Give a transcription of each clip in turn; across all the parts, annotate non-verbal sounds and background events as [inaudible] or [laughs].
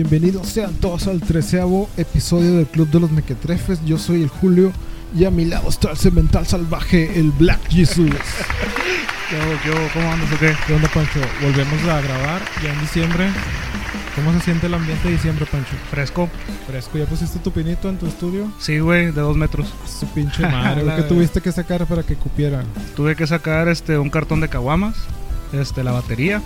Bienvenidos sean todos al treceavo episodio del Club de los Mequetrefes. Yo soy el Julio y a mi lado está el cemental salvaje, el Black Jesus. ¿Qué hago? ¿Cómo andas o qué? ¿Qué onda, Pancho? Volvemos a grabar ya en diciembre. ¿Cómo se siente el ambiente de diciembre, Pancho? Fresco. Fresco. ¿Ya pusiste tu pinito en tu estudio? Sí, güey, de dos metros. Su pinche [laughs] madre. ¿Qué tuviste que sacar para que cupiera? Tuve que sacar este un cartón de caguamas, este la batería,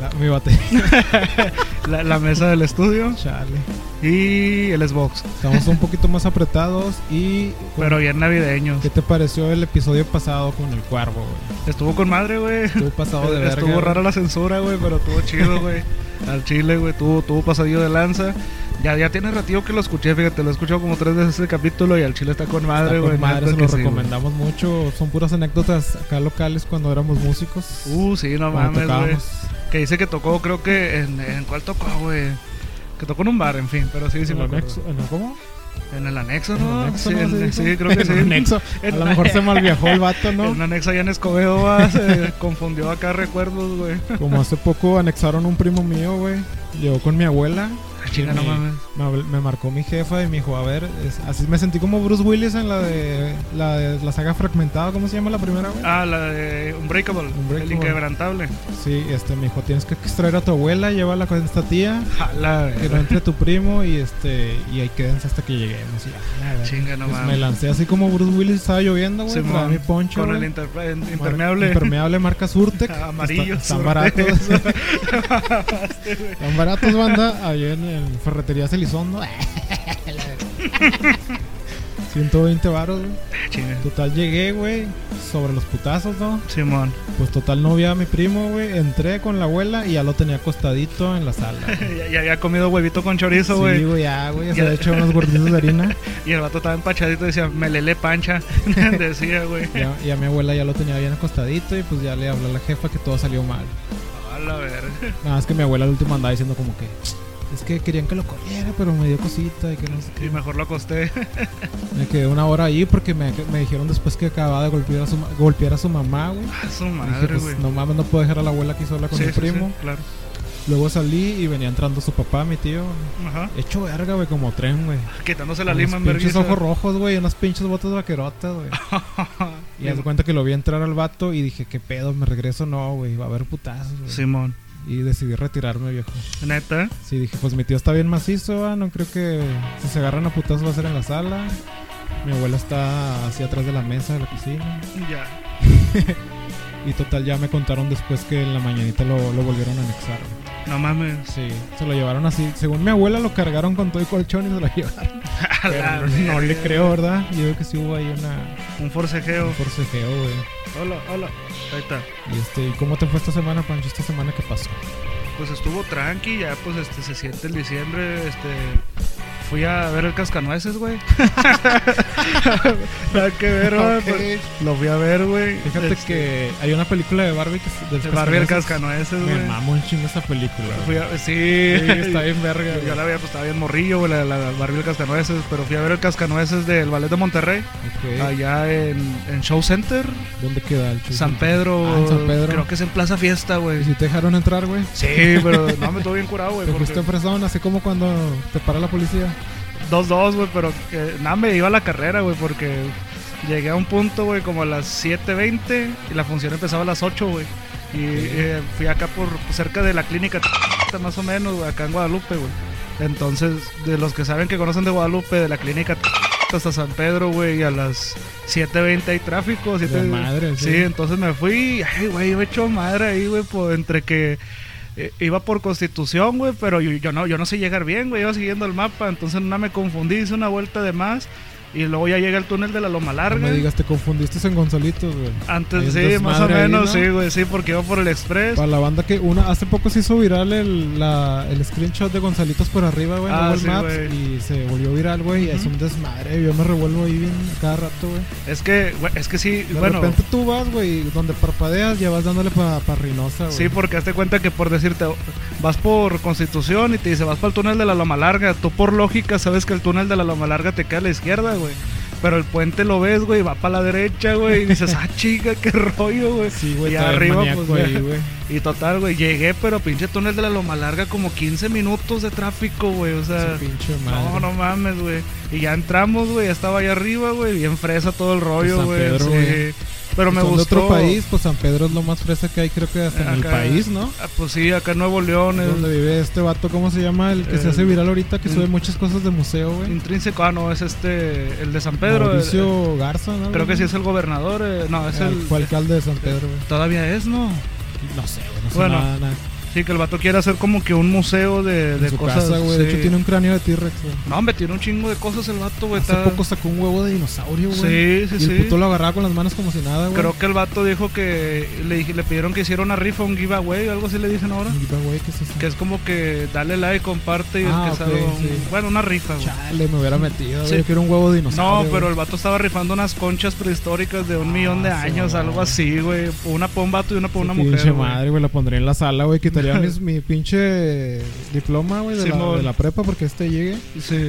La- mi batería. [laughs] la, la mesa del estudio Chale. y el Xbox. Estamos un poquito más apretados y... Pero bien navideños. ¿Qué te pareció el episodio pasado con el cuervo, güey? Estuvo con madre, güey. Estuvo pasado de verga. Estuvo rara la censura, güey, pero estuvo chido, güey. [laughs] Al chile, güey, tuvo, tuvo pasadillo de lanza. Ya, ya tiene ratito que lo escuché, fíjate, lo he escuchado como tres veces ese capítulo y al chile está con madre, Está güey. con madre, se lo sí, güey. recomendamos mucho. Son puras anécdotas acá locales cuando éramos músicos. Uh, sí, no mames, güey. Que dice que tocó, creo que en, en cuál tocó, güey. Que tocó en un bar, en fin, pero sí, sí En me el anexo- ¿en el ¿Cómo? En el anexo, ¿En el ¿no? anexo, sí, no en- sí, creo que En sí. el anexo. A En lo mejor se [laughs] malviajó el vato, En ¿no? un anexo allá en Escobedo, va, [laughs] se confundió acá recuerdos, güey. Como hace poco anexaron un primo mío, güey. Llegó con mi abuela. Chinga, no mi- mames. Me, me marcó mi jefa y me dijo, a ver, es- así me sentí como Bruce Willis en la de la, de la saga fragmentada, ¿cómo se llama la primera, güey? Ah, la de Unbreakable, Unbreakable. el inquebrantable. Sí, este, me dijo, tienes que extraer a tu abuela, llévala con esta tía, Jala, que no entre tu primo y este, y ahí quédense hasta que lleguemos. Y, ah. Chinga, no Pues me mames. lancé así como Bruce Willis estaba lloviendo, güey. Traía mi poncho. Con güey. el inter- en- Mar- impermeable. Impermeable marca Surtec. [laughs] Amarillo, Está- Están baratos. [laughs] Están baratos, banda. Ahí en, en Ferretería Celizondo. 120 baros, güey. Total llegué, güey. Sobre los putazos, ¿no? Simón. Pues total no vi a mi primo, güey. Entré con la abuela y ya lo tenía acostadito en la sala. güey. [laughs] ya, ya había comido huevito con chorizo, Sí, güey. güey, ya, güey. Ya se había hecho unos gorditos de harina. [laughs] y el vato estaba empachadito y decía, me lele pancha. [laughs] decía, güey. Y a, mi abuela ya lo tenía bien acostadito. Y pues ya le habló a la jefa que todo salió mal. A la verga. Nada más que mi abuela al último andaba diciendo como que es que querían que lo corriera, pero me dio cosita y que no sé Y qué. mejor lo acosté. Me quedé una hora ahí porque me, me dijeron después que acababa de golpear a su, golpear a su mamá, güey. A su Dije, madre, pues, güey. no mames, no puedo dejar a la abuela aquí sola con Sí, mi sí, primo. sí, claro. Luego salí y venía entrando su papá, mi tío. Ajá. Hecho verga, güey, como tren, güey. Quitándose la lima en pinches vergüenza. ojos rojos, güey, unas pinches botas vaquerotas, güey. [laughs] Y de cuenta que lo vi entrar al vato y dije, ¿qué pedo? ¿Me regreso? No, güey, va a haber putazos, güey. Simón. Y decidí retirarme, viejo. Neta. Sí, dije, pues mi tío está bien macizo, ah, no creo que si se agarran a putazos va a ser en la sala. Mi abuela está así atrás de la mesa de la piscina. Ya. [laughs] Y total, ya me contaron después que en la mañanita lo, lo volvieron a anexar. No mames. Sí, se lo llevaron así. Según mi abuela, lo cargaron con todo el colchón y se lo [laughs] llevaron. [laughs] Pero no le creo, ¿verdad? Yo creo que sí hubo ahí una, Un forcejeo. un forcejeo, güey. Hola, hola. Ahí está. Y este, ¿y ¿cómo te fue esta semana, Pancho? Esta semana que pasó. Pues estuvo tranqui, ya pues este se siente el diciembre, este fui a ver el cascanueces, güey. [laughs] Nada que ver, güey, pues, lo fui a ver, güey. Fíjate Este, que hay una película de Barbie que es de del Barbie el Cascanueces. cascanueces, Me güey. mamo un chingo esa película. Fui güey. a- sí, Sí, está bien verga. Yo, güey. yo la veía, pues estaba bien morrillo, güey, la, la Barbie el cascanueces, pero fui a ver el cascanueces del Ballet de Monterrey, allá en, en Show Center, ¿Dónde queda el show? San Pedro, Ah, en San Pedro. creo que es en Plaza Fiesta, ¿Y güey. si te dejaron entrar, güey? Sí, pero no me [laughs] estuvo bien curado, güey. Te porque- fuiste así como cuando te para la policía. 2-2, güey, pero nada, me iba a la carrera, güey, porque llegué a un punto, güey, como a las 7.20 y la función empezaba a las 8, güey. Y eh, fui acá por cerca de la clínica, más o menos, güey, acá en Guadalupe, güey. Entonces, de los que saben que conocen de Guadalupe, de la clínica hasta San Pedro, güey, y a las 7.20 hay tráfico. siete- De madre, sí. sí. entonces me fui, ay, güey, yo he hecho madre ahí, güey, por, entre que iba por constitución, güey, pero yo, yo no, yo no sé llegar bien, güey, iba siguiendo el mapa, entonces no me confundí, hice una vuelta de más y luego ya llega el túnel de la Loma No Larga. me digas, te confundiste en Gonzalitos, güey. Antes, sí, más o ahí, menos, ¿no? sí, güey, sí, porque iba por el Express. Para la banda que una hace poco se hizo viral el, la, el screenshot de Gonzalitos por arriba, güey, en Ah, Google sí, Maps y se volvió viral, güey, y es un desmadre, yo me revuelvo ahí bien cada rato, güey. Es que, güey, es que sí, De bueno, repente tú vas, güey, donde parpadeas ya vas dándole para pa Reynosa, güey. sí, porque hazte cuenta que por decirte, vas por Constitución y te dice, vas para el túnel de la Loma Larga, tú por lógica sabes que el túnel de la Loma Larga te queda a la izquierda, güey. Pero el puente lo ves, güey, va para la derecha, güey. Y dices, ah, [laughs] chica, qué rollo, güey. Sí, güey, y arriba, maníaco pues, ahí, güey. Y total, güey, llegué, pero pinche túnel de la Loma Larga, como 15 minutos de tráfico, güey. O sea, pinche madre. no, no mames, güey. Y ya entramos, güey, ya estaba allá arriba, güey, bien fresa todo el rollo, San güey. Sí. Pero me Son gustó. de otro país, pues San Pedro es lo más fresa que hay, creo que hasta en el Acá- país, ¿no? Ah, pues sí, acá en Nuevo León. es Donde vive este vato, ¿cómo se llama? El que se El- hace viral ahorita, que el- sube muchas cosas de museo, güey. Intrínseco, ah, no, es este, el de San Pedro. el- Mauricio Garza, ¿no? creo que sí es el gobernador, eh, no, es El- el... Fue alcalde de San Pedro, güey. Todavía es, ¿no? No sé, güey, no sé Bueno, nada, nada. Sí, que el vato quiere hacer como que un museo de, En de su cosas. casa, güey. De hecho, tiene un cráneo de T-Rex. No, hombre, tiene un chingo de cosas el vato, güey. Hace está- poco sacó un huevo de dinosaurio, güey. Sí, sí, y el sí. puto lo agarraba con las manos como si nada, güey. Creo que el vato dijo que le, le pidieron que hiciera una rifa, un giveaway, algo así le dicen ahora. Un giveaway, ¿qué es eso? Que es como que dale like, comparte y el Ah, que ok, salga un- sí. Bueno, una rifa, güey. Chale, me hubiera metido, güey. Sí. Yo quiero un huevo de No, dinosaurio. pero güey. el vato estaba rifando unas conchas prehistóricas de un Ah, millón de años, algo así, güey. Una para un vato y una para una mujer. Madre, güey. La pondría en la sala, güey. Quitaría [laughs] mis- mi pinche diploma, güey, de, la- de la prepa porque este llegue.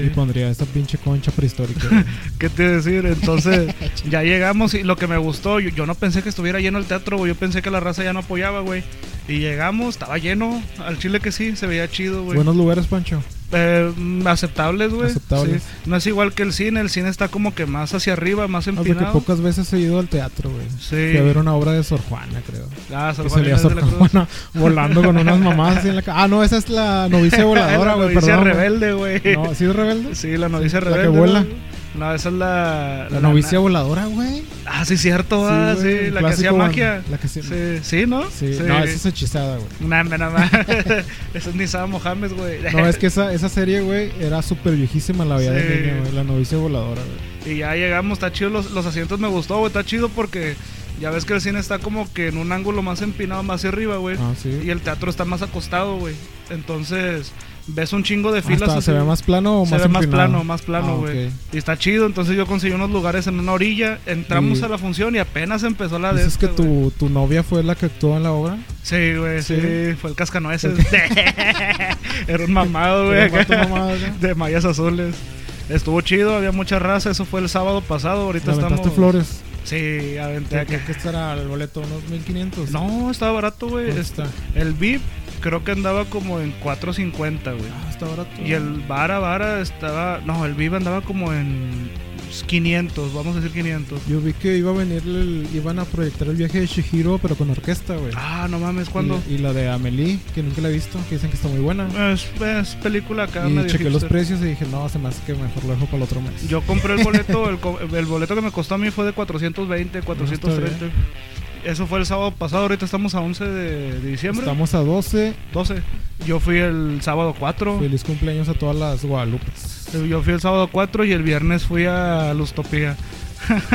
Y pondría esta pinche concha prehistórica. [laughs] ¿Qué te decir? Entonces, [laughs] ya llegamos y lo que me gustó, yo, yo no pensé que estuviera lleno el teatro, güey. Yo pensé que la raza ya no apoyaba, güey. Y llegamos, estaba lleno. Al chile que sí, se veía chido, güey. Buenos lugares, Pancho. Eh, mm, aceptables, güey. Aceptables. Sí. No es igual que el cine. El cine está como que más hacia arriba, más empinado. pocas veces he ido al teatro, güey. Sí. Fui a ver una obra de Sor Juana, creo. Ah, Sor Que Juana de Sor la. Juana volando con unas mamás así en la Ah, no, esa es la [laughs] novicia voladora, la güey, novicia perdón. güey. rebelde, güey. No, ¿sí es rebelde? Sí, la novicia La que rebelde. vuela. No, esa es la... La novicia voladora, güey. Ah, sí, cierto, ah, sí, la que hacía magia. La que sí. Sí, sí, ¿no? Sí. No, esa es hechizada, güey. Nah, nah, nah. [laughs] Esa es Nizaba Mohamed, güey. No, es que esa, esa serie, güey, era súper viejísima la vida Sí. de niño, güey. La novicia voladora, güey. Y ya llegamos, está chido, los, los asientos me gustó, güey, está chido porque ya ves que el cine está como que en un ángulo más empinado, más hacia arriba, güey. Ah, sí. Y el teatro está más acostado, güey. Entonces, ves un chingo de filas. está, ¿Se ve más plano o Se más ve más plano, más plano, Ah, güey. Y está chido, entonces yo conseguí unos lugares en una orilla, entramos Y- a la función y apenas empezó la de ¿Dices que tu, tu novia fue la que actuó en la obra? Sí, güey, sí, Sí. fue el cascanueces. [laughs] Era un mamado, güey. De mallas azules. Estuvo chido, había mucha raza, eso fue el sábado pasado, ahorita ¿Le aventaste estamos... flores? Sí, aventé ¿Qué, acá. qué, estará el boleto? ¿Unos 1500? No, estaba barato, güey. ¿Cuánto Este, está? El VIP creo que andaba como en 4.50, güey. Ah, está barato. Y el Vara Vara estaba... No, el VIP andaba como en 500, vamos a decir 500. Yo vi que iba a venir, el- iban a proyectar el viaje de Shihiro, pero con orquesta, güey. Ah, no mames, ¿cuándo? Y, y la de Amelie, que nunca la he visto, que dicen que está muy buena. Es, es película acá, y chequé los precios y dije, no, hace que mejor lo dejo para el otro mes. Yo compré el [laughs] boleto, el, el boleto que me costó a mí fue de 420, 430. Eso fue el sábado pasado, ahorita estamos a 11 de, de diciembre. Estamos a 12. 12. Yo fui el sábado 4. Feliz cumpleaños a todas las Guadalupes. Yo fui el sábado 4 y el viernes fui a Lustopía. [laughs]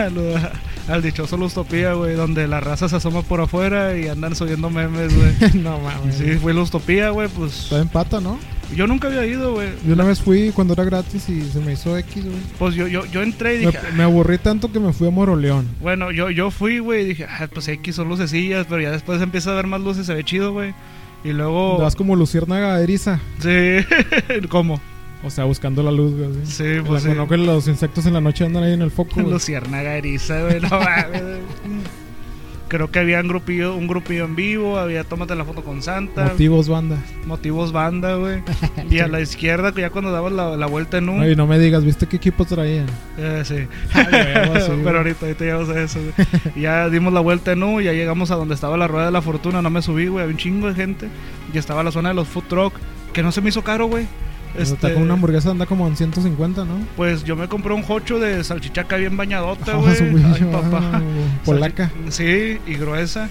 Al- dichoso Lustopía, güey, donde la raza se asoma por afuera y andan subiendo memes, güey. [laughs] no mames. Sí, fui a Lustopía, güey, pues Está en pata, ¿no? Yo nunca había ido, güey. Yo una vez fui cuando era gratis y se me hizo X, güey. Pues yo, yo, yo entré y dije, me aburrí tanto que me fui a Moroleón. Bueno, yo, yo fui, güey, y dije, ah, pues X son lucecillas, pero ya después empieza a ver más luces, se ve chido, güey. Y luego... Vas como luciérnaga eriza. Sí, [laughs] ¿cómo? O sea, buscando la luz, güey. Sí, La- pues sí. no que los insectos en la noche andan ahí en el foco. Luciérnaga eriza, güey, no [laughs] mames. Creo que había un grupillo, un grupillo en vivo, había tómate la foto con Santa, Motivos, banda. motivos banda, güey. [laughs] y a la izquierda, que ya cuando dabas la, la vuelta en un... Ay, no me digas, ¿viste qué equipo traían? Eh, sí. [laughs] [laughs] Pero ahorita, ahorita llegamos a eso, güey. Ya dimos la vuelta en U, ya llegamos a donde estaba la rueda de la fortuna, no me subí, güey, había un chingo de gente. Y estaba la zona de los food truck, que no se me hizo caro, güey. Está Este, con una hamburguesa anda como en 150, ¿no? Pues yo me compré un hocho de salchichaca bien bañadota, Ah, güey. ah, Polaca. Sí, y gruesa.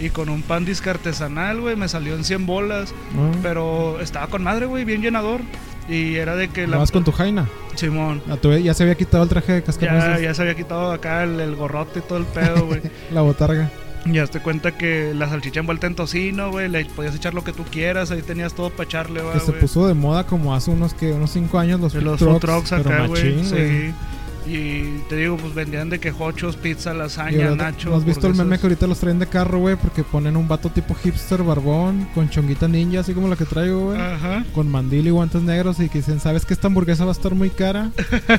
Y con un pan disque artesanal, güey, me salió en 100 bolas. ¿no? Pero estaba con madre, güey, bien llenador. Y era de que la... Vas con tu jaina. Simón. Ah, ya se había quitado el traje de Ya, cascanueces. ya se había quitado acá el, el gorrote y todo el pedo, güey. [laughs] La botarga. Ya te cuenta que la salchicha envuelta en tocino, güey, le podías echar lo que tú quieras, ahí tenías todo para echarle, güey. Que se puso de moda como hace unos que unos 5 años los food los trucks, food trucks pero acá, güey. Sí. Y te digo, pues vendían de quejochos, pizza, lasaña, nachos. ¿no ¿Has visto el meme que ahorita los traen de carro, güey? Porque ponen un vato tipo hipster barbón con chonguita ninja, así como la que traigo, güey. Ajá. Con mandil y guantes negros y que dicen, ¿sabes que esta hamburguesa va a estar muy cara?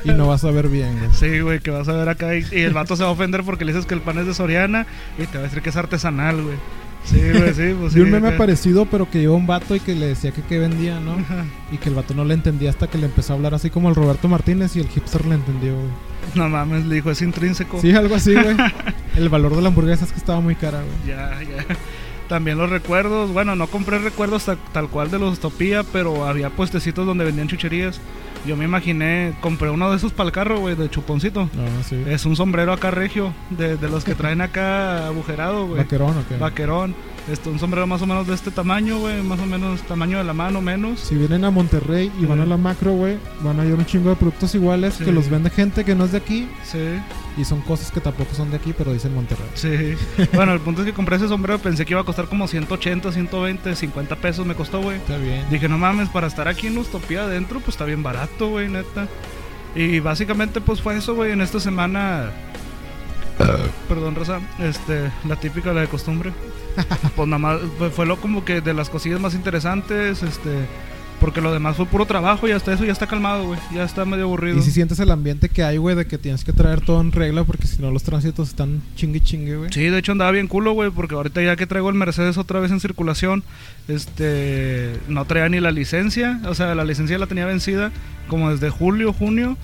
Y no vas a ver bien, güey. [laughs] Sí, güey, que vas a ver acá y, y el vato se va a ofender porque le dices que el pan es de Soriana y te va a decir que es artesanal, güey. Sí, güey, sí, pues sí. Vi un meme acá. parecido, pero que lleva un vato y que le decía que qué vendía, ¿no? Ajá. Y que el vato no le entendía hasta que le empezó a hablar así como el Roberto Martínez y el hipster le entendió, güey. No mames, le dijo, es intrínseco. Sí, algo así, güey. [laughs] El valor de la hamburguesa es que estaba muy cara, güey. Ya, ya. También los recuerdos, bueno, no compré recuerdos ta- tal cual de los Utopía, pero había puestecitos donde vendían chucherías. Yo me imaginé, compré uno de esos para el carro, güey, de chuponcito. No, sí. Es un sombrero acá regio, de, de los que traen acá agujerado, güey. ¿Vaquerón o qué? Vaquerón. Este, un sombrero más o menos de este tamaño, güey, más o menos tamaño de la mano, menos. Si vienen a Monterrey y van a la macro, güey, van a hallar un chingo de productos iguales Sí. que los vende gente que no es de aquí Sí, y son cosas que tampoco son de aquí, pero dicen Monterrey. sí. [laughs] bueno, el punto es que compré ese sombrero, pensé que iba a costar como 180, 120, 50 pesos me costó, güey. Está bien. Dije, no mames, para estar aquí en Utopía adentro, pues está bien barato, güey, neta. Y básicamente, pues fue eso, güey, en esta semana. Perdón, Rosa, este, la típica, la de costumbre. [laughs] pues nada más, fue, fue lo como que de las cosillas más interesantes, este. Porque lo demás fue puro trabajo y hasta eso ya está calmado, güey. Ya está medio aburrido. Y si sientes el ambiente que hay, güey, de que tienes que traer todo en regla porque si no los tránsitos están chingue chingue, güey. Sí, de hecho andaba bien culo, güey, porque ahorita ya que traigo el Mercedes otra vez en circulación, este, no traía ni la licencia, o sea, la licencia la tenía vencida como desde julio, junio,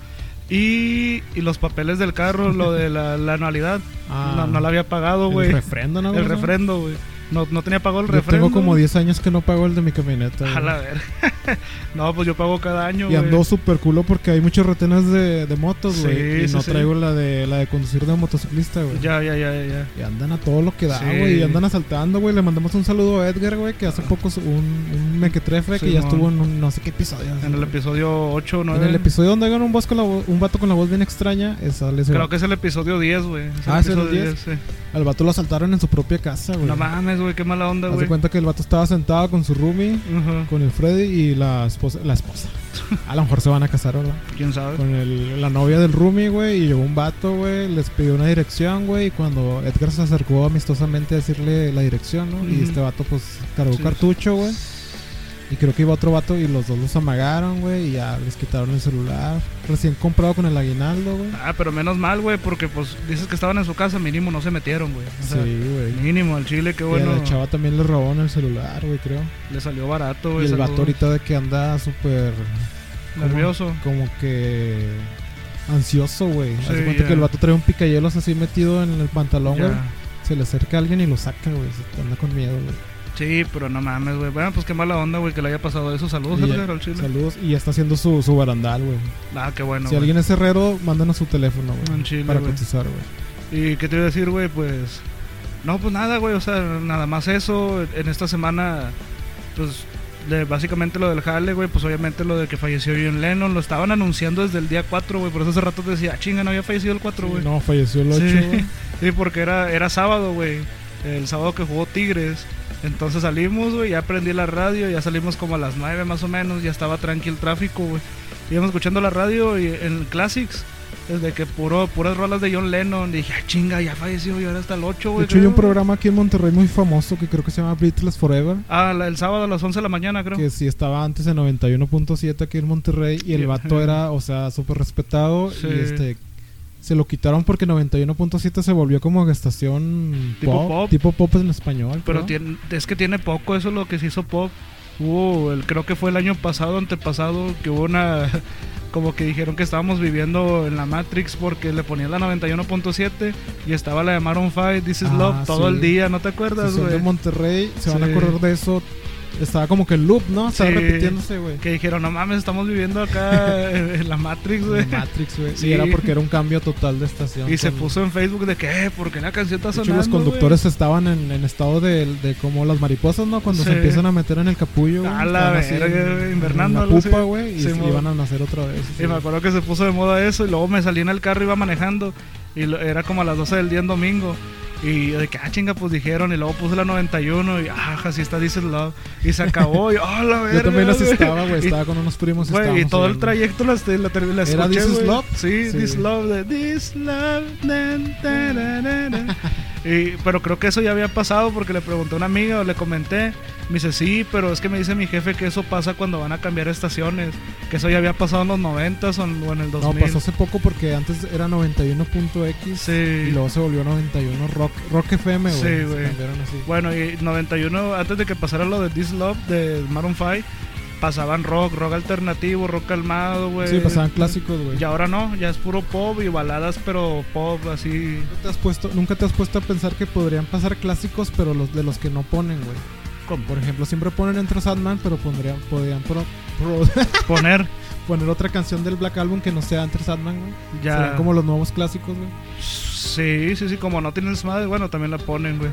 y, y los papeles del carro, lo de la, la anualidad, [laughs] Ah, no, no la había pagado, güey. El refrendo, ¿no? El refrendo, güey. No, no tenía pagado el Yo refrendo. tengo como 10 años que no pago el de mi camioneta. A la ver. [laughs] no, pues yo pago cada año, Y ando súper culo porque hay muchos retenes de, de motos, Sí, güey. y sí, no sí. traigo la de la de conducir de motociclista, güey. Ya, ya, ya, ya. Y andan a todo lo que da, güey. Y andan asaltando, güey. Le mandamos un saludo a Edgar, güey, que hace poco su- un, un mequetrefe que ya estuvo en un no sé qué episodio. En el episodio 8 o 9. En el episodio donde hagan un, voz con la un vato con la voz bien extraña, Creo que es el episodio 10, güey. Ah, ¿es el episodio 10? sí. Al vato lo asaltaron en su propia casa, güey. No mames, güey, qué mala onda, Haz de güey. cuenta que el vato estaba sentado con su roomie, con el Freddy y la esposa. La esposa. [laughs] A lo mejor se van a casar, ¿verdad? ¿Quién sabe? Con el- la novia del roomie, güey, y llegó un vato, güey, les pidió una dirección, güey, y cuando Edgar se acercó amistosamente a decirle la dirección, ¿no? Y este vato, pues, cargó Sí. cartucho, güey. Y creo que iba otro vato y los dos los amagaron, güey, y ya les quitaron el celular. Recién comprado con el aguinaldo, güey. Ah, pero menos mal, güey, porque pues dices que estaban en su casa, mínimo no se metieron, güey. O sea, sí, güey. mínimo al chile, qué Y a bueno. la chava también le robaron el celular, güey, creo. Le salió barato, Y güey. el saludos. vato ahorita de que anda súper. Nervioso. como que ansioso, güey. Sí, cuenta ya. que el vato trae un picayelos así metido en el pantalón, güey. Se le acerca a alguien y lo saca, güey. Se anda con miedo, güey. Sí, pero no mames, güey. Bueno, pues qué mala onda, güey, que le haya pasado eso. Saludos, Y Edgar, al chile. Saludos. Y ya está haciendo su, su barandal, güey. Ah, qué bueno. si alguien es herrero, mándanos su teléfono, güey. Para güey. cotizar, güey. ¿Y qué te iba a decir, güey? Pues. No, pues nada, güey. O sea, nada más eso. En esta semana, pues. de- básicamente lo del jale, güey. Pues obviamente lo de que falleció John Lennon. Lo estaban anunciando desde el día 4, güey. Por eso hace rato te decía, ah, chinga, no había fallecido el 4, güey. No, falleció el 8, Sí. [laughs] Sí, porque era, era sábado, güey. El sábado que jugó Tigres. Entonces salimos, güey, ya prendí la radio, ya salimos como a las 9 más o menos, ya estaba tranquilo el tráfico, güey. Íbamos escuchando la radio y en Classics, desde que puro, puras rolas de John Lennon, dije, ah, chinga, ya falleció, y ahora hasta el 8, De güey. hecho, hay un güey. programa aquí en Monterrey muy famoso que creo que se llama Beatles Forever. Ah, la- el sábado a las 11 de la mañana, creo. Que sí estaba antes en 91.7 aquí en Monterrey. Y el Ya. vato era, o sea, súper respetado. Sí. Y este. Se lo quitaron porque 91.7 se volvió como estación Tipo pop, pop. Tipo pop en español. Pero tiene, es que tiene poco, eso es lo que se hizo pop. Hubo, el, creo que fue el año pasado, antepasado, que hubo una. [laughs] Como que dijeron que estábamos viviendo en la Matrix porque le ponían la 91.7 y estaba la de Maroon 5, This is Ah, Love, todo sí. el día, ¿no te Si acuerdas, son de güey? Monterrey, se van a acordar de eso. Estaba como que el loop, ¿no? Estaba Sí. repitiéndose, güey. Que dijeron, no mames, estamos viviendo acá [laughs] en la Matrix, güey. Matrix, güey. Sí. Y era porque era un cambio total de estación. Y se puso en Facebook de que, eh, ¿por qué la canción está sonando? los conductores estaban en, en estado de, de como las mariposas, ¿no? Cuando se empiezan a meter en el capullo. A la verga, en invernando, la pupa, güey. Y se iban a nacer otra vez. Y me acuerdo que se puso de moda eso y luego me salí en el carro, iba manejando y lo- era como a las 12 del día en domingo. Y yo de que, ah, chinga, pues dijeron. Y luego puse la 91 y, ah, así está is Love. Y se acabó. Y, oh, la verga. Yo también güey. estaba, güey. Estaba con unos primos. Güey, y todo el trayecto la, la, la, ¿Era escuché, This Is. Love? Sí. This Love, de This Love. y, pero creo que eso ya había pasado porque le pregunté a una amiga o le comenté. Me dice, sí, pero es que me dice mi jefe que eso pasa cuando van a cambiar estaciones. Que eso ya había pasado en los 90 o en, o en el 2000. No, pasó hace poco porque antes era 91.x Sí. y luego se volvió 91 Rock, rock FM, güey. Sí, güey. Bueno, y 91, antes de que pasara lo de This Love de Maroon 5, pasaban rock, rock alternativo, rock calmado, güey. Sí, pasaban clásicos, güey. Y ahora no, ya es puro pop y baladas, pero pop así. ¿Nunca te, has puesto, nunca te has puesto a pensar que podrían pasar clásicos, pero los de los que no ponen, güey. Por ejemplo, siempre ponen Enter Sandman, pero pondrían, podrían pro- pro- Poner [laughs] poner otra canción del Black Album que no sea Enter Sandman, güey. ya. Serían como los nuevos clásicos, güey. Sí, sí, sí, como no tienes madre, bueno, también la ponen, güey.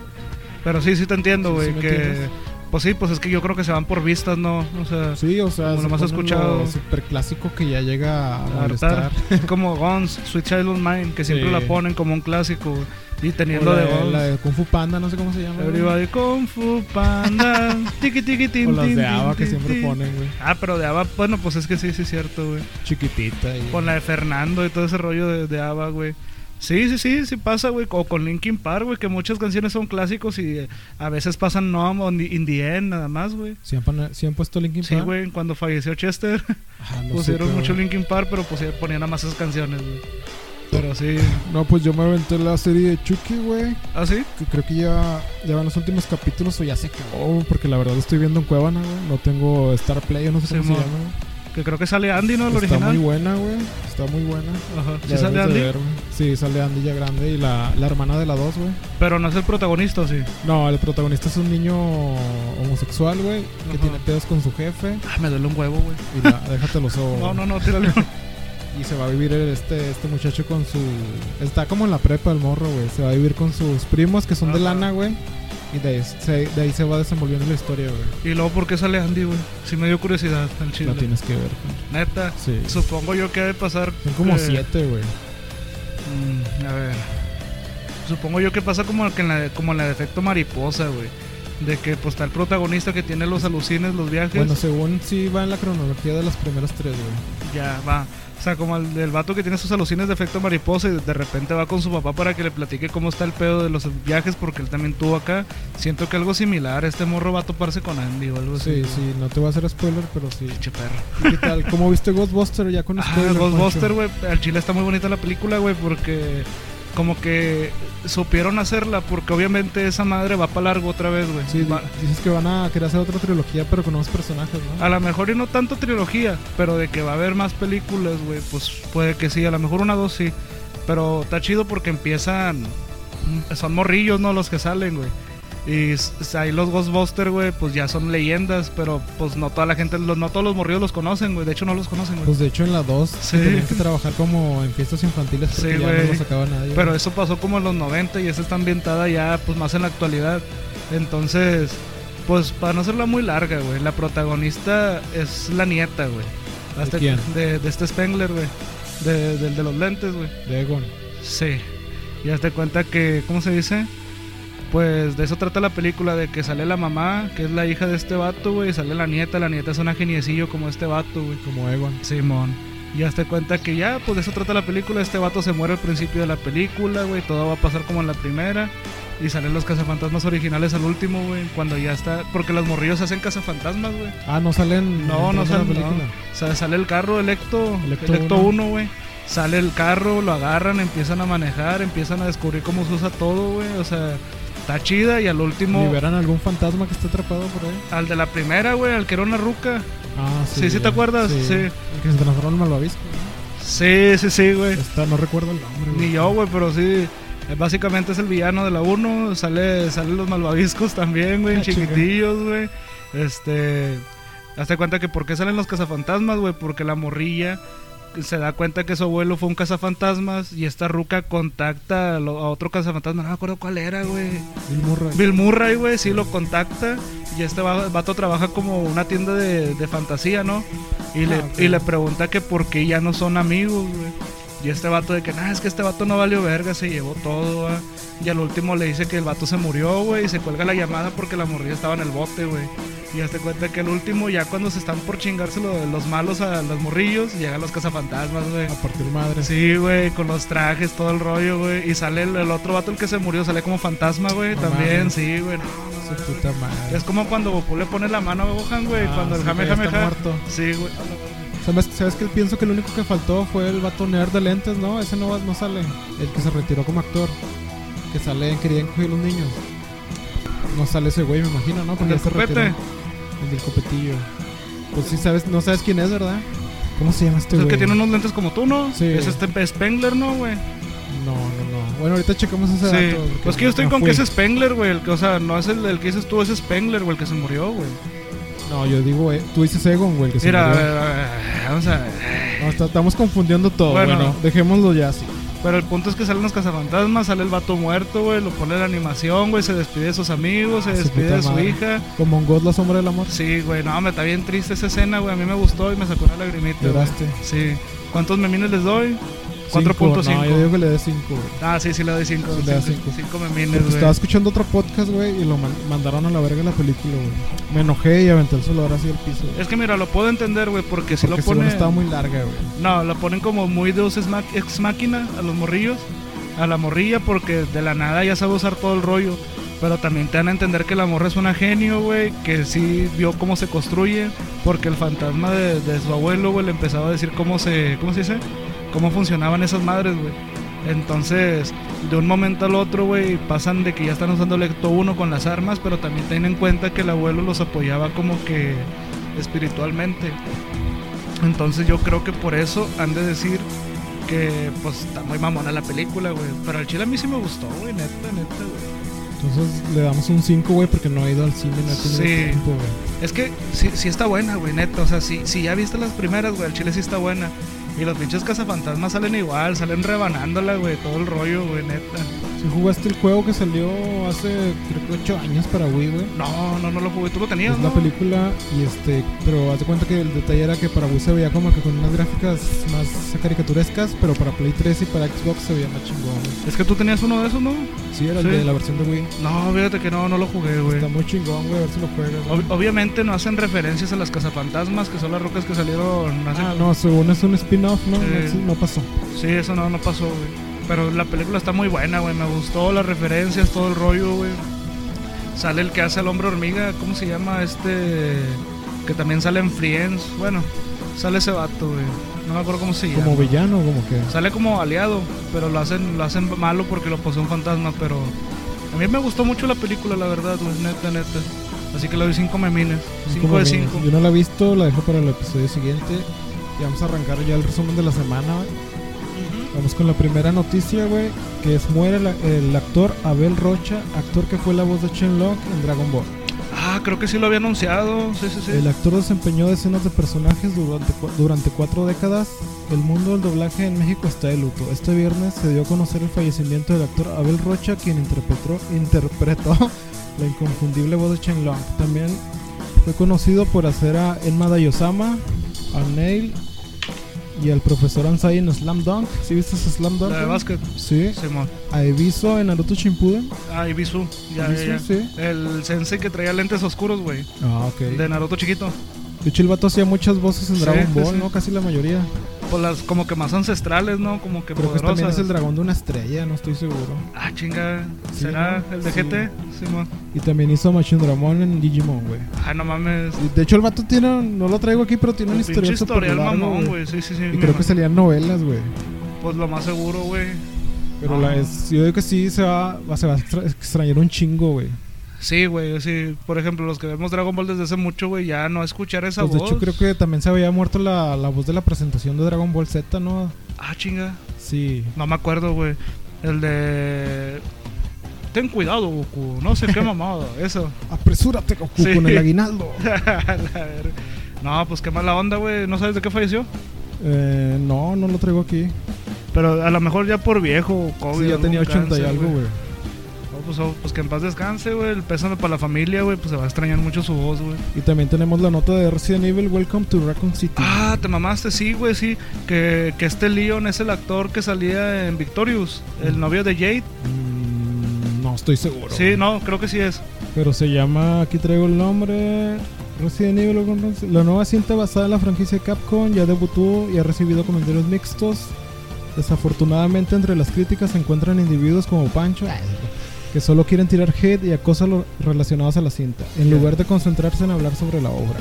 Pero sí, sí te entiendo, güey, sí que... entiendes. Pues sí, pues es que yo creo que se van por vistas, ¿no? O sea, Sí, o sea, Como se lo más escuchado. super clásico que ya llega a molestar. [laughs] como Guns, Sweet Child of Mine, que siempre Sí. la ponen como un clásico, güey. Y teniendo la, de Guns. la de Kung Fu Panda, no sé cómo se llama. güey. Everybody Kung Fu Panda. [laughs] tiki tiki tim O las de ABBA que siempre ponen, güey. Ah, pero de ABBA, bueno, pues es que sí, sí es cierto, güey. Chiquitita. Y... Con la de Fernando y todo ese rollo de, de ABBA, güey. Sí, sí, sí, sí pasa, güey. O con Linkin Park, güey, que muchas canciones son clásicos y eh, a veces pasan no in the end, nada más, güey. ¿Sí han, sí han puesto Linkin Sí, Park? güey, cuando falleció Chester Ah, no [laughs] pusieron mucho. Linkin Park, pero pusi- ponían nada más esas canciones, güey. Pero sí. No, pues yo me aventé la serie de Chucky, güey. ¿Ah, sí? Que creo que ya, ya van los últimos capítulos o ya se acabó. Porque la verdad estoy viendo en Cuevana, güey. No tengo Star Play, no sé cómo se llama. Que creo que sale Andy, ¿no? El Está original. muy buena, güey. Está muy buena. Ajá. Sí sale Andy, ver, sí, sale Andy ya grande y la, la hermana de la dos, güey. pero no es el protagonista, ¿o sí. No, el protagonista es un niño homosexual, güey. Que Ajá. tiene pedos con su jefe. Ah, me duele un huevo, güey. Y la, déjatelo so. [laughs] No, no, no, tírale. Y se va a vivir el- este, este muchacho con su. Está como en la prepa el morro, güey. Se va a vivir con sus primos que son de lana, güey. Y de ahí, se, de ahí se va desenvolviendo la historia, güey. y luego, ¿por qué sale Andy, güey? Sí me dio curiosidad al chile. La tienes que ver. güey. Neta. Sí. Supongo yo que ha de pasar. Son como que- siete, güey. Mm, a ver. Supongo yo que pasa como que en la como en la de efecto mariposa, güey. De que pues está el protagonista que tiene los alucines, los viajes. Bueno, según sí va en la cronología de las primeras tres, güey. ya va. O sea, como el del vato que tiene sus alucines de efecto mariposa y de repente va con su papá para que le platique cómo está el pedo de los viajes porque él también tuvo acá. Siento que algo similar, este morro va a toparse con Andy o algo así. Sí, sí, no te voy a hacer spoiler, pero sí. Pinche perro. ¿Y ¿Qué tal? ¿Cómo viste Ghostbuster ya con Ah, spoiler? Ghostbuster, Poncho? güey. Al chile está muy bonita la película, güey, porque como que supieron hacerla, porque obviamente esa madre va para largo otra vez, güey. Sí, Va- dices que van a querer hacer otra trilogía, pero con nuevos personajes, ¿no? A lo mejor y no tanto trilogía, pero de que va a haber más películas, güey, pues puede que sí, a lo mejor una o dos sí. Pero está chido porque empiezan. Son morrillos, ¿no? Los que salen, güey. Y ahí los Ghostbusters, güey, pues ya son leyendas, pero pues no toda la gente, los, no todos los morrillos los conocen, güey. De hecho, no los conocen, güey. Pues de hecho en la 2 Sí. tenían que trabajar como en fiestas infantiles porque Sí, ya no lo sacaba nadie. Pero eso pasó como en los 90 y esa está ambientada ya pues más en la actualidad. Entonces, pues para no hacerla muy larga, güey, la protagonista es la nieta, güey. Hasta quién? De, de este Spengler, güey. De, del de los lentes, güey. De Egon. Sí. Y hazte cuenta que, ¿cómo se dice? Pues de eso trata la película, de que sale la mamá, que es la hija de este vato, güey, y sale la nieta, la nieta es una geniecillo como este vato, güey. Como Egon. Simón. Y hazte cuenta que ya, pues de eso trata la película. Este vato se muere al principio de la película, güey. Todo va a pasar como en la primera. Y salen los cazafantasmas originales al último, güey. Cuando ya está. Porque los morrillos hacen cazafantasmas, güey. Ah, no salen. No, no salen. no. O sea, sale el carro Electo. Electo Electo uno. 1, güey. Sale el carro, lo agarran, empiezan a manejar, empiezan a descubrir cómo se usa todo, güey. O sea, está chida. Y al último. ¿Liberan algún fantasma que esté atrapado por ahí? Al de la primera, güey, al que era una ruca. Ah, sí. Sí, sí, ¿te acuerdas? Sí. El que se transformó en malvavisco. ¿no? Sí, sí, sí, güey. Esta, no recuerdo el nombre. Ni güey. yo, güey, pero sí. eh, Básicamente es el villano de la 1. Sale, salen los malvaviscos [laughs] también, güey, Ah, chiquitillos, güey. Este. Hazte cuenta que por qué salen los cazafantasmas, güey. Porque la morrilla se da cuenta que su abuelo fue un cazafantasmas. Y esta ruca contacta a, lo- a otro cazafantasma. No me acuerdo cuál era, güey. Bill Murray. Bill Murray, güey, sí lo contacta. Y este va- vato trabaja como una tienda de, de fantasía, ¿no? Y, le, Ah, ok. y le pregunta que por qué ya no son amigos, güey. Y este vato de que, nah, es que este vato no valió verga, se llevó todo, ¿va? Y al último le dice que el vato se murió, güey, y se cuelga la llamada porque la morrilla estaba en el bote, güey. Y hazte cuenta que el último, ya cuando se están por chingarse lo- los malos a los morrillos, llegan los cazafantasmas, güey. A partir madre. Sí, güey, con los trajes, todo el rollo, güey. Y sale el, el otro vato, el que se murió, sale como fantasma, güey. No también, sí, güey. no, Su puta madre. Es como cuando Goku le pone la mano a Gohan, güey. Ah, cuando el Jame Jame está Ja- muerto. Sí, güey. ¿Sabes, ¿Sabes que pienso que lo único que faltó fue el vato nerd de lentes, no? Ese no, no sale. El que se retiró como actor. Que sale en Querían coger los niños. No sale ese güey, me imagino, ¿no? ¿El Porque ya se retiró. El del copetillo. Pues sí, sabes, no sabes quién es, ¿verdad? ¿Cómo se llama este Es güey? que tiene unos lentes como tú, ¿no? Sí. Es este Spengler, ¿no, güey? No, no, no. Bueno, ahorita checamos ese Sí. dato. Pues que yo estoy no con fui. que es Spengler, güey. El que, o sea, no es el, el que dices tú, es Spengler, güey, el que se murió, güey. No, yo digo, eh, tú dices Egon, güey, que se Mira, a murió. ver, a ver, vamos a ver. No, está- estamos confundiendo todo. Bueno. Bueno, dejémoslo ya así. Pero el punto es que salen los cazafantasmas, sale el vato muerto, güey, lo pone la animación, güey, se despide de sus amigos, se Ah, su despide puta de su madre. hija. Como un God, la sombra del amor. Sí, güey, no, me está bien triste esa escena, güey, a mí me gustó y me sacó una lagrimita. güey. Lloraste. Sí. ¿Cuántos memines les doy? Cinco. 4.5. No, yo digo que le dé 5, güey. Ah, sí, sí le doy 5. Sí le da cinco. 5 memines, güey. estaba escuchando otro podcast, güey, y lo man- mandaron a la verga la película, güey. Me enojé y aventé el celular así al piso. güey. Es que mira, lo puedo entender, güey, porque si Porque lo ponen... estaba muy larga, güey. No, la ponen como muy Deus ex máquina a los morrillos. A la morrilla porque de la nada ya sabe usar todo el rollo. Pero también te dan a entender que la morra es una genio, güey. Que sí vio cómo se construye. Porque el fantasma de, de su abuelo, güey, le empezaba a decir cómo se... ¿Cómo se dice? Cómo funcionaban esas madres, güey. Entonces, de un momento al otro, güey, pasan de que ya están usando el Ecto 1 con las armas, pero también ten en cuenta que el abuelo los apoyaba como que espiritualmente. Entonces yo creo que por eso han de decir que pues está muy mamona la película, güey. Pero al chile a mí sí me gustó, güey, neta, neta, güey. Entonces le damos un 5, güey, porque no he ido al cine, no tenido Sí. tiempo, güey. Es que sí, sí está buena, güey, neta. O sea, si, si ya viste las primeras, güey, al chile sí está buena. Y los pinches cazafantasmas salen igual, salen rebanándola, güey, todo el rollo, güey, neta. Si jugaste el juego que salió hace, creo que 8 años para Wii, güey. No, no, no lo jugué, tú lo tenías, Es ¿no? la película y este, pero haz de cuenta que el detalle era que para Wii se veía como que con unas gráficas más caricaturescas, pero para Play 3 y para Xbox se veía más chingón. güey. Es que tú tenías uno de esos, ¿no? Sí, era Sí. el de la versión de Wii. No, fíjate que no, no lo jugué, güey. Está muy chingón, güey, a ver si lo juegas. Ob- obviamente no hacen referencias a las cazafantasmas, que son las rocas que salieron hace Ah, no, según es un spin-off, ¿no? Sí. No, sí, no pasó. Sí, eso no, no pasó, güey. Pero la película está muy buena, güey. Me gustó las referencias, todo el rollo, güey. Sale el que hace al hombre hormiga, ¿cómo se llama? Este. Que también sale en Friends. Bueno, sale ese vato, güey. No me acuerdo cómo se llama. Como villano, como que. Sale como aliado, pero lo hacen, lo hacen malo porque lo posee un fantasma. Pero a mí me gustó mucho la película, la verdad, güey. Neta, neta. Así que le doy 5 memines. 5 como de que 5. Yo no la he visto, la dejo para el episodio siguiente. Y vamos a arrancar ya el resumen de la semana, güey. Vamos con la primera noticia, güey, que es muere el, el actor Abel Rocha, actor que fue la voz de Shenlong en Dragon Ball. Ah, creo que sí lo había anunciado. Sí, sí, sí. El actor desempeñó decenas de personajes durante, durante cuatro décadas. El mundo del doblaje en México está de luto. Este viernes se dio a conocer el fallecimiento del actor Abel Rocha, quien interpretó, interpretó [laughs] la inconfundible voz de Shenlong. También fue conocido por hacer a Enma Dayosama, a Neil y al profesor Ansai en Slam Dunk. ¿Sí viste ese Slam Dunk? La de básquet. Sí. Simón. A Ebiso en Naruto Shippuden. Ah, Ibisu. Ya, Ebisu, ya, ya. sí. El sensei que traía lentes oscuros, güey. Ah, ok. De Naruto chiquito. De hecho, el vato hacía muchas voces en Sí, Dragon Ball, sí. ¿no? Casi la mayoría. Pues las como que más ancestrales, ¿no? Como que Creo que poderosas. también es el dragón de una estrella, no estoy seguro. Ah, chinga. Sí, ¿Será ¿no? el de Sí. GT? Simón. Y también hizo Machine Dramon en Digimon, güey. Ah, no mames. Y De hecho, el vato tiene, no lo traigo aquí, pero tiene un historial historial mamón, güey. Sí, sí, sí. Y creo que salían novelas, güey. Pues lo más seguro, güey. Pero Ah. la es, yo digo que sí se va, se va a extra- extrañar un chingo, güey. Sí, güey. Sí. Por ejemplo, los que vemos Dragon Ball desde hace mucho, güey, ya no escuchar esa Pues de voz. hecho, creo que también se había muerto la, la voz de la presentación de Dragon Ball Z, ¿no? Ah, chinga. Sí. No me acuerdo, güey. El de. Ten cuidado, Goku. No sé qué [laughs] mamada. Eso. Apresúrate, Goku, Sí. con el aguinaldo. [laughs] No, pues qué mala onda, güey. ¿No sabes de qué falleció? Eh, no, no lo traigo aquí. Pero a lo mejor ya por viejo COVID. Sí, ya tenía 80 y algo, güey. Pues, oh, pues que en paz descanse, güey. El pésame para la familia, güey. Pues se va a extrañar mucho su voz, güey. Y también tenemos la nota de Resident Evil Welcome to Raccoon City. Ah, te mamaste, sí, güey, sí. Que, que este Leon es el actor que salía en Victorious, el novio de Jade. Mm, no estoy seguro. Sí, no, creo que sí es. Pero se llama, aquí traigo el nombre. Resident Evil, la nueva cinta basada en la franquicia Capcom ya debutó y ha recibido comentarios mixtos. Desafortunadamente entre las críticas se encuentran individuos como Pancho que solo quieren tirar hate y acosas relacionados a la cinta, en lugar de concentrarse en hablar sobre la obra.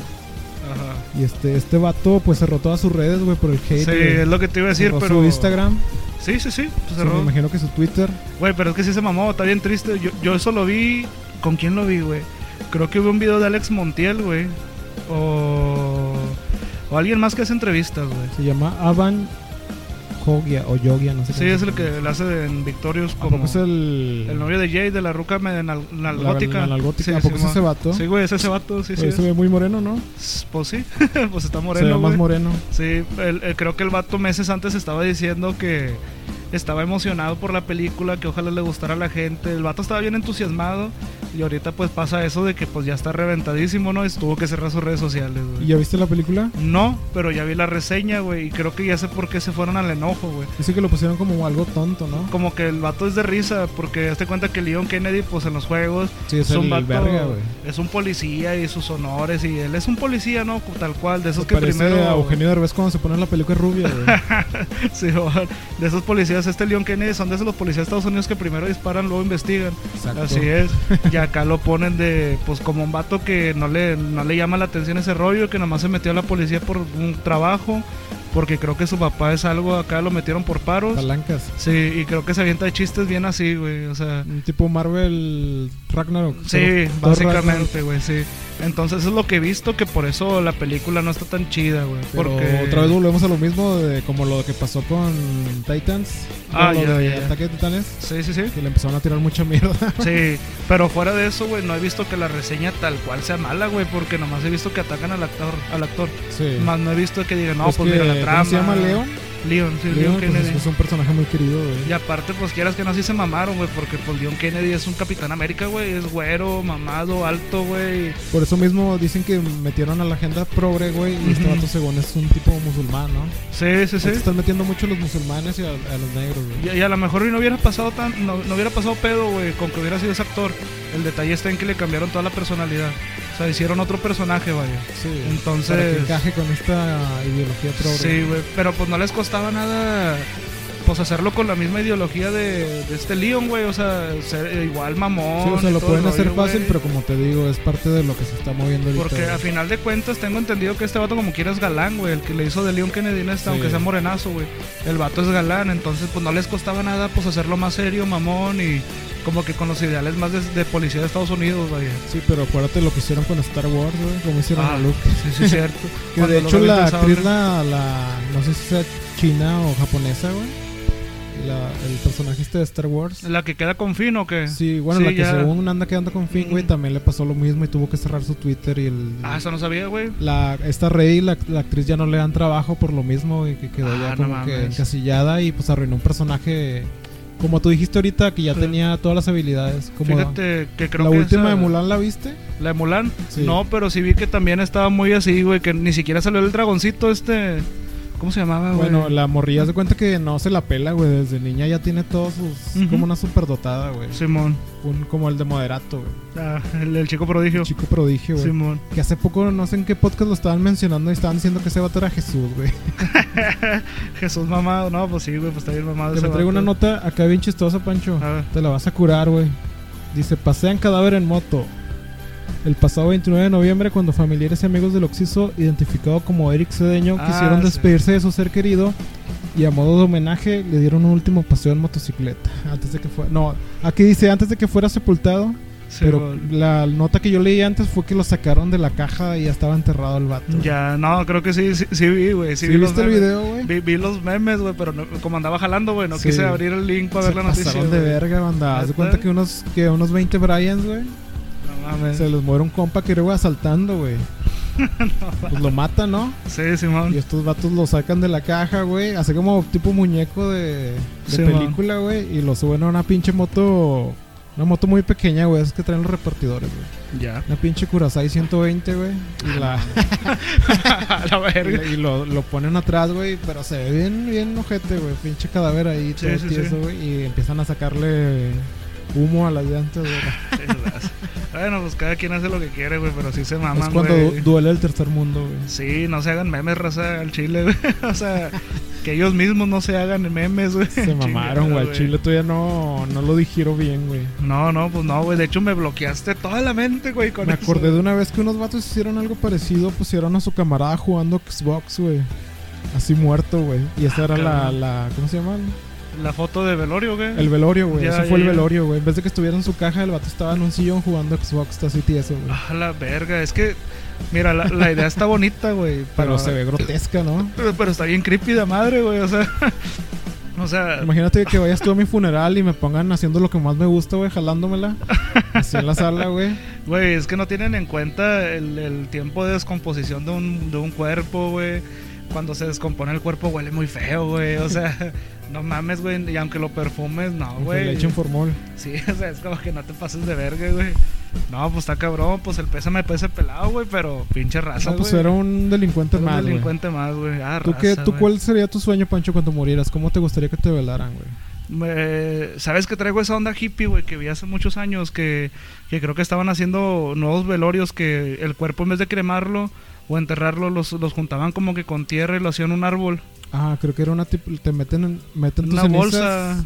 Ajá. Y este, este vato pues cerró todas sus redes, güey, por el hate. Sí, es lo que te iba a decir, pero... Su Instagram. Sí, sí, sí. Pues me imagino que su Twitter. Güey, pero es que sí se mamó, está bien triste. Yo, yo eso lo vi. ¿Con quién lo vi, güey? Creo que vi un video de Alex Montiel, güey. O. O alguien más que hace entrevistas, güey. Se llama Avan Jogia o Yogia, no sé Sí, es el que le hace en Victorious como. es el. El novio de Jay de la ruca nalgótica. La, ¿A poco es ese vato? Sí, güey, es ese vato, sí, sí. Se ve muy moreno, ¿no? Pues sí, [laughs] pues está moreno. Se ve más moreno. Sí, creo que el vato meses antes estaba diciendo que estaba emocionado por la película, que ojalá le gustara a la gente. El vato estaba bien entusiasmado y ahorita pues pasa eso de que pues ya está reventadísimo, ¿no? Estuvo que cerrar sus redes sociales, güey. ¿Y ya viste la película? No, pero ya vi la reseña, güey, y creo que ya sé por qué se fueron al enojo, güey. Dice que lo pusieron como algo tonto, ¿no? Como que el vato es de risa, porque te cuenta que Leon Kennedy pues en los juegos es, un vato, es un policía y sus honores y él es un policía, ¿no? Tal cual, de esos que primero a Eugenio Derbez cuando se pone la película rubia, güey. [laughs] sí, de esos policías este Leon Kennedy son de esos los policías de Estados Unidos que primero disparan, luego investigan. Así es. Y acá lo ponen de, pues como un vato que no le, no le llama la atención ese rollo, que nomás se metió a la policía por un trabajo porque creo que su papá es algo, acá lo metieron por paros. Palancas. Sí, y creo que se avienta de chistes bien así, güey. O sea. Un tipo Marvel Ragnarok. Sí, básicamente, güey, sí. Entonces es lo que he visto, que por eso la película no está tan chida, güey. Porque otra vez volvemos a lo mismo de como lo que pasó con Titans. Ah, lo ya, de ya. Ataque de Titanes. Sí, sí, sí. Que le empezaron a tirar mucha mierda. [laughs] Sí, pero fuera de eso, güey, no he visto que la reseña tal cual sea mala, güey, porque nomás he visto que atacan al actor, al actor. Sí. Más no he visto que digan, no, pues, pues mira la. ¿Cómo se llama León? Leon, sí, Leon, pues, Kennedy. es un personaje muy querido, güey. Y aparte, pues quieras que no, sí se mamaron, güey, porque pues Leon Kennedy es un Capitán América, güey, es güero, mamado, alto, güey. Por eso mismo dicen que metieron a la agenda progre, güey, y este vato según es un tipo musulmán, ¿no? Sí, sí, sí. Están metiendo mucho a los musulmanes y a, los negros, güey. Y, a lo mejor no hubiera pasado tan, no, no hubiera pasado pedo, güey, con que hubiera sido ese actor. El detalle está en que le cambiaron toda la personalidad. O sea, hicieron otro personaje, vaya. Sí. Entonces. Para que encaje con esta ideología progre. Sí, güey. Pero pues no les costaba nada. Pues hacerlo con la misma ideología de, de este Leon, güey. O sea, ser igual mamón. Sí, o sea, lo pueden hacer fácil, pero como te digo, es parte de lo que se está moviendo ahorita. Porque a final de cuentas tengo entendido que este vato como quiera es galán, güey. El que le hizo de Leon Kennedy en esta, aunque sea morenazo, güey. El vato es galán, entonces pues no les costaba nada pues hacerlo más serio, mamón y como que con los ideales más de, policía de Estados Unidos, vaya. Sí, pero acuérdate lo que hicieron con Star Wars, güey, como hicieron ah, a Luke. Sí, sí, cierto. [laughs] que de hecho la actriz, la, la, no sé si sea china o japonesa, güey. La, el personaje este de Star Wars. ¿La que queda con Finn o qué? Sí, bueno, la que según anda quedando con Finn, güey, también le pasó lo mismo y tuvo que cerrar su Twitter y el... Ah, eso no sabía, güey. La, esta Rey, la, la, actriz ya no le dan trabajo por lo mismo y que quedó ah, ya como que encasillada y pues arruinó un personaje como tú dijiste ahorita, que ya tenía todas las habilidades. Como Fíjate que creo ¿La que última de Mulan la viste? ¿La de Mulan? No, pero sí vi que también estaba muy así, güey, que ni siquiera salió el dragoncito este... ¿Cómo se llamaba, güey? Bueno, la morrilla se cuenta que no se la pela, güey. Desde niña ya tiene todos sus. Como una superdotada, güey. Simón. Un, como el de Moderato, güey. Ah, el, chico prodigio. chico prodigio, güey. Simón. Que hace poco, no sé en qué podcast lo estaban mencionando y estaban diciendo que ese vato era Jesús, güey. [laughs] Jesús mamado. No, pues sí, güey, pues está bien mamado. Te me traigo una nota acá bien chistosa, Pancho. Te la vas a curar, güey. Dice: Pasean cadáver en moto. El pasado 29 de noviembre, cuando familiares y amigos del Oxiso, identificado como Eric Cedeño, Ah, quisieron sí. despedirse de su ser querido y a modo de homenaje le dieron un último paseo en motocicleta. Antes de que fuera. No, aquí dice antes de que fuera sepultado. pero Simón. la nota que yo leí antes fue que lo sacaron de la caja y ya estaba enterrado el vato. Ya, no, creo que sí, sí, sí vi, güey. Sí, ¿Sí vi viste el video, güey? Vi, vi los memes, güey, pero no- como andaba jalando, güey, no Sí. quise abrir el link para Se ver la noticia. pasaron de güey. verga, banda. Haz de cuenta que unos, que unos 20 Bryans, güey. No mames. Se les muere un compa que iba asaltando, güey. [laughs] pues lo matan, ¿no? Sí, Simón. Y estos vatos lo sacan de la caja, güey. Así como tipo muñeco de, de Sí, película, güey. Y lo suben a una pinche moto Una moto muy pequeña, güey. Es que traen los repartidores, güey. Ya. Una pinche Curaçao 120, güey. Y, la, [laughs] A la [laughs] verga. y lo, lo ponen atrás, güey. Pero se ve bien, bien ojete, güey. Pinche cadáver ahí, Sí, todo sí, tieso, güey. Y empiezan a sacarle humo a las llantas, [laughs] bueno, pues cada quien hace lo que quiere, güey, pero sí se es maman, cuando güey. duele el tercer mundo, güey. Sí, no se hagan memes, raza, al chile, güey. [laughs] O sea, que ellos mismos no se hagan memes, güey. Se mamaron, güey. Al chile todavía no, no lo dijeron bien, güey. No, no, pues no, güey. De hecho, me bloqueaste toda la mente, güey, con Me eso. acordé de una vez que unos vatos hicieron algo parecido, pusieron a su camarada jugando Xbox, güey. Así muerto, güey. Y esa Ah, era la, la. ¿Cómo se llama? La foto de velorio, güey. El velorio, güey. Ese ya, fue el velorio, güey. En vez de que estuviera en su caja, el vato estaba en un sillón jugando Xbox, así tieso, güey. Ah, la verga. Es que, mira, la, la idea está bonita, güey. Pero se ve grotesca, ¿no? Pero, pero está bien creepy de madre, güey. O sea, [laughs] o sea, Imagínate que vayas tú a mi funeral y me pongan haciendo lo que más me gusta, güey, jalándomela. Así en la sala, güey. güey, es que no tienen en cuenta el, el tiempo de descomposición de un, de un cuerpo, güey. Cuando se descompone el cuerpo huele muy feo, güey. O sea, [laughs] no mames, güey. Y aunque lo perfumes, no, güey. Le echen formol. Sí, [laughs] o sea, es como que no te pases de verga, güey. No, pues está cabrón. Pues el pésame pese pelado, güey. Pero pinche raza, No, pues güey. era un delincuente Era un más, güey. delincuente más, güey. Ah, ¿Tú, qué, raza, ¿Tú güey. cuál sería tu sueño, Pancho, cuando murieras? ¿Cómo te gustaría que te velaran, güey? Me- ¿Sabes que traigo esa onda hippie, güey? Que vi hace muchos años que, que creo que estaban haciendo nuevos velorios que el cuerpo en vez de cremarlo o enterrarlo los, los juntaban como que con tierra y lo hacían un árbol. Ah, creo que era una tipo. Te meten, en- meten tus Una cenizas. bolsa.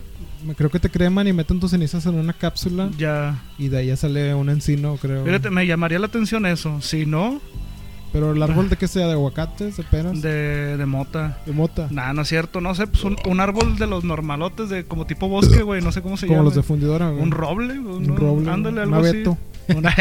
Creo que te creman y meten tus cenizas en una cápsula. Ya. Y de ahí ya sale un encino, creo. Fíjate, me llamaría la atención eso. Si no, Pero el árbol de qué sea, de aguacates, de peras, de, de, de mota. mota. Nah, no es cierto. No sé, pues un, un árbol de los normalotes, de como tipo bosque, güey. No sé cómo se Como llama. los de fundidora, güey. Un roble, un, Un roble. Ándale, un algo así. abeto. [laughs] Una,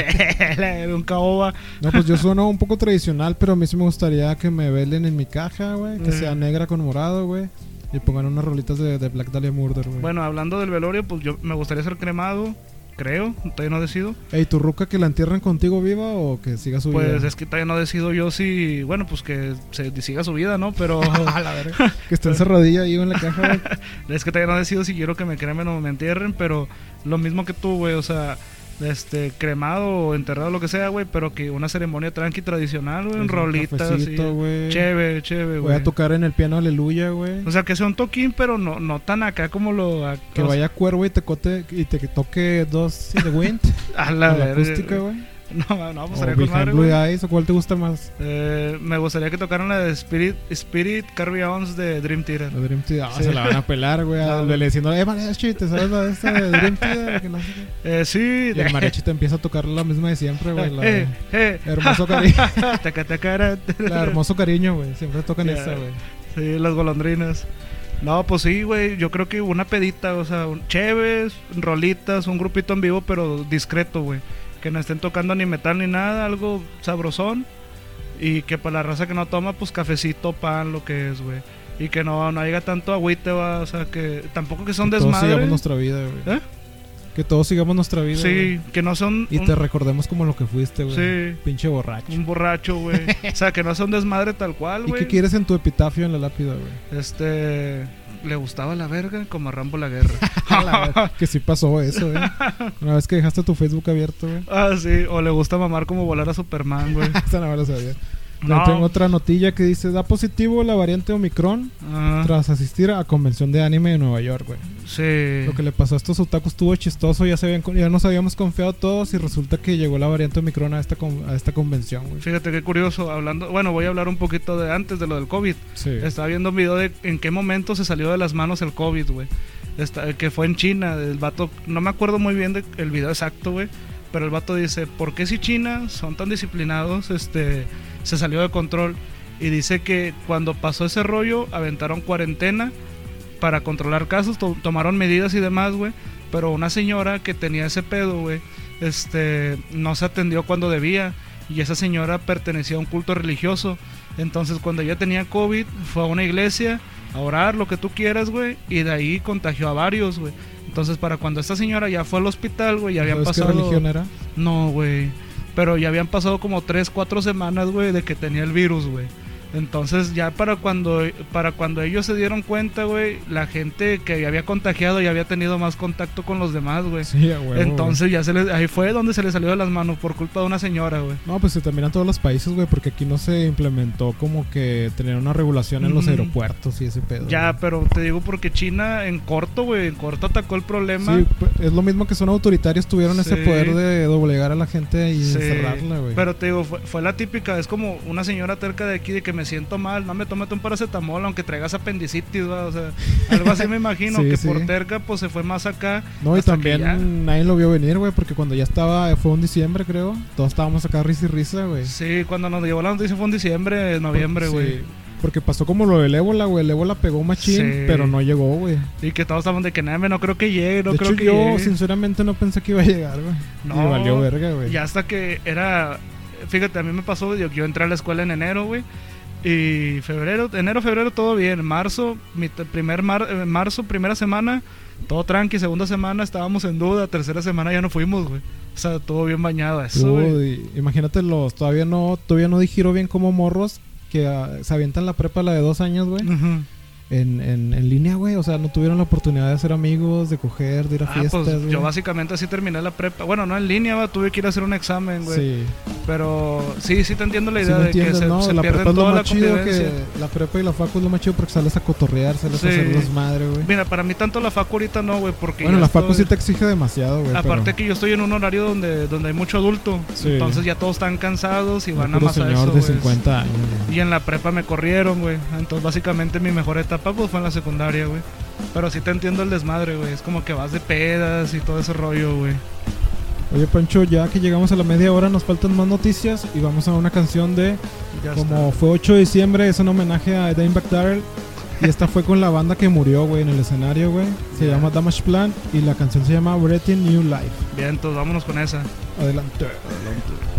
un caoba. No, pues yo sueno un poco tradicional, pero a mí sí me gustaría que me velen en mi caja, güey. Que Eh. sea negra con morado, güey. Y pongan unas rolitas de, de Black Dahlia Murder, güey. Bueno, hablando del velorio, pues yo me gustaría ser cremado, creo, todavía no decido. Ey, ¿tu ruca que la entierren contigo viva o que siga su Pues vida? es que todavía no decido yo si, bueno, pues que se siga su vida, ¿no? Pero [laughs] A la verga. [laughs] que esté encerradilla ahí en la caja, [laughs] es que todavía no decido si quiero que me cremen o me entierren, pero lo mismo que tú, güey, o sea, este, cremado o enterrado, lo que sea, güey, pero que una ceremonia tranqui tradicional, güey, en Un rolitas, así. güey. Chévere, chévere, Voy a güey. tocar en el piano Aleluya, güey. O sea, que sea un toquín, pero no, no tan acá como lo... a- Que vaya cuervo y te, cote, y te toque dos de Wind. [laughs] a la, acústica, güey. [laughs] No, no, pues O con madre, güey. Eyes, ¿o cuál te gusta más? Eh, me gustaría que tocaran la de Spirit, Spirit Carry Ons de Dream Theater. La Dream Theater. Ah, Sí. se la van a pelar, güey. [laughs] No, al güey. diciendo, eh, mariachi, ¿te sabes la de esta de Dream Theater? Que no sé qué. [laughs] Eh, sí, Y el mariachi te empieza a tocar la misma de siempre, güey. La Eh, eh. Hermoso Cariño. La Hermoso Cariño, güey. Siempre tocan Ya. esa, güey. Sí, las golondrinas. No, pues sí, güey. Yo creo que una pedita, o sea, un cheves, rolitas, un grupito en vivo, pero discreto, güey. Que no estén tocando ni metal ni nada, algo sabrosón. Y que para la raza que no toma, pues cafecito, pan, lo que es, güey. Y que no, no haya tanto agüite, va. O sea, que tampoco que son Que todos sigamos desmadres. nuestra vida, güey. ¿Eh? Que todos sigamos nuestra vida. Sí, que no son. Y un- te recordemos como lo que fuiste, güey. Sí. Pinche borracho. Un borracho, güey. [laughs] o sea, que no sea un desmadre tal cual, ¿Y güey. qué quieres en tu epitafio en la lápida, güey? Este. Le gustaba la verga como a Rambo la guerra. [laughs] La [laughs] que sí pasó eso, güey. Una vez que dejaste tu Facebook abierto, güey. ah, sí. O le gusta mamar como volar a Superman, güey. [laughs] Esa no me la sabía. No. Tengo otra notilla que dice: Da positivo la variante Omicron Ah, tras asistir a convención de anime de Nueva York, güey. sí. Lo que le pasó a estos otakus estuvo chistoso. Ya, se habían, ya nos habíamos confiado todos y resulta que llegó la variante Omicron a esta, con- a esta convención, güey. Fíjate qué curioso. Hablando. Bueno, voy a hablar un poquito de antes de lo del COVID. Sí. Estaba viendo un video de en qué momento se salió de las manos el COVID, güey. Esta- Que fue en China. El vato. No me acuerdo muy bien del video exacto, güey. Pero el vato dice: ¿Por qué si China son tan disciplinados? Este. Se salió de control. Y dice que cuando pasó ese rollo, aventaron cuarentena para controlar casos, to- tomaron medidas y demás, güey. Pero una señora que tenía ese pedo, güey, este, no se atendió cuando debía. Y esa señora pertenecía a un culto religioso. Entonces, cuando ella tenía COVID, fue a una iglesia a orar, lo que tú quieras, güey. Y de ahí contagió a varios, güey. Entonces, para cuando esta señora ya fue al hospital, güey, ya habían ¿Sabes qué pasado. religión era? No, güey. Pero ya habían pasado como 3, 4 semanas, güey, de que tenía el virus, güey. Entonces ya para cuando para cuando ellos se dieron cuenta, güey, la gente que había contagiado ya había tenido más contacto con los demás, güey. Sí, huevo, Entonces ya se les, ahí fue donde se le salió de las manos por culpa de una señora, güey. güey. No, pues se terminan todos los países, güey, porque aquí no se implementó como que tener una regulación en los Ujú. aeropuertos y ese pedo. Ya, güey. pero te digo porque China en corto, güey, en corto atacó el problema. Sí, pues, es lo mismo que son autoritarios, tuvieron ese Sí. poder de doblegar a la gente y Sí, encerrarla, güey. Pero te digo, fue, fue la típica, es como una señora terca de aquí de que me siento mal, no me tómate un paracetamol aunque traigas apendicitis, ¿va? o sea, [laughs] algo así me imagino, Sí, que sí. por terca pues se fue más acá. No, y también ya- nadie lo vio venir, güey, porque cuando ya estaba, fue un diciembre, creo, todos estábamos acá risa y risa, güey. Sí, cuando nos llegó la noticia fue en diciembre, noviembre, Sí, güey. porque pasó como lo del ébola, güey. El ébola pegó machín, Sí. pero no llegó, güey. Y que todos estaban de que nada, no creo que llegue, no de creo hecho, que yo llegue. sinceramente no pensé que iba a llegar, güey. No, y valió verga, güey. Y hasta que era. Fíjate, a mí me pasó, yo, yo entré a la escuela en enero, güey. Y febrero, enero, febrero todo bien. Marzo, primer mar- eh, marzo, primera semana, todo tranqui. Segunda semana estábamos en duda. Tercera semana ya no fuimos, güey. O sea, todo bien bañado eso. Uy, imagínate los, todavía no, todavía no digiro bien como morros que ah, se avientan la prepa la de dos años, güey. En, en, en línea, güey. O sea, no tuvieron la oportunidad de hacer amigos, de coger, de ir a Ah, fiestas, pues güey. yo básicamente así terminé la prepa. Bueno, no en línea, tuve que ir a hacer un examen, güey. Sí, Pero sí, sí te entiendo la sí idea me de que se, ¿no? se la pierden prepa es lo más chido que... La prepa y la facu es lo más chido porque sales a cotorrear, sales Sí. a hacer desmadre, güey. Mira, para mí tanto la facu ahorita no, güey, porque Bueno, la facu estoy- sí te exige demasiado, güey. Aparte pero- que yo estoy en un horario donde, donde hay mucho adulto, Sí. entonces ya todos están cansados y van a más a señor eso, de güey. 50 años. Y en la prepa me corrieron, güey. Entonces básicamente mi mejor etapa pues fue en la secundaria, güey. Pero sí te entiendo el desmadre, güey. Es como que vas de pedas y todo ese rollo, güey. Oye, Pancho, ya que llegamos a la media hora, nos faltan más noticias y vamos a una canción de Ya como fue 8 de diciembre, es un homenaje a Dimebag Darrell. Y esta fue con la banda que murió, güey, en el escenario, güey. Se llama Damage Plan y la canción se llama Breathing New Life. Bien, entonces vámonos con esa. Adelante. Feeling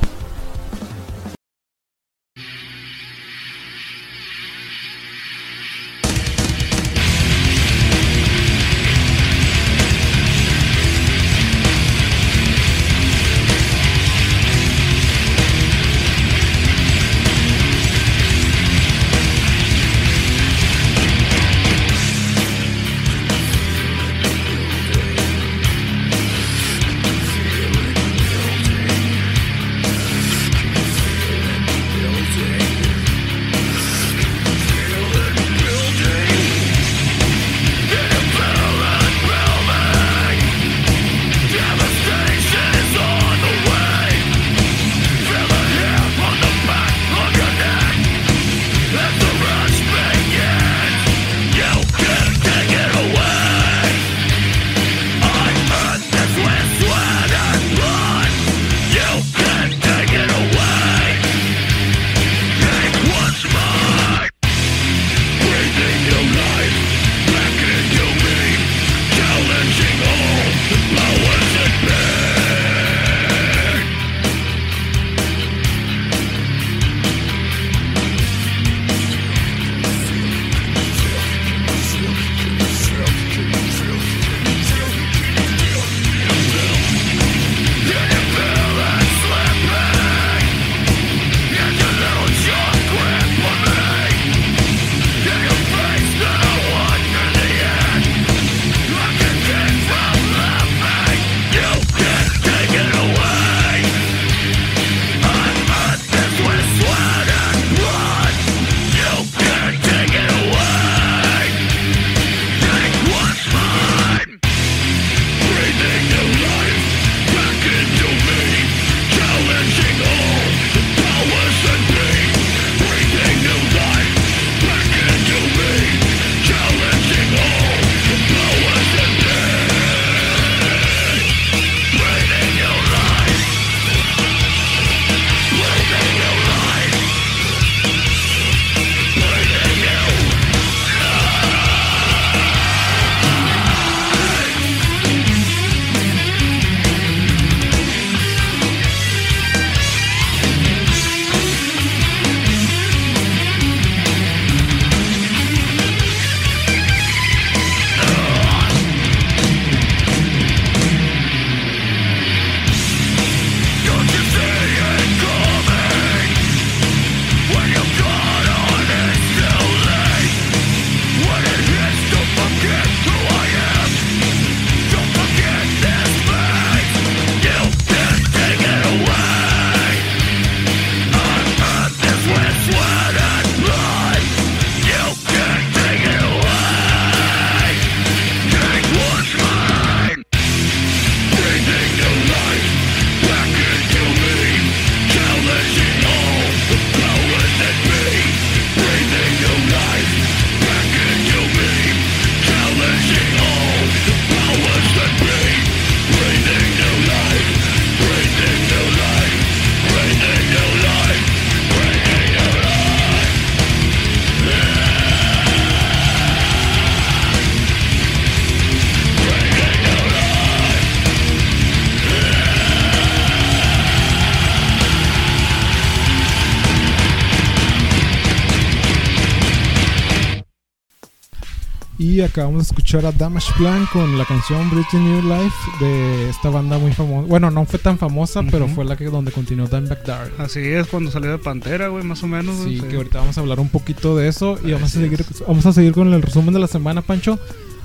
acabamos de escuchar a Damage Plan con la canción Breathing New Life de esta banda muy famosa. Bueno, no fue tan famosa, pero Ujú. fue la que donde continuó Dimebag Darrell. Así es, cuando salió de Pantera, güey, más o menos. güey, Sí, que ahorita vamos a hablar un poquito de eso y vamos a seguir, vamos a seguir con el resumen de la semana, Pancho.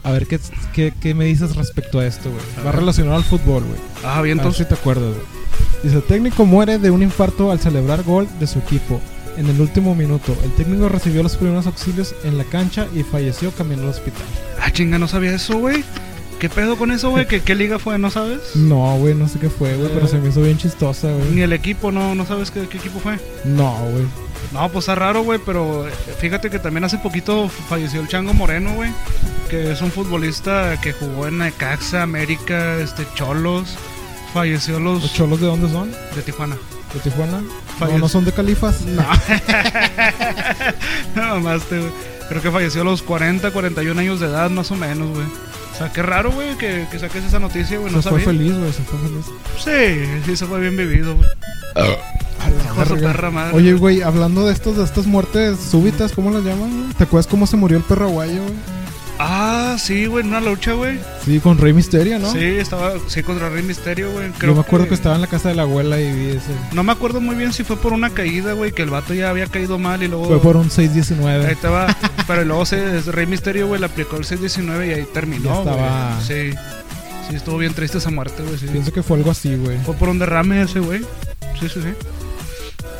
A ver qué, qué, qué me dices respecto a esto, güey. Va relacionado al fútbol, güey. Ah, bien, A ver si entonces. te acuerdas, güey. Dice, el técnico muere de un infarto al celebrar gol de su equipo. En el último minuto, el técnico recibió los primeros auxilios en la cancha y falleció camino al hospital. Ah, chinga, no sabía eso, güey. ¿Qué pedo con eso, güey? ¿Qué, ¿Qué liga fue? ¿No sabes? No, güey, no sé qué fue, güey, pero se me hizo bien chistosa, Ni güey. el equipo, no, no sabes qué, qué equipo fue. No, güey. No, pues está raro, güey, pero eh, fíjate que también hace poquito falleció el Chango Moreno, güey, que es un futbolista que jugó en Necaxa, América, este Cholos. Falleció los ¿Los cholos de dónde son? de Tijuana. ¿De Tijuana? No, no son de Califas. No. [laughs] no, más te, güey. Creo que falleció a los 40, 41 años de edad, más o menos, güey. O sea, qué raro, güey, que, que saques esa noticia, güey. No se fue sabía. feliz, güey, se fue feliz. Sí, sí, se fue bien vivido, güey. Madre. Oye, güey, hablando de estos, de estas muertes súbitas, ¿cómo las llaman? güey? ¿Te acuerdas cómo se murió el perro aguayo, güey? Ah, sí, güey, en una lucha, güey. Sí, con Rey Misterio, ¿no? Sí, estaba, sí, contra Rey Misterio, güey. Yo Creo me acuerdo que... estaba en la casa de la abuela y vi ese. No me acuerdo muy bien si fue por una caída, güey, que el vato ya había caído mal y luego... Fue por un Ahí 619. estaba, pero luego se, Rey Misterio, güey, le aplicó el 619 y ahí terminó, Ya estaba-. Sí, sí, estuvo bien triste esa muerte, güey, sí. Pienso que fue algo así, güey. Fue por un derrame ese, güey. Sí, sí, sí.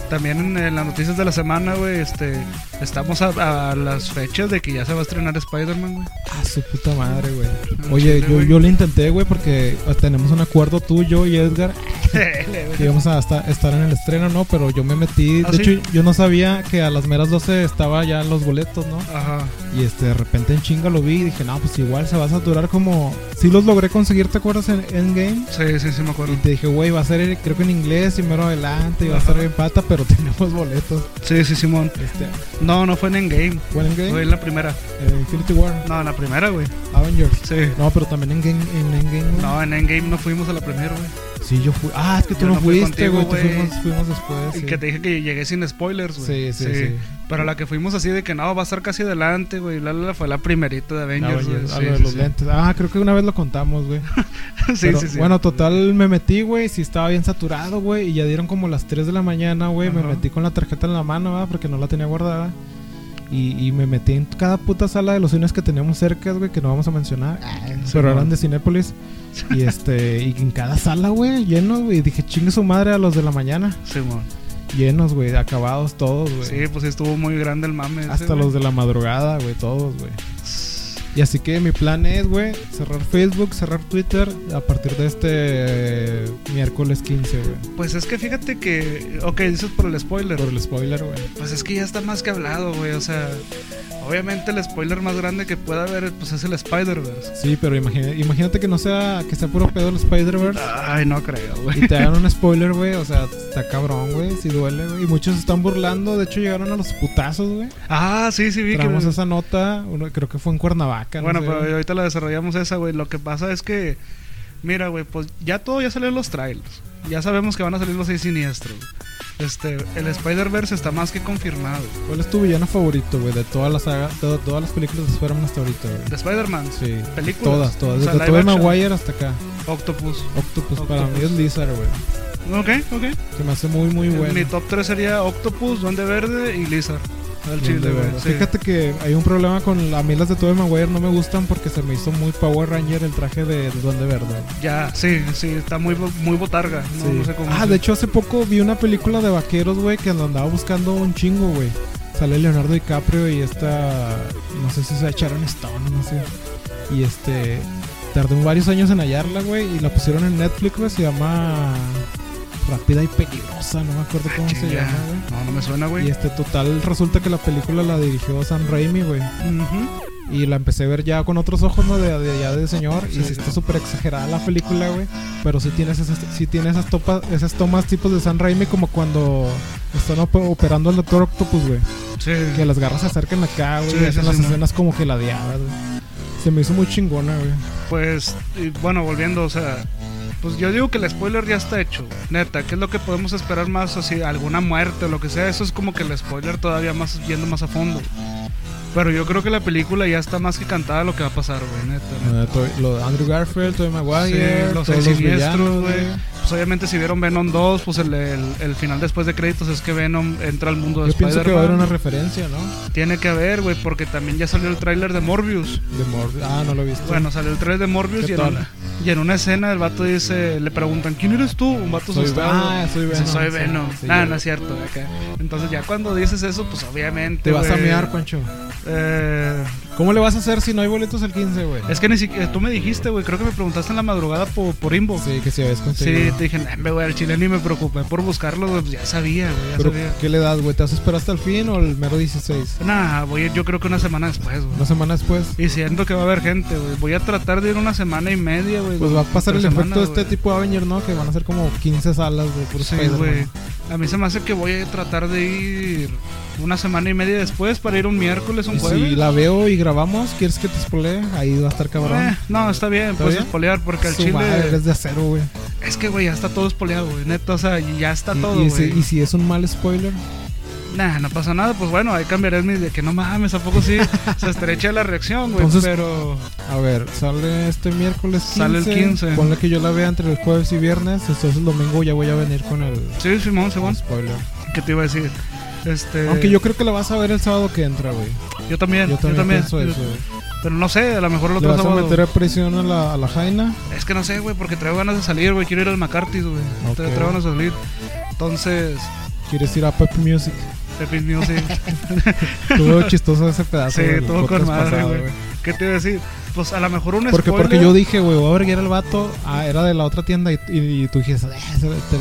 También en, las noticias de la semana, güey, este, estamos a, a las fechas de que ya se va a estrenar Spider-Man, güey. Ah, su puta madre, güey. Al Oye, yo, yo lo intenté, güey, porque eh, tenemos un acuerdo tú, yo y Edgar [laughs] que íbamos a esta- estar en el estreno, ¿no? Pero yo me metí. ¿Ah, de sí? hecho, yo no sabía que a las meras 12 estaba ya los boletos, ¿no? Ajá. Y este, de repente en chinga lo vi y dije, no, pues igual se va a saturar como. Sí, los logré conseguir, ¿te acuerdas? En Endgame. Sí, sí, sí, me acuerdo. Y te dije, güey, va a ser, creo que en inglés y mero adelante, y va a estar en pata, pero [laughs] tenemos boletos. Sí, sí, Simón. Este, No, no fue en Endgame. ¿Fue en Endgame? Fue en la primera. Eh, Infinity War, No, en la primera, güey. Avengers. Sí. No, pero también en, Game- en Endgame. güey. No, en Endgame no fuimos a la primera, güey. Sí, yo fui. Ah, es que tú Yo no, no fui fuiste, güey. Fuimos, fuimos después. Y sí. que te dije que llegué sin spoilers, güey. Sí, sí, sí. Pero la que fuimos así de que no, va a estar casi adelante, güey. La, la, la fue la primerita de Avengers, güey. Avengers, Sí, algo de sí, los lentes. Ah, creo que una vez lo contamos, güey. [laughs] sí, Pero, sí, sí. Bueno, total, me metí, güey. Sí, estaba bien saturado, güey. Y ya dieron como las 3 de la mañana, güey. Me metí con la tarjeta en la mano, ¿verdad? Porque no la tenía guardada. Y, y me metí en cada puta sala de los cines que teníamos cerca, güey, que no vamos a mencionar. Sí, pero eran de Cinépolis. [laughs] Y este, y en cada sala, güey, llenos, güey. Y dije, chingue su madre a los de la mañana. Simón. Llenos, güey, acabados todos, güey. Sí, pues estuvo muy grande el mame. Hasta los de la madrugada, güey, todos, güey. Y así que mi plan es, güey, cerrar Facebook, cerrar Twitter a partir de este eh, miércoles 15, güey. Pues es que fíjate que. Ok, dices por el spoiler. Por el spoiler, güey. Pues es que ya está más que hablado, güey. O sea, obviamente el spoiler más grande que pueda haber, pues es el Spider-Verse. Sí, pero imagínate que no sea, que sea puro pedo el Spider-Verse. Ay, no creo, güey. Y te hagan un spoiler, güey. O sea, está cabrón, güey. Si duele, güey. Y muchos se están burlando. De hecho, llegaron a los putazos, güey. Ah, sí, sí, vi que. Traemos esa nota. uno- creo que fue en Cuernavaca. No Bueno, sé, pero ahorita la desarrollamos esa, güey. Lo que pasa es que, mira, güey, pues ya todo ya salió en los trailers. Ya sabemos que van a salir los seis siniestros. Este, el Spider-Verse está más que confirmado. ¿Cuál es tu villano favorito, güey? De toda la saga, de todas las películas de Spider-Man hasta ahorita, güey. De Spider-Man, Sí. películas. Todas, todas. O sea, Desde Tobey. Maguire hasta acá. Octopus. Octopus, para mí es Lizard, güey. Ok, ok. Se me hace muy, muy bueno. Mi top 3 sería Octopus, Duende Verde y Lizard. Al chile, güey. sí. Fíjate que hay un problema con a mí las de Tobey Maguire no me gustan porque se me hizo muy Power Ranger el traje de Duende Verde. Ya, sí, sí, está muy, muy botarga. No, Sí. no sé cómo. ah, de hecho hace poco vi una película de vaqueros, güey, que lo andaba buscando un chingo, güey. Sale Leonardo DiCaprio y esta, no sé si se echaron Stone, no sé. Y este, tardé varios años en hallarla, güey, y la pusieron en Netflix, güey, se llama Rápida y Peligrosa, no me acuerdo cómo se Ah, llama, güey. No, no me suena, Y güey. este total resulta que la película la dirigió Sam Raimi, güey. Ujú. Y la empecé a ver ya con otros ojos, ¿no? De, de ya de señor. Sí, y sí está súper exagerada la película, güey. Pero sí tiene esas, sí tiene esas, topas, esas tomas tipos de Sam Raimi como cuando están op- operando al Doctor Octopus, güey. Sí. Que las garras se acercan acá, güey. Sí, y hacen las escenas como que ladeadas, güey. Se me hizo muy chingona, güey. Pues, y bueno, volviendo, o sea, pues yo digo que el spoiler ya está hecho. Neta, ¿qué es lo que podemos esperar más? Así, alguna muerte o lo que sea. Eso es como que el spoiler todavía más yendo más a fondo. Pero yo creo que la película ya está más que cantada lo que va a pasar, güey, neta. lo de Andrew Garfield, Tobey Maguire, Sí, los todos villanos, siniestros, güey. Pues obviamente si vieron Venom 2, pues el, el- el final después de créditos es que Venom entra al mundo de Yo pienso que va a haber una Spider-Man. referencia, ¿no? Tiene que haber, güey, porque también ya salió el tráiler de Morbius. De Morbius. Ah, no lo he visto. Bueno, salió el trailer de Morbius ¿Qué y en, una, y en una escena el vato dice, le preguntan, ¿quién eres tú? Un vato Soy- asustado. ah, soy Dice, Venom, Soy Venom. sí, nah, yo- no es cierto. Entonces ya cuando dices eso, pues obviamente, Te vas a mear, Pancho. eh, ¿Cómo le vas a hacer si no hay boletos el 15, güey? es que ni siquiera, tú me dijiste, güey, creo que me preguntaste en la madrugada por, por inbox. Sí, que si habías Sí. Te dije, nah, me voy al chile ni me preocupé por buscarlo, güey, pues ya sabía, güey, ya Pero, sabía. ¿qué le das, güey? ¿Te vas a esperar hasta el fin o el mero 16? Nah, voy yo creo que una semana después, güey. Una semana después. Y siento que va a haber gente, güey. Voy a tratar de ir una semana y media, güey. Pues va a pasar el efecto de este tipo de Avenger, ¿no? Que van a ser como 15 salas de puro Sí, güey. A mí se me hace que voy a tratar de ir una semana y media después para ir un miércoles, un jueves. si la veo y grabamos, ¿quieres que te spoilee? Ahí va a estar cabrón. Eh, no, está bien, ¿Está puedes bien? espolear porque al chile. madre, eres de acero, güey. Es que, güey, ya está todo espoleado, güey. Neta, o sea, ya está Y- todo, y, si, güey. y si es un mal spoiler, Nah, no pasa nada, pues bueno, ahí cambiaré mi de que no mames, ¿a poco sí? [laughs] se estrecha la reacción, güey. Entonces- Pero. a ver, sale este miércoles 15. Sale el 15. Ponle que yo la vea entre el jueves y viernes. Entonces el domingo ya voy a venir con el, Sí, Simón, Simón. spoiler. ¿Qué te iba a decir? Este. Aunque yo creo que la vas a ver el sábado que entra, güey. Yo también, Yo también, pienso Yo- eso, güey. Pero no sé, a lo mejor el ¿Le otro vas a meter a presión a la, a la Jaina? Es que no sé, güey, porque traigo ganas de salir, güey. Quiero ir al McCarthy's, güey. Ok. Tra- Traigo ganas de salir. Entonces, ¿Quieres ir a Pep Music? Pepin Music. [laughs] Estuvo chistoso ese pedazo. sí, todo con madre, güey. ¿Qué te iba a decir? Pues a lo mejor un Porque, spoiler. porque yo dije, güey, voy a verguiar al vato. Ah, era de la otra tienda y, y- y tú dijiste, "Eh, se- te,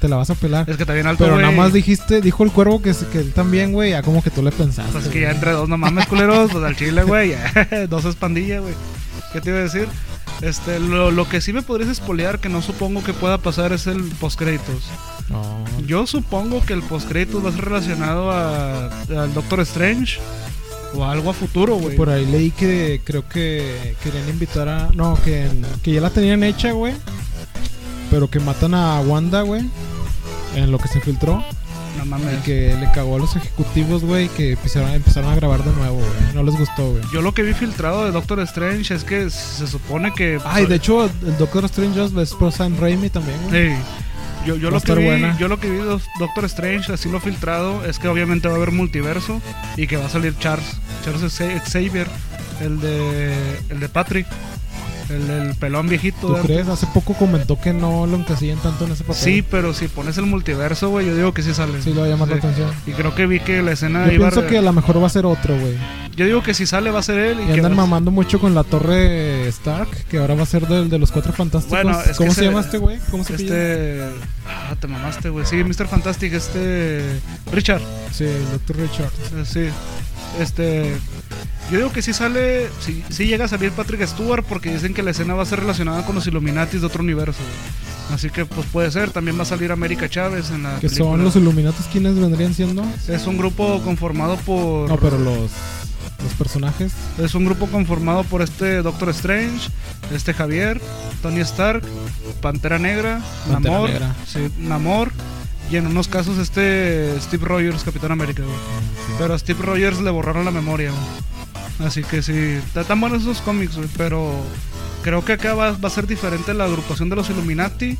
te la vas a pelar. Es que también alto, Pero güey. nada más dijiste, dijo el cuervo que, que él también, güey, ya como que tú le pensaste. Pues es que ya entre dos no mames, culeros. Pues al chile, güey. [laughs] dos es pandilla, güey. ¿Qué te iba a decir? Este, lo, lo que sí me podrías espolear, que no supongo que pueda pasar, es el postcréditos. Yo supongo que el postcréditos va a ser relacionado a, al Doctor Strange o algo a futuro, güey. Por ahí leí que creo que querían invitar a. No, que, que ya la tenían hecha, güey. Pero que matan a Wanda, güey. En lo que se filtró. No Y mames. que le cagó a los ejecutivos, güey. Que empezaron, empezaron a grabar de nuevo, güey. No les gustó, güey. Yo lo que vi filtrado de Doctor Strange es que se supone que. Ay, de hecho, el Doctor Strange es por Sam Raimi también, güey. Sí. Yo, yo, lo que vi, buena. yo lo que vi Doctor Strange, así lo filtrado, es que obviamente va a haber multiverso y que va a salir Charles. Charles Xavier, el de, el de Patrick. El pelón viejito. ¿Tú de crees? Hace poco comentó que no lo encasillan tanto en ese papel. Sí, pero si pones el multiverso, güey, yo digo que sí sale. Sí, le va a llamar la atención. Y creo que vi que la escena Yo iba pienso que a lo mejor va a ser otro, güey. Yo digo que si sale va a ser él. Y, andan mamando mucho con la torre Stark, que ahora va a ser del de los cuatro fantásticos. Bueno, es que ¿Cómo se llama este güey? ¿Cómo se? Este. Ah, te mamaste, güey. Sí, Mr. Fantastic, este. Richard. Sí, el Dr. Richard. Eh, Sí. Este. Yo digo que sí sale. Sí, sí llega a salir Patrick Stewart porque dicen que la escena va a ser relacionada con los Illuminatis de otro universo. güey. Así que, pues puede ser. También va a salir América Chávez en la. Que película. son los Illuminatis, ¿quiénes vendrían siendo? Es un grupo conformado por. No, pero los, los personajes. Es un grupo conformado por este Doctor Strange, este Javier, Tony Stark, Pantera Negra, Pantera Namor, Negra. sí, Namor y en unos casos este Steve Rogers, Capitán América. güey. Pero a Steve Rogers le borraron la memoria. güey. Así que sí, está tan buenos esos cómics, pero creo que acá va, va a ser diferente la agrupación de los Illuminati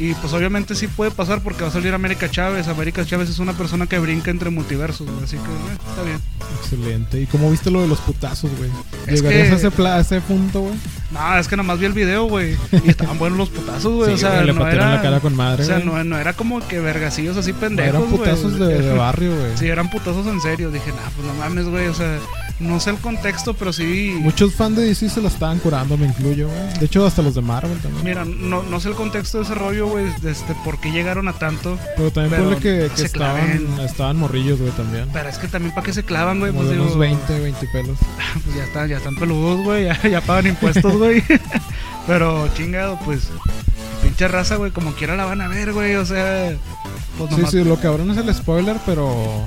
y pues obviamente sí puede pasar porque va a salir América Chávez. América Chávez es una persona que brinca entre multiversos, güey, así que eh, está bien. Excelente. ¿Y cómo viste lo de los putazos, güey? Es ¿Llegarías que- a, ese pla- a ese punto, güey? No, es que nomás vi el video, güey. Y estaban buenos los putazos, güey. Sí, o sea, güey, le no era. la cara con madre, o sea, güey. no, no era como que vergacillos así No, pendejos. Eran putazos güey. de, de barrio, güey. Sí, eran putazos en serio. Dije, nah, pues no mames, güey. O sea, no sé el contexto, pero sí. Muchos fans de DC se la estaban curando, me incluyo, güey. De hecho, hasta los de Marvel también. Mira, no, no sé el contexto de ese rollo, güey. Este, por qué llegaron a tanto. Pero también ponle que, que estaban, estaban morrillos, güey, también. Pero es que también, ¿para qué se clavan, güey? Pues de digo, unos 20, 20 pelos. [laughs] pues ya están, ya están peludos, güey. Ya, ya pagan impuestos, güey. [laughs] pero chingado, pues. Pinche raza, güey. Como quiera la van a ver, güey. O sea. Pues Sí, sí, lo cabrón es el spoiler, pero...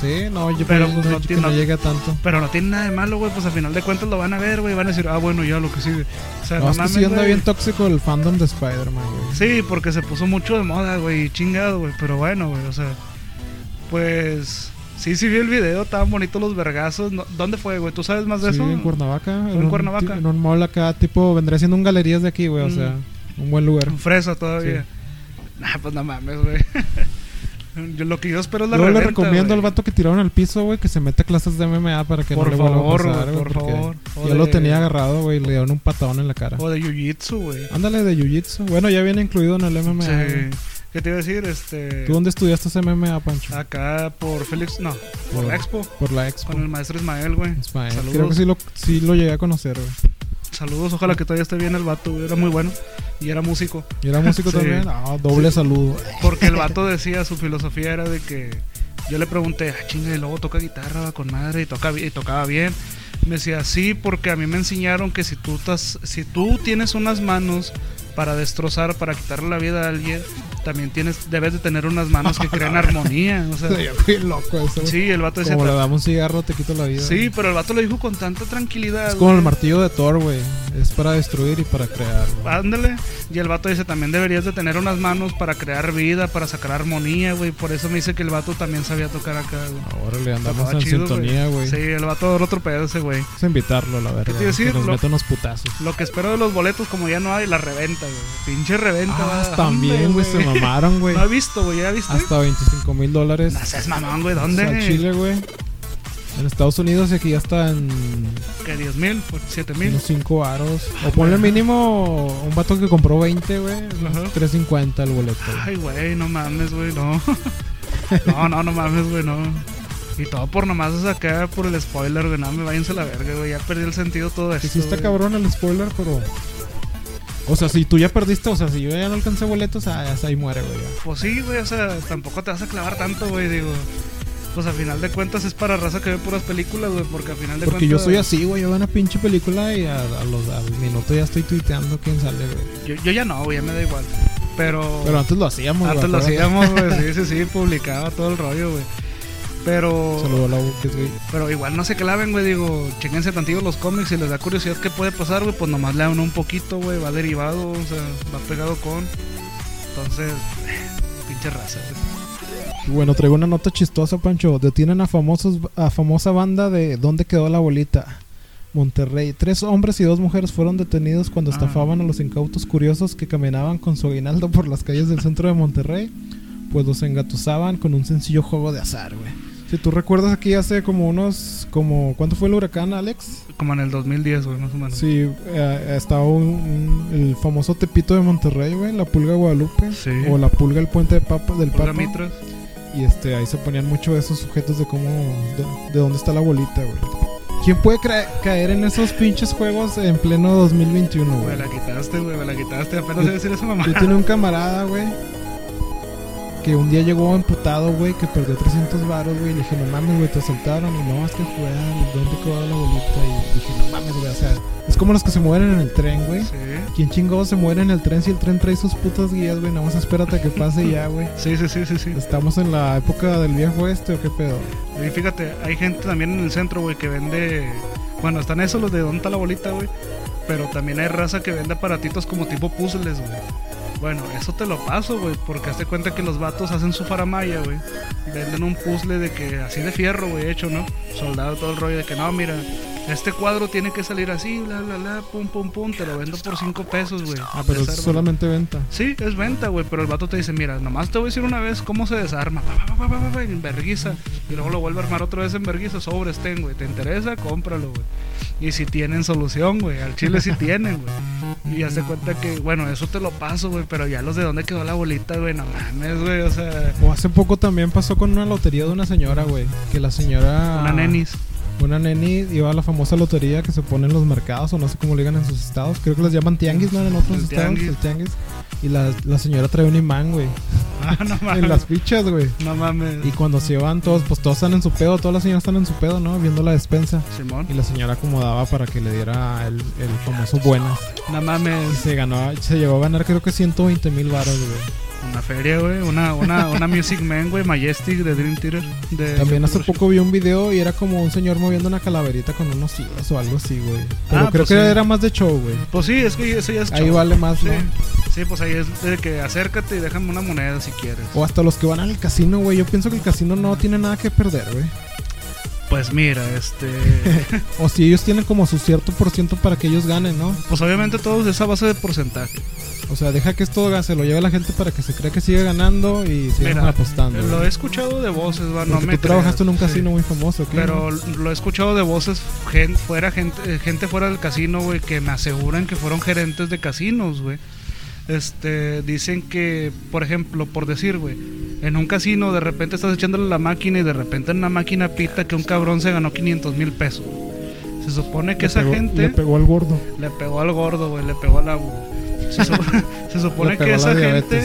Sí, no, yo Pero, pues, no que no llegue a tanto. Pero no tiene nada de malo, güey. Pues al final de cuentas lo van a ver, güey. Van a decir, ah, bueno, ya lo que sigue. O sea, No, no, es que mames, sí anda güey. bien tóxico el fandom de Spider-Man, güey. Sí, porque se puso mucho de moda, güey. Chingado, güey. Pero bueno, güey. O sea, pues. Sí, sí vi el video, estaban bonitos los vergazos. No- ¿Dónde fue, güey? ¿Tú sabes más de Sí, eso? en Cuernavaca. ¿Fue en un Cuernavaca? ti- En un mall acá, tipo, vendría siendo un galerías de aquí, güey. O Mm. sea, un buen lugar. Fresa todavía. Nah, pues no mames, güey. [laughs] Yo, lo que yo espero es la Yo le recomiendo al vato que tiraron al piso, güey, que se mete a clases de MMA para que Por no le vuelva favor, a pasar, güey, por favor. O Ya lo tenía agarrado, güey, le dieron un patadón en la cara. O de Jiu-Jitsu, güey. Ándale de Jiu-Jitsu. Bueno, ya viene incluido en el MMA. Sí. ¿Qué te iba a decir? Este. ¿Tú dónde estudiaste MMA, Pancho? Acá por Félix. No, por Por- la Expo. Por la Expo. Con el maestro Ismael, güey. Ismael. Saludos. Creo que sí lo, sí lo llegué a conocer, güey. Saludos, ojalá que todavía esté bien el vato, güey. Era muy bueno. Y era músico. ¿Y era músico [laughs] Sí. también? Ah, doble saludo. Porque el [laughs] vato decía, su filosofía era de que yo le pregunté, ah, chinga, y luego toca guitarra va, con madre y, toca, y tocaba bien. Me decía, sí, porque a mí me enseñaron que si tú, estás, si tú tienes unas manos para destrozar, para quitarle la vida a alguien, también tienes, debes de tener unas manos que crean armonía. O sea, [laughs] fui loco eso. sí, el vato decía, Como le damos un cigarro, te quito la vida. sí, pero el vato lo dijo con tanta tranquilidad. Es como el martillo de Thor, güey. Es para destruir y para crear. güey. Ándale. Y el vato dice, también deberías de tener unas manos para crear vida, para sacar armonía, güey. Por eso me dice que el vato también sabía tocar acá, güey. Ahora le andamos en chido, sintonía, güey. Sí, el vato otro pedo ese, güey. Vamos a invitarlo, la verdad. te iba a decir? Que nos Lo- meta unos putazos. Lo que espero de los boletos, como ya no hay, la reventa, güey. Pinche reventa, Ah, también, güey, se mamaron, güey. No he visto, güey, ¿ya viste? Hasta 25 mil dólares. No seas mamón, güey, O ¿dónde? sea, Chile, güey. En Estados Unidos y aquí ya está en ¿Qué, 10 mil? ¿7 mil? unos 5 aros. O ponle mínimo un vato que compró 20, güey. Ajá. 3.50 el boleto. Ay, güey, no mames, güey, no. [laughs] no, no, no mames, güey, no. Y todo por nomás acá por el spoiler, güey, no me váyanse a la verga, güey, ya perdí el sentido todo esto. Sí está cabrón el spoiler, pero. O sea, si tú ya perdiste, o sea, si yo ya no alcancé boletos, ah, hasta ahí muere, güey. ya. Pues sí, güey, o sea, tampoco te vas a clavar tanto, güey, digo. Pues a final de cuentas es para raza que ve puras películas, güey, porque a final de Porque yo cuentas. soy así, güey. Yo veo una pinche película y a, a los, al minuto ya estoy tuiteando quién sale, güey. Yo, yo ya no, güey, ya me da igual. Pero. Pero antes lo hacíamos, güey. antes lo hacíamos, güey, sí, [laughs] sí, sí, publicaba todo el rollo, güey. Pero. Saludo a la Buques, güey. Pero igual no se claven, güey. Digo, chequense tantillo los cómics. Si les da curiosidad qué puede pasar, güey, pues nomás lean un poquito, güey. Va derivado, o sea, va pegado con. Entonces, pinche raza, güey. Bueno, traigo una nota chistosa, Pancho. Detienen a famosos a famosa banda de ¿Dónde quedó la bolita? Monterrey. Tres hombres y dos mujeres fueron detenidos cuando Ah. estafaban a los incautos curiosos que caminaban con su aguinaldo por las calles del centro de Monterrey. Pues los engatusaban con un sencillo juego de azar, güey. Si tú recuerdas aquí hace como unos... como ¿Cuánto fue el huracán, Alex? Como en el 2010, güey, más o menos. Sí, eh, estaba un- un- el famoso Tepito de Monterrey, güey. La Pulga Guadalupe. Sí. O la Pulga el Puente de Papa, del Pulga Papa. Mitras. Y este, ahí se ponían mucho esos sujetos de cómo, de, de dónde está la bolita, güey. ¿Quién puede caer en esos pinches juegos en pleno 2021, Me güey? la quitaste, güey, me la quitaste. Apenas Yo- decir esa mamá. Yo tenía un camarada, güey, que un día llegó emputado, güey, que perdió 300 varos, güey. Y le dije, no mames, güey, te asaltaron. Y no, es que fue al dónde quedó la bolita. Y dije, no mames, güey, o sea, es como los que se mueren en el tren, güey. Sí. ¿Quién chingado se muere en el tren si el tren trae sus putas guías, güey? Nada más espérate a que pase ya, güey. Sí, sí, sí, sí, sí. ¿Estamos en la época del viejo este o qué pedo? Y fíjate, hay gente también en el centro, güey, que vende. Bueno, están esos los de dónde está la bolita, güey. Pero también hay raza que vende aparatitos como tipo puzzles, güey. Bueno, eso te lo paso, güey, porque hazte cuenta que los vatos hacen su faramaya, güey. Venden un puzzle de que así de fierro, güey, hecho, ¿no? Soldado todo el rollo de que no, mira, este cuadro tiene que salir así, bla, bla, bla, pum, pum, pum, te lo vendo por 5 pesos, güey. Ah, pero es solamente venta. Sí, es venta, güey, pero el vato te dice, mira, nomás te voy a decir una vez cómo se desarma, pa, pa, pa, en verguiza, y luego lo vuelve a armar otra vez en verguiza, sobres ten, güey, te interesa, cómpralo, güey. Y si tienen solución, güey, al chile sí tienen, güey. Y ya se cuenta que, bueno, eso te lo paso, güey, pero ya los de dónde quedó la bolita, güey, no mames, güey, o sea, O hace poco también pasó con una lotería de una señora, güey. Que la señora. una nenis. Una neni iba a la famosa lotería que se pone en los mercados, o no sé cómo le digan en sus estados. Creo que les llaman tianguis, ¿no? En otros El estados, tianguis. el tianguis. Y la, la señora trae un imán, güey. Ah, no [laughs] En las mames. fichas, güey. No mames. Y cuando se van todos, pues todos están en su pedo, todas las señoras están en su pedo, ¿no? Viendo la despensa. Simón. Y la señora acomodaba para que le diera el, el famoso buenas. No Y mames. se ganó, se llegó a ganar creo que 120 mil varos, güey. Una feria, güey. Una, una, una Music Man, güey. Majestic de Dream Theater. De También hace poco vi un video y era como un señor moviendo una calaverita con unos hilos o algo así, güey. Pero Ah, creo pues que sí. era más de show, güey. Pues sí, es que eso ya es Ahí show. vale más, Sí. ¿no? Sí, pues ahí es de que acércate y déjame una moneda si quieres. O hasta los que van al casino, güey. Yo pienso que el casino no tiene nada que perder, güey. Pues mira, este. [laughs] O si ellos tienen como su cierto por ciento para que ellos ganen, ¿no? pues obviamente todo es esa base de porcentaje. O sea, deja que esto se lo lleve la gente para que se crea que sigue ganando y sigan apostando. Lo he escuchado de voces, va, no me tú trabajaste en un sí. casino muy famoso, ¿qué? Pero lo he escuchado de voces gen- fuera gente, eh, gente fuera del casino, güey, que me aseguran que fueron gerentes de casinos, güey. Este, dicen que, por ejemplo, por decir, güey, en un casino de repente estás echándole la máquina y de repente en una máquina pita que un cabrón se ganó 500 mil pesos. Se supone que Le esa pegó- gente Le pegó al gordo. le pegó al gordo, güey, le pegó al agua. Se, su- [laughs] se supone que esa gente,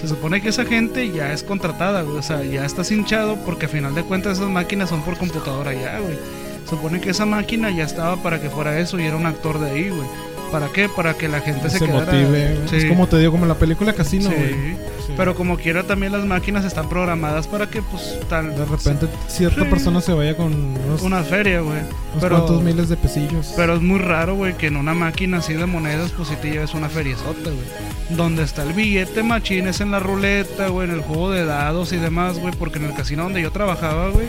se supone que esa gente ya es contratada, güey, o sea, ya estás hinchado porque a final de cuentas esas máquinas son por computadora ya, güey. Se supone que esa máquina ya estaba para que fuera eso y era un actor de ahí, güey. ¿Para qué? Para que la gente se, Se quedara. motive. Sí. Es como te digo, como la película Casino, Sí. Pero como quiera también las máquinas están programadas para que pues tal De repente cierta persona se vaya con unos, una feria, güey. unos Pero cuantos miles de pesillos. Pero es muy raro, güey, que en una máquina así de monedas, pues si te lleves una feriezota, güey. Donde está el billete machín es en la ruleta, güey, en el juego de dados y demás, güey. Porque en el casino donde yo trabajaba, güey,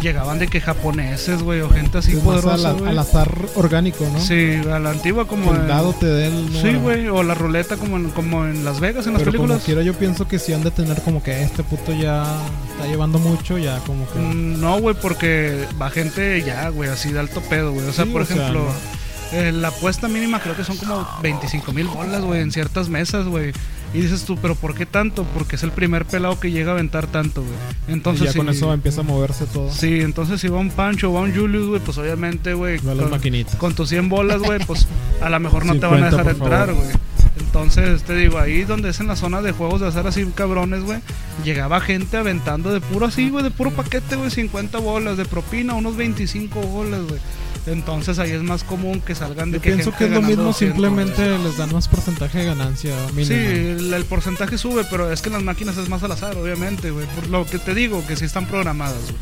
llegaban de que japoneses, güey, o gente así Es más poderosa, al, al azar orgánico, ¿no? Sí, a la antigua como el dado te dé el Sí, güey, o la ruleta como en, como en Las Vegas, en las Pero como películas. quiera, yo pienso que si han de tener como que este puto ya está llevando mucho, ya como que. Mm, No, güey, porque va gente ya, güey, así de alto pedo, güey. O sea, Sí, por o sea, ejemplo, no. eh, la apuesta mínima creo que son como 25 mil bolas, güey, en ciertas mesas, güey. Y dices tú, ¿pero por qué tanto? Porque es el primer pelado que llega a aventar tanto, güey. y Entonces, ya con si- eso empieza a moverse todo. Sí, entonces si va un Pancho o va un Julius, güey, pues obviamente, güey, Va a las con, maquinitas. con tus 100 bolas, güey, pues a lo mejor no te van a 50, dejar entrar, güey. Entonces, te digo, ahí donde es en la zona de juegos de azar así cabrones, güey, llegaba gente aventando de puro así, güey, de puro paquete, güey, 50 bolas de propina, unos 25 bolas, güey. Entonces ahí es más común que salgan de Yo que pienso gente que es lo mismo, 200, simplemente les dan más porcentaje de ganancia mínimo. Sí, el, el porcentaje sube, pero es que en las máquinas es más al azar, obviamente, güey. Por lo que te digo, que sí están programadas, güey.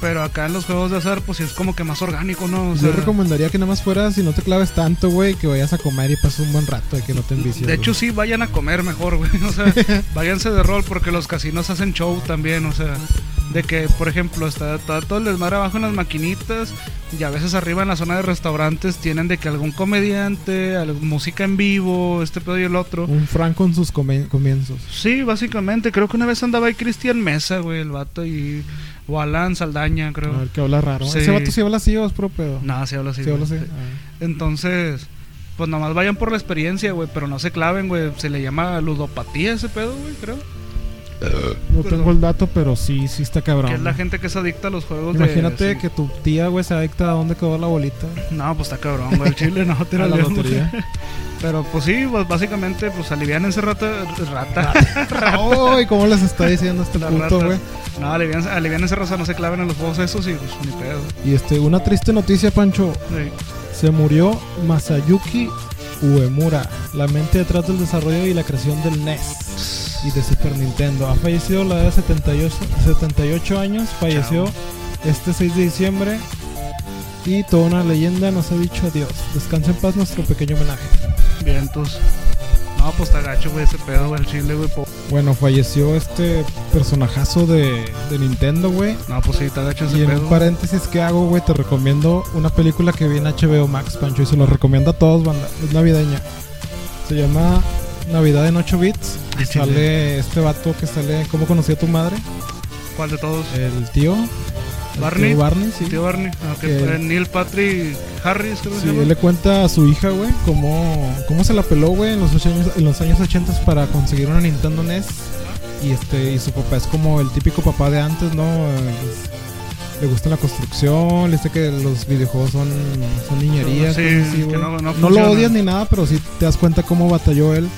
Pero acá en los juegos de azar, pues sí es como que más orgánico, ¿no? O sea, Yo recomendaría que nada más fueras y no te claves tanto, güey, que vayas a comer y pases un buen rato y que no te envicies. De hecho, güey. sí, vayan a comer mejor, güey. [laughs] O sea, [laughs] váyanse de rol porque los casinos hacen show también. O sea, de que, por ejemplo, está, está todo el desmadre abajo en las maquinitas y a veces arriba en la zona de restaurantes tienen de que algún comediante, algo- música en vivo, este pedo y el otro. un Franco en sus comienzos. Sí, básicamente. Creo que una vez andaba ahí Cristian Mesa, güey, el vato y. O Alan Saldaña, creo. A ver, que habla raro. Sí. Ese vato sí habla así o es pro pedo. Nada, sí habla así. sí habla güey. así. Ah. Entonces, pues nomás vayan por la experiencia, güey, pero no se claven, güey. Se le llama ludopatía ese pedo, güey, creo. No tengo el dato, pero sí, sí está cabrón. Que es la gente que es adicta a los juegos Imagínate de... sí. que tu tía, güey, se adicta a dónde quedó la bolita. No, pues está cabrón, güey. El chile no, [laughs] tira la lotería. Pero pues sí, pues básicamente, pues alivian ese rata. Rata. [laughs] ¡Ay! ¿Cómo les está diciendo este ratas. güey? No, alivian, alivian ese raza, no se claven en los juegos esos y pues ni pedo. Y este, una triste noticia, Pancho. Sí. Se murió Masayuki Uemura, la mente detrás del desarrollo y la creación del NES y de Super Nintendo. Ha fallecido a la edad de 78, 78 años, falleció este 6 de diciembre y toda una leyenda nos ha dicho adiós. Descansa en paz nuestro pequeño homenaje. Vientos. No, pues está gacho, güey, ese pedo, güey, el chile, güey. po- Bueno, falleció este personajazo de, de Nintendo, güey. No, pues sí, está gacho ese Y en pedo. un paréntesis que hago, güey, te recomiendo una película que vi en HBO Max, Pancho, y se lo recomiendo a todos, banda. Es navideña. Se llama Navidad en 8 bits. Ah, Y chile. sale este vato que sale, ¿cómo conocí a tu madre? ¿Cuál de todos? El tío. Barney. tío Barney, sí. Tío Barney. Ah, que Que- fue Neil Patrick Harris, creo Sí, se llama. él le cuenta a su hija, güey, cómo, cómo se la peló, güey, en los años, en los años 80 para conseguir una Nintendo NES. Y este, y su papá es como el típico papá de antes, ¿no? Eh, les- le gusta la construcción, le dice que los videojuegos son, son niñerías, Sí, así, que no- no no, lo odias ni nada, pero sí te das cuenta cómo batalló él.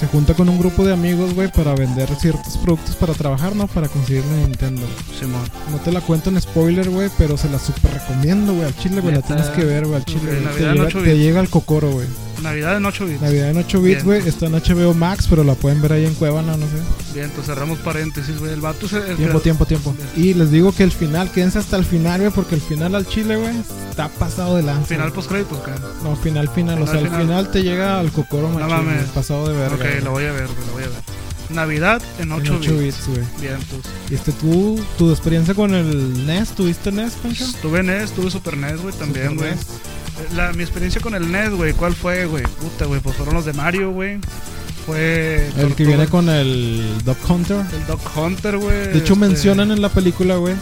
Se junta con un grupo de amigos, güey, para vender ciertos productos para trabajar, ¿no? Para conseguir una Nintendo. Simón. No te la cuento en spoiler, güey, pero se la super recomiendo, güey. Al chile, güey, la tienes que ver, güey, al chile. te, llega, te llega el cocoro, güey. Navidad en 8 bits. Navidad en 8 bits, güey. Está en HBO Max, pero la pueden ver ahí en Cuevana, no sé. Bien, entonces cerramos paréntesis, güey. El vato el Tiempo, tiempo, tiempo. Y les digo que el final, quédense hasta el final, güey, porque el final al chile, güey, está pasado de lanza. Final post créditos, ¿qué? No, final, final. o sea, al final. final te llega al cocoro No mames. güey, pasado de verga. Ok, güey. lo voy a ver, güey, lo voy a ver. Navidad en En 8, 8 bits. güey. Bien, entonces. Y este, tú, tu experiencia con el NES, ¿tuviste NES, Pancho? Tuve NES, tuve Super NES, güey, también, güey. La, mi experiencia con el NES, güey, ¿cuál fue, güey? Puta, güey, pues fueron los de Mario, güey. Fue. El que viene con el Dog Hunter. El Doc Hunter, güey. De hecho, este- mencionan en la película, güey,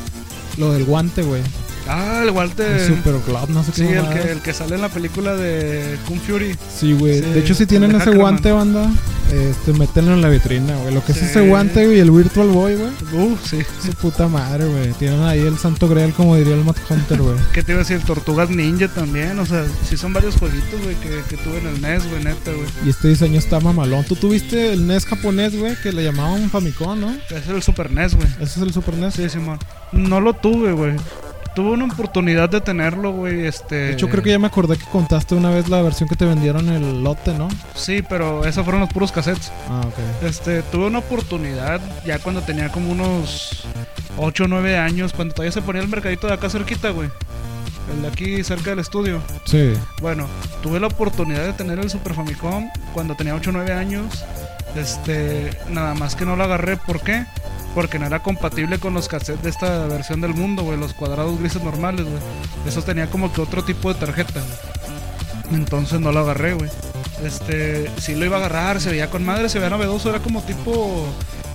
lo del guante, güey. Ah, el Walter. El Super Glove, no sé Sí, qué. el mamada que, el que sale en la película de Kung Fury. Sí, güey. Sí, de hecho, si tienen el ese Hackerman. guante, banda, este, métenlo en la vitrina, güey. Lo que es Sí. ese guante, güey, y el Virtual Boy, güey. Uh, sí. Su puta madre, güey. Tienen ahí el santo grial, como diría el Mad Hunter, güey. [laughs] ¿Qué te iba a decir? Tortugas Ninja también. O sea, sí son varios jueguitos, güey, que, que tuve en el NES, güey, neta, güey. Y este diseño está mamalón. Tú tuviste el NES japonés, güey, que le llamaban Famicom, ¿no? Ese es el Super NES, güey. Ese es el Super NES. Sí, Simón. No lo tuve, güey. Tuve una oportunidad de tenerlo, güey, este... De hecho, creo que ya me acordé que contaste una vez la versión que te vendieron el lote, ¿no? Sí, pero esos fueron los puros cassettes. Ah, ok. Este, tuve una oportunidad ya cuando tenía como unos 8 o 9 años, cuando todavía se ponía el mercadito de acá cerquita, güey. El de aquí cerca del estudio. Sí. Bueno, tuve la oportunidad de tener el Super Famicom cuando tenía 8 o 9 años. Este, nada más que no lo agarré, ¿por qué? Porque no era compatible con los cassettes de esta versión del mundo, güey, los cuadrados grises normales, güey. Esos tenía como que otro tipo de tarjeta, güey. Entonces no lo agarré, güey. Este, sí lo iba a agarrar, se veía con madre, se veía novedoso, era como tipo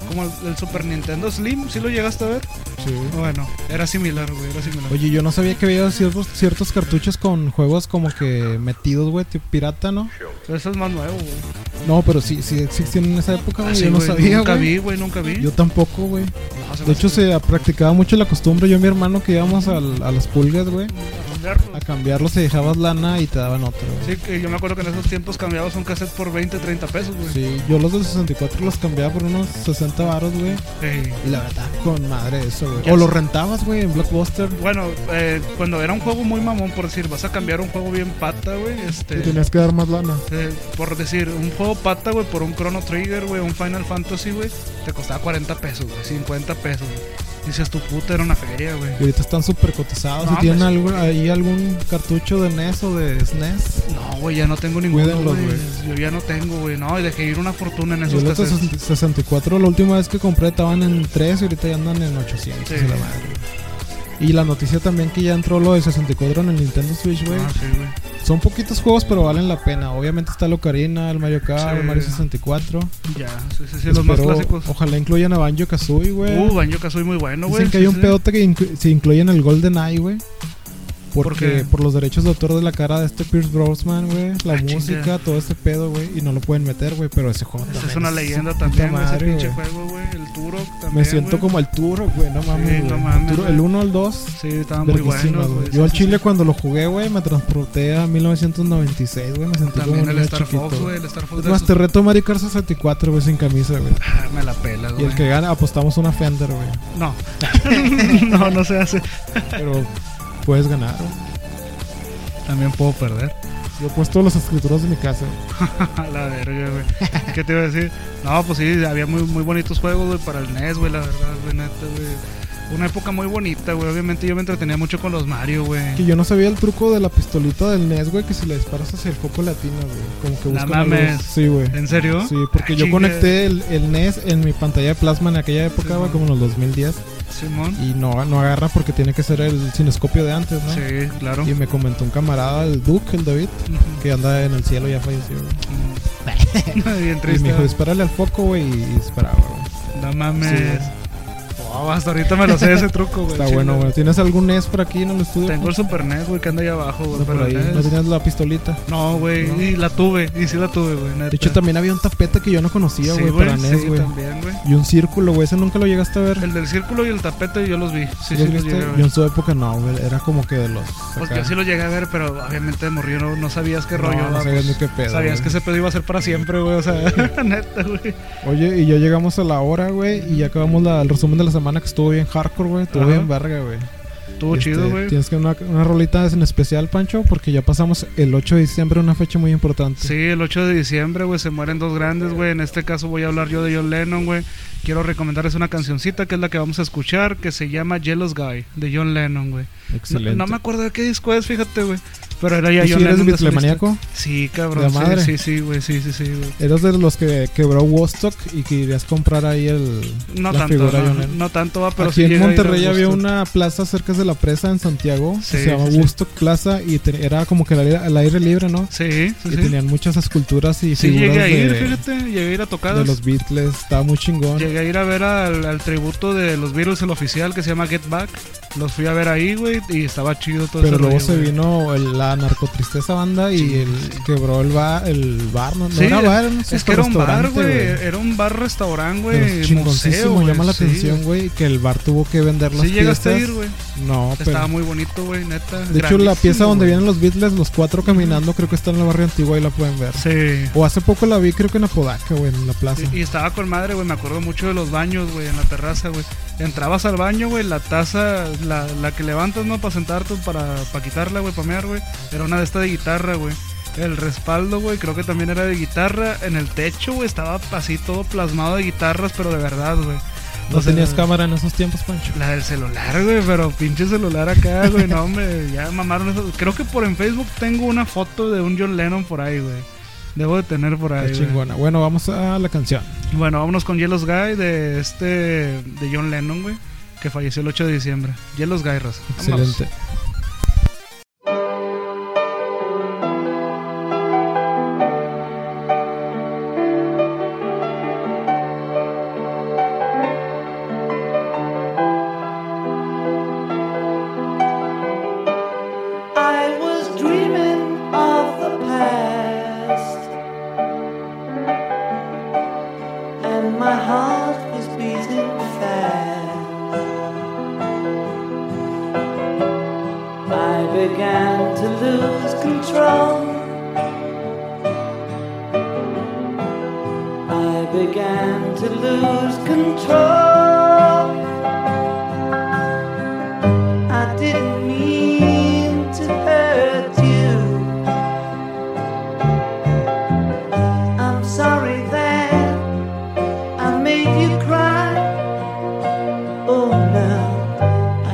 como el, el Super Nintendo Slim, ¿sí lo llegaste a ver? Sí. Bueno, era similar, güey, era similar. Oye, yo no sabía que había ciertos, ciertos cartuchos con juegos como que metidos, güey, tipo pirata, ¿no? Eso es más nuevo, güey. No, pero sí, sí existían en esa época, güey. Ah, sí, yo no güey, sabía, Nunca vi, güey, nunca vi. Yo tampoco, güey. No, De hecho, se practicaba mucho la costumbre. Yo y mi hermano que íbamos al- a las pulgas, güey, cambiarlo. a cambiarlos, te dejabas lana y te daban otro, güey. Sí, que yo me acuerdo que en esos tiempos cambiabas un cassette por 20, 30 pesos, güey. Sí, yo los del 64 los cambiaba por unos 60 baros, güey. Ey. Y la verdad, con madre eso, güey. O los rentabas, güey, en Blockbuster. Bueno, eh, cuando era un juego muy mamón, por decir, vas a cambiar un juego bien pata, güey, este... Y tenías que dar más lana. eh, por decir, un juego pata, güey, por un Chrono Trigger, güey, un Final Fantasy, güey, te costaba 40 pesos, güey, 50 pesos, güey. Dices, tu puta era una feria, güey. Y ahorita están súper cotizados. No, si tienen algo, ahí algún cartucho de NES o de SNES. No, güey, ya no tengo ninguno, Cuídenlos, güey. güey. Yo ya no tengo, güey. No, y dejé ir una fortuna en esos cassettes. 64, la última vez que compré estaban en 3 y ahorita ya andan en 800. Sí. y la madre, güey. Y la noticia también que ya entró lo de 64 en el Nintendo Switch, güey. Ah, sí, güey. Son poquitos juegos, pero valen la pena. Obviamente está el Ocarina, el Mario Kart, Sí. el Mario 64. Ya, sí, sí, sí, los más clásicos. Ojalá incluyan a Banjo Kazooie, güey. Uh, Banjo Kazooie muy bueno, güey. Dicen que hay un pedote que inclu- se incluyen el Golden Eye, güey. ¿Por Porque qué? por los derechos de autor de la cara de este Pierce Brosnan, güey. La Ah, música, todo ese pedo, güey. Y no lo pueden meter, güey. Pero ese juego Esa es también una leyenda puta también, güey. Ese madre, pinche güey. juego, güey. El Turok también. Me siento güey. como el Turo, güey. No mames, Sí, no mames, el, Turo- güey. el 1 o el 2. Sí, estaban muy buenos, güey. Yo al chile cuando lo jugué, güey, me transporté a 1996, güey. Me sentí como También un el niño Star chiquito. Fox, güey. El Star Fox Es de más, esos- te reto Mario Kart 64, güey, sin camisa, güey. Ah, me la pela, Y güey. el que gana, apostamos una Fender, güey. No. [laughs] [laughs] no, no se hace. Pero puedes ganar. También puedo perder. Yo he puesto las escrituras de mi casa. [laughs] la verga, güey. ¿Qué te iba a decir? No, pues sí, había muy, muy bonitos juegos, güey, para el NES, güey, la verdad, güey, neta, güey. Una época muy bonita, güey. Obviamente yo me entretenía mucho con los Mario, güey. Que yo no sabía el truco de la pistolita del NES, güey, que si le disparas hacia el foco latino, güey. Como que busca una mames. Sí, güey. ¿En serio? Sí, porque Ah, yo conecté el, el NES en mi pantalla de plasma en aquella época, Sí, güey, man. como en los 2010. Simón. Y no, no agarra porque tiene que ser el cinescopio de antes, ¿no? Sí, claro. Y me comentó un camarada, el Duke, el David, que anda en el cielo, ya falleció, [laughs] Y me dijo, dispárale al foco, güey, y disparaba, güey. No mames. Sí. Oh, hasta ahorita me lo sé ese truco, güey. Está chile. bueno, güey. ¿Tienes algún NES por aquí en el estudio? Tengo el Super NES, güey, que anda ahí abajo, güey. No, pero ahí. NES- ¿No tenías la pistolita? No, güey, No. y la tuve, y sí la tuve, güey. De hecho, también había un tapete que yo no conocía, Sí, güey, para NES, sí, güey. también, güey. y un círculo, güey. Ese nunca lo llegaste a ver. El del círculo y el tapete yo los vi. Sí, ¿Los sí, los llegué a ver. Yo en su época no, güey. Era como que de los. Pues acá. yo sí lo llegué a ver, pero obviamente morir no, no sabías qué No, rollo. no sabías pues, ni qué pedo, Sabías que ese pedo iba a ser para siempre, güey. O sea, [laughs] neta, güey. Oye, y ya llegamos a la hora, güey. Y ya acabamos el resumen de la semana que estuvo bien hardcore, güey. Estuvo Ajá. bien verga, güey. estuvo Este, chido, güey. Tienes que una, una rolita en especial, Pancho, porque ya pasamos el 8 de diciembre, una fecha muy importante. Sí, el 8 de diciembre, güey, se mueren dos grandes, güey. En este caso voy a hablar yo de John Lennon, güey. Quiero recomendarles una cancioncita que es la que vamos a escuchar, que se llama Jealous Guy, de John Lennon, güey. No, Excelente. no me acuerdo de qué disco es, fíjate, güey. Pero era ya ¿Tú sí John eres de bitlemaníaco? Sí, cabrón. ¿De sí, madre? Sí, sí, güey, sí, sí, sí, güey. Eres de los que quebró Woodstock y querías comprar ahí el, No la tanto, figura de no, tanto va, pero Aquí sí en Monterrey había una plaza cerca de la presa en Santiago Sí, que se llama. Woodstock Plaza y te- era como que al aire, libre, ¿no? Sí, sí, y tenían muchas esculturas y Sí, figuras llegué a ir, de, fíjate, llegué a ir a de tocadas. los Beatles, estaba muy chingón. Llegué a ir a ver al, al tributo de los Beatles, el oficial, que se llama Get Back. Los fui a ver ahí, güey, y estaba chido todo Pero luego se vino el- la narcotristeza banda y Sí, el, sí. quebró el bar, el bar, no, no era bar, era un Es que era un bar, restaurante, güey. Era un bar-restaurante, Pero güey. Museo, llama la atención, güey, que el bar tuvo que vender las Sí, llegaste a piezas. ir, güey. No, pero Estaba muy bonito, güey, neta. de hecho la pieza donde vienen los Beatles, los cuatro caminando, creo que está en el barrio antiguo y la pueden ver. Sí. O hace poco la vi, creo que en Apodaca, güey, en la plaza. Y, y estaba con madre, güey. Me acuerdo mucho de los baños, güey, en la terraza, güey. Entrabas al baño, güey. La taza, la, la que levantas, ¿no? Para sentarte, para, para quitarla, güey, para mear, güey. Era una de estas de guitarra, güey. El respaldo, güey, creo que también era de guitarra. En el techo, güey, estaba así todo plasmado de guitarras, pero de verdad, güey. ¿No tenías cámara en esos tiempos, Pancho? La del celular, güey, pero pinche celular acá, güey, no, hombre, ya mamaron eso. Creo que por en Facebook tengo una foto de un John Lennon por ahí, güey. Debo de tener por ahí. Qué güey. chingona. Bueno, vamos a la canción. Bueno, vámonos con Jealous Guy de este, de John Lennon, güey, que falleció el 8 de diciembre. Jealous Guy. Vámonos. Excelente. Began to lose control. I didn't mean to hurt you. I'm sorry that I made you cry. Oh no,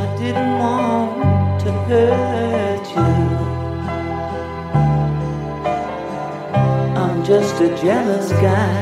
I didn't want to hurt you. I'm just a jealous guy.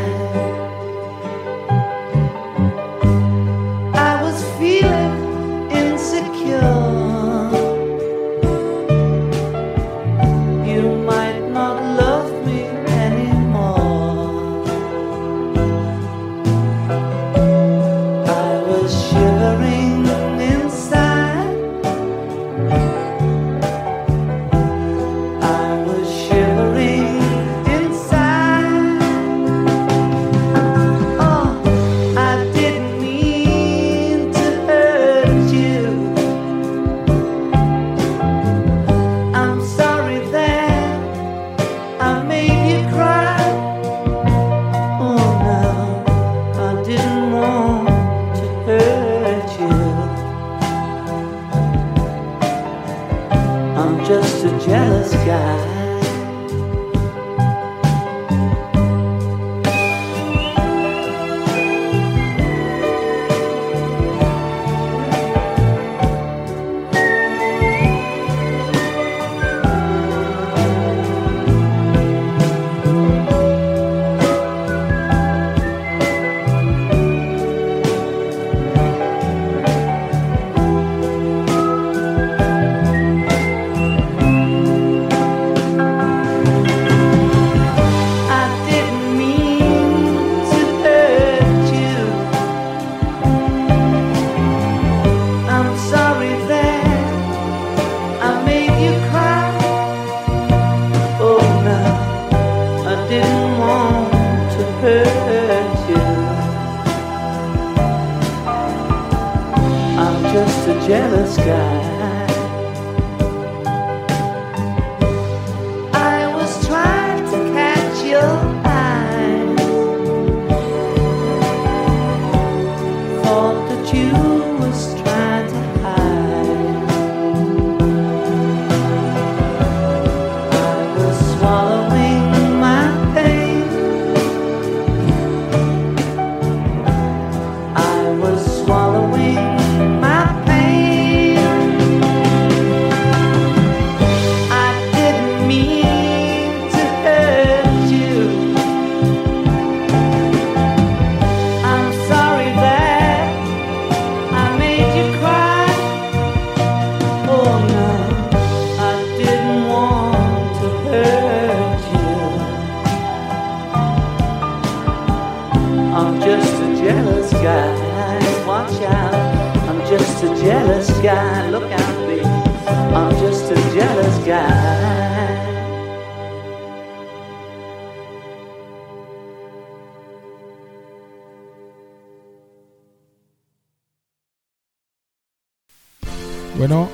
Bueno,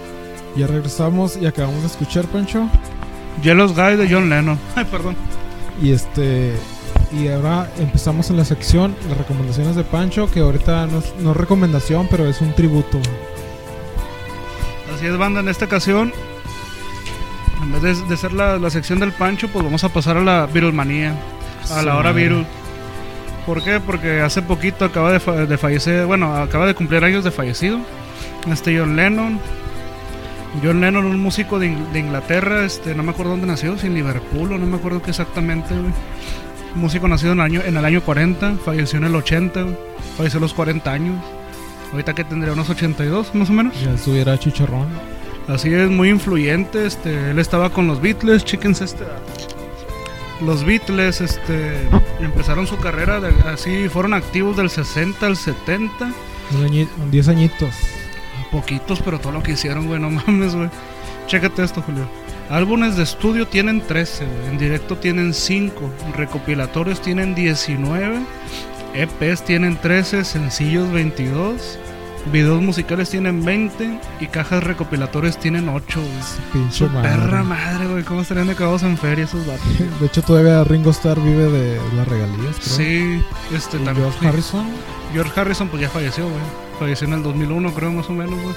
ya regresamos y acabamos de escuchar, Pancho. Jealous Guy de John Lennon. [laughs] Ay, perdón. Y este. Y ahora empezamos en la sección, las recomendaciones de Pancho, que ahorita no es, no es recomendación, pero es un tributo. Así es, banda, en esta ocasión, en vez de, de ser la, la sección del Pancho, pues vamos a pasar a la Beatlemanía, a la hora. Beatle. ¿Por qué? Porque hace poquito acaba de, fa- de fallecer, bueno, acaba de cumplir años de fallecido, este John Lennon. John Lennon, un músico de, de Inglaterra, este, no me acuerdo dónde nació, si en Liverpool o no me acuerdo qué exactamente, güey. Músico nacido en el, año, en el año 40, falleció en el 80, güey. falleció a los 40 años. Ahorita que tendría unos 82, más o menos. Ya estuviera chicharrón. Así es, muy influyente. Este, él estaba con los Beatles, chéquense este. Los Beatles, este, empezaron su carrera de- así, fueron activos del 60 al 70. Un añi- 10 añitos. Poquitos, pero todo lo que hicieron, güey, no mames, güey. Chécate esto, Julio. Álbumes de estudio tienen 13, güey. En directo tienen 5. Recopilatorios tienen 19. EPs tienen 13. Sencillos 22. Videos musicales tienen 20. Y cajas recopilatorios tienen 8, güey. Pinche madre. perra madre, güey. ¿Cómo estarían acabados en feria esos vatos? De hecho, todavía Ringo Starr vive de las regalías, creo. Sí, este Y también. George Harrison. George Harrison, pues ya falleció, güey. Falleció en el 2001, creo, más o menos, güey.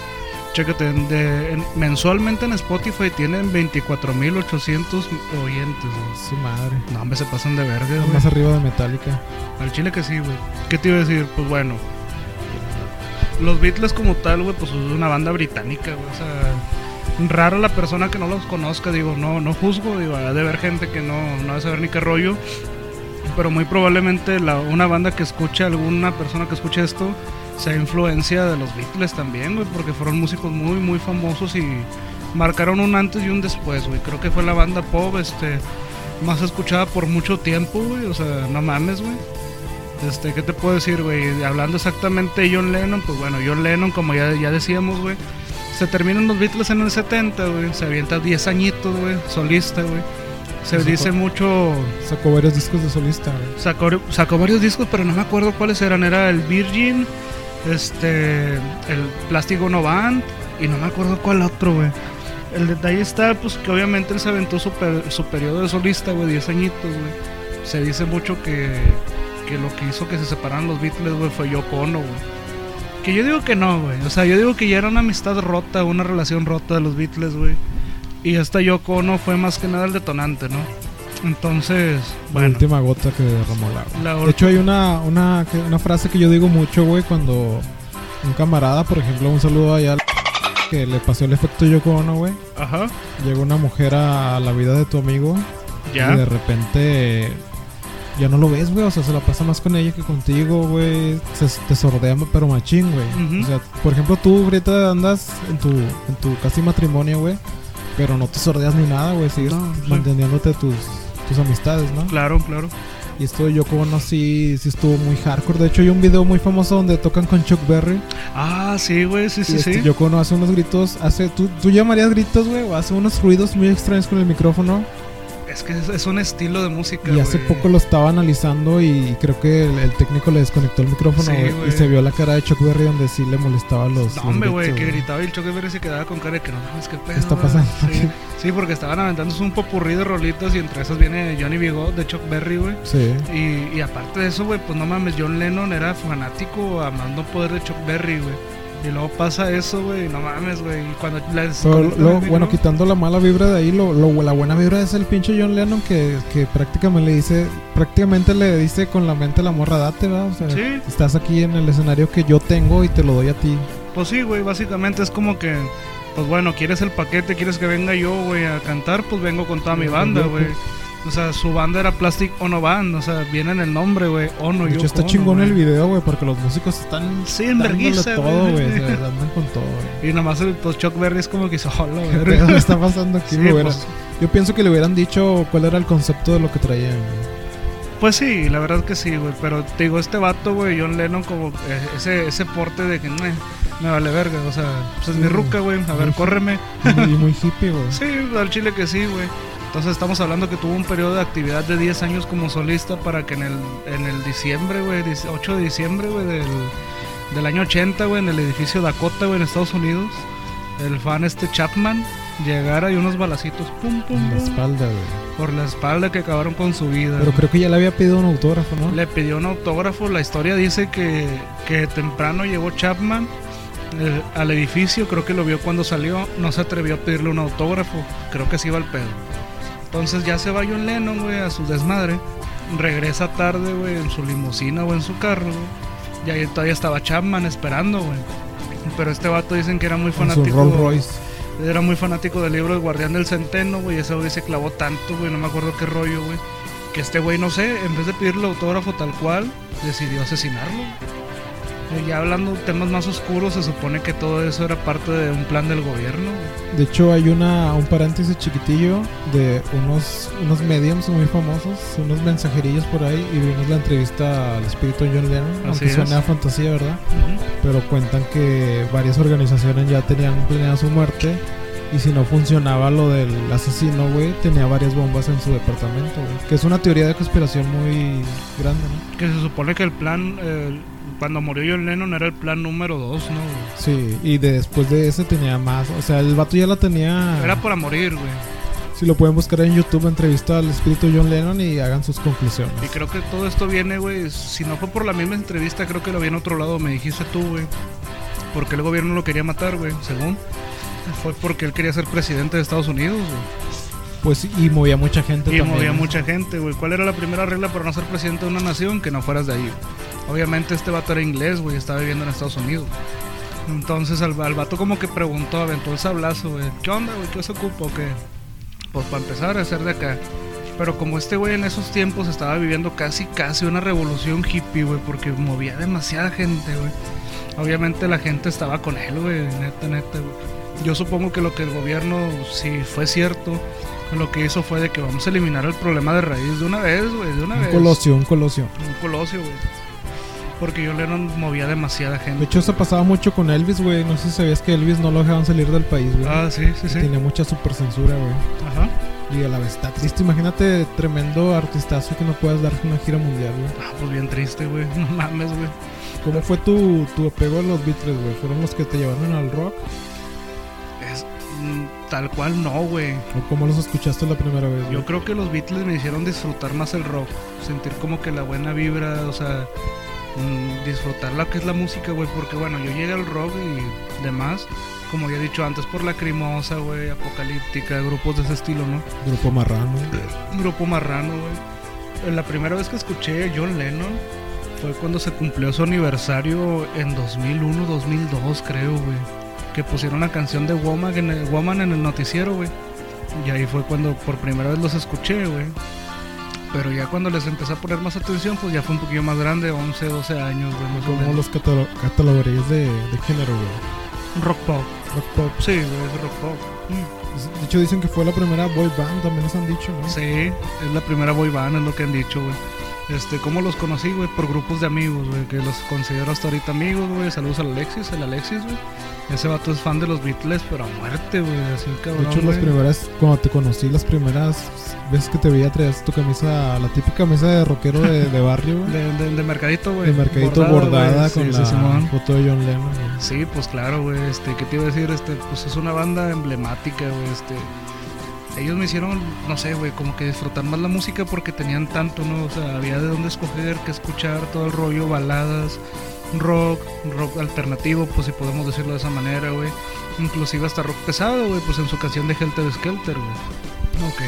Chécate, de- en- mensualmente en Spotify tienen 24.800 oyentes, güey. Su madre. No, hombre, se pasan de verga, güey. Más arriba de Metallica. Al chile que sí, güey. ¿Qué te iba a decir? Pues bueno. Los Beatles como tal, güey, pues es una banda británica, güey. O sea, raro la persona que no los conozca, digo, no, no juzgo, digo, ha de haber gente que no, no va a saber ni qué rollo. Pero muy probablemente la, una banda que escuche, alguna persona que escuche esto, sea influencia de los Beatles también, güey, porque fueron músicos muy, muy famosos y marcaron un antes y un después, güey. Creo que fue la banda pop, este, más escuchada por mucho tiempo, güey. O sea, no mames, güey. Este, ¿qué te puedo decir, güey? Hablando exactamente de John Lennon, pues bueno, John Lennon, como ya, ya decíamos, güey, se terminan los Beatles en el 70, güey. Se avienta 10 añitos, güey, solista, güey. Se dice mucho. Sacó varios discos de solista, güey. Sacó, sacó varios discos, pero no me acuerdo cuáles eran. Era el Virgin, este, el Plástico No Band, y no me acuerdo cuál otro, güey. El detalle está, pues, que obviamente él se aventó su, per- su periodo de solista, güey, 10 añitos, güey. Se dice mucho que, que lo que hizo que se separaran los Beatles, güey, fue Yoko Ono, güey. Que yo digo que no, güey. O sea, yo digo que ya era una amistad rota, una relación rota de los Beatles, güey. Y esta Yoko Ono fue más que nada el detonante, ¿no? Entonces, La bueno. última gota que derramó. La De hecho, hay una, una, una frase que yo digo mucho, güey, cuando un camarada, por ejemplo, un saludo allá al que le pasó el efecto Yoko Ono, güey. Ajá, Llegó una mujer a la vida de tu amigo y de ya. repente ya no lo ves, güey. O sea, se la pasa más con ella que contigo, güey. Se, te sordea, pero machín, güey. Ujú. O sea, por ejemplo, tú ahorita andas en tu, en tu casi matrimonio, güey. Pero no te sordeas ni nada, güey. Sigues No, sí. manteniéndote tus, tus amistades, ¿no? Claro, claro. Y esto de Yoko Ono sí, sí estuvo muy hardcore. De hecho, hay un video muy famoso donde tocan con Chuck Berry. Ah, sí, güey, sí, sí, este sí. Yoko Ono hace unos gritos. hace ¿tú, ¿Tú llamarías gritos, güey? O hace unos ruidos muy extraños con el micrófono. Es que es, es un estilo de música, Y hace poco lo estaba analizando y creo que el, el técnico le desconectó el micrófono Sí, y se vio la cara de Chuck Berry donde sí le molestaba los. No, los hombre, güey, que gritaba y el Choque Berry se quedaba con cara de que no mames, qué pedo. ¿Qué está pasando? Sí, sí, porque estaban aventándose un popurrí de rolitas y entre esas viene Johnny Bigot de Chuck Berry, güey. Sí. Y, y aparte de eso, güey, pues no mames, John Lennon era fanático a más no poder de Chuck Berry, güey. Y luego pasa eso, güey, no mames, güey. Cuando les Pero lo- bueno, quitando la mala vibra de ahí, lo, lo- la buena vibra es el pinche John Lennon que, que prácticamente le dice, prácticamente le dice con la mente la morra, date, ¿verdad? O sea, Sí. estás aquí en el escenario que yo tengo y te lo doy a ti. Pues sí, güey, básicamente es como que, pues bueno, quieres el paquete, quieres que venga yo, güey, a cantar, pues vengo con toda mi banda, güey. O sea, su banda era Plastic Ono Band, o sea, viene en el nombre, güey, Ono De hecho, Yoko está Ono, chingón el video, güey, porque los músicos están Sí, en vergüenza, todo, güey. o sea, andan con todo, güey. Y nomás el pues, Chuck Berry es como que ¿Qué [laughs] güey. pedo está pasando aquí? Sí, Me pues, Yo pienso que le hubieran dicho cuál era el concepto de lo que traían. güey. pues sí, la verdad que sí, güey. Pero te digo, este vato, güey, John Lennon, como eh, ese, ese porte de que, "Meh, me vale verga, o sea, pues es mi ruca, güey, a ver, Muy córreme. Muy, y muy hippie, güey. [laughs] Sí, al chile que sí, güey. Entonces estamos hablando que tuvo un periodo de actividad de 10 años como solista para que en el, en el diciembre, güey, 8 de diciembre, güey, del, del año 80, güey, en el edificio Dakota, güey, en Estados Unidos, el fan este Chapman llegara y unos balacitos pum pum, En la espalda, güey. por la espalda que acabaron con su vida. Pero creo que ya le había pedido un autógrafo, ¿no? Le pidió un autógrafo. La historia dice que, que temprano llegó Chapman eh, al edificio. Creo que lo vio cuando salió. No se atrevió a pedirle un autógrafo. Creo que se iba al pedo. Entonces ya se va John Lennon, güey, a su desmadre. Regresa tarde, güey, en su limusina o en su carro, güey. Y ahí todavía estaba Chapman esperando, güey. Pero este vato dicen que era muy fanático. Rolls Royce. Era muy fanático del libro El Guardián del Centeno, güey. Ese güey se clavó tanto, güey. No me acuerdo qué rollo, güey. Que este güey, no sé, en vez de pedirle autógrafo tal cual, decidió asesinarlo. Ya hablando de temas más oscuros, se supone que todo eso era parte de un plan del gobierno. De hecho, hay una un paréntesis chiquitillo de unos, unos mediums muy famosos, unos mensajerillos por ahí, y vimos la entrevista al espíritu John Lennon, Así aunque suena a fantasía, ¿verdad? Pero cuentan que varias organizaciones ya tenían planeada su muerte, y si no funcionaba lo del asesino, güey, tenía varias bombas en su departamento, güey. Que es una teoría de conspiración muy grande, ¿no? Que se supone que el plan, eh, cuando murió John Lennon, era el plan número 2, ¿no? güey? Sí, y de- después de ese tenía más, o sea, el vato ya la tenía... Era para morir, güey. Si lo pueden buscar en YouTube, entrevista al espíritu John Lennon y hagan sus conclusiones. Y creo que todo esto viene, güey. Si no fue por la misma entrevista, creo que lo vi en otro lado. Me dijiste tú, güey. Porque el gobierno lo quería matar, güey. Según. Fue porque él quería ser presidente de Estados Unidos, güey. Pues y movía mucha gente Y también. movía mucha gente, güey. ¿Cuál era la primera regla para no ser presidente de una nación? Que no fueras de ahí. Obviamente este vato era inglés, güey. Estaba viviendo en Estados Unidos. Entonces al, al vato como que preguntó, aventó el sablazo, güey. ¿Qué onda, güey? ¿Qué se ocupa qué? Pues para empezar a ser de acá. Pero como este güey en esos tiempos estaba viviendo casi, casi una revolución hippie, güey, porque movía demasiada gente, güey. Obviamente la gente estaba con él, güey, neta, neta, güey. Yo supongo que lo que el gobierno, si fue cierto, lo que hizo fue de que vamos a eliminar el problema de raíz de una vez, güey, de una Un vez. colosio, un colosio. Un colosio, güey. Porque John Lennon movía demasiada gente. De hecho, se pasaba mucho con Elvis, güey. No sé si sabías que Elvis no lo dejaban salir del país, güey. Ah, sí, sí, sí. Tenía mucha super censura, güey. Ajá. Y a la vez está triste. Imagínate, tremendo artistazo que no puedas dar una gira mundial, güey. Ah, pues bien triste, güey. [laughs] No mames, güey. ¿Cómo fue tu, tu apego a los Beatles, güey? ¿Fueron los que te llevaron al rock? Mm, tal cual no, güey. ¿O cómo los escuchaste la primera vez, güey? Yo creo que los Beatles me hicieron disfrutar más el rock, sentir como que la buena vibra, o sea, mm, disfrutar lo que es la música, güey, porque bueno, yo llegué al rock y demás, como ya he dicho antes, por la crimosa, güey, apocalíptica, grupos de ese estilo, ¿no? Grupo Marrano. Grupo marrano, güey. La primera vez que escuché John Lennon fue cuando se cumplió su aniversario en 2001, 2002, creo, güey. Que pusieron la canción de Woman en el, Woman en el noticiero, güey. Y ahí fue cuando por primera vez los escuché, güey. Pero ya cuando les empecé a poner más atención, pues ya fue un poquillo más grande, 11, 12 años, güey. más o ¿Cómo menos. los catalo- catalogarías de, de género, güey? Rock pop. Rock pop. Sí, güey, es rock pop. Mm. De hecho, dicen que fue la primera boy band, también les han dicho, ¿no? Sí, es la primera boy band, es lo que han dicho, güey. Este, ¿cómo los conocí, güey? Por grupos de amigos, güey, que los considero hasta ahorita amigos, güey. Saludos al Alexis, el Alexis, güey. Ese vato es fan de los Beatles, pero a muerte, güey, así cabrón. De hecho, las primeras, cuando te conocí, las primeras veces que te veía, traías tu camisa, la típica camisa de rockero de, de barrio, güey. De, de- de mercadito, güey. De mercadito bordada, con Sí, la Simón. foto de John Lennon. Sí, pues claro, güey. Este, ¿qué te iba a decir? Este, pues es una banda emblemática, güey. Este, ellos me hicieron, no sé, güey, como que disfrutar más la música porque tenían tanto, ¿no? O sea, había de dónde escoger, que escuchar, todo el rollo, baladas, rock, rock alternativo, pues si podemos decirlo de esa manera, güey. Inclusive hasta rock pesado, güey, pues en su canción de Helter Skelter, güey. Ok.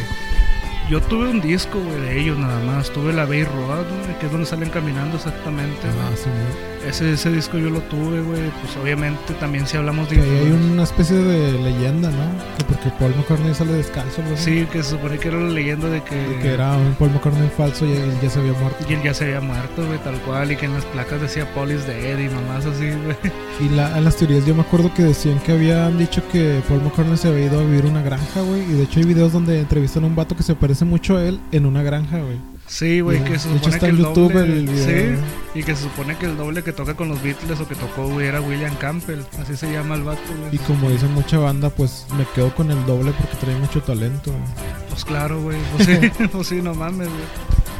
Yo tuve un disco, güey, de ellos nada más. Tuve la Bay Road, güey, que es donde salen caminando exactamente. Ah, sí, güey. Ese, ese disco yo lo tuve, güey. Pues obviamente también si hablamos de... Que hay una especie de leyenda, ¿no? Que porque Paul McCartney sale descalzo, güey. Sí, que se supone que era la leyenda de que... De que era un Paul McCartney falso y él ya se había muerto. Y él ya se había muerto, güey, tal cual. Y que en las placas decía Polis de y mamás así, güey. Y la, en las teorías yo me acuerdo que decían que habían dicho que Paul McCartney se había ido a vivir una granja, güey. Y de hecho hay videos donde entrevistan a un vato que se parece mucho a él en una granja, güey. Sí, güey, que se hecho, supone está que el YouTube doble... el video, sí, y que se supone que el doble que toca con los Beatles o que tocó, güey, era William Campbell. Así se llama el vato, güey. Y como dice mucha banda, pues me quedo con el doble porque trae mucho talento. güey. Pues claro, güey. Pues sí, [laughs] [laughs] pues sí, no mames, güey.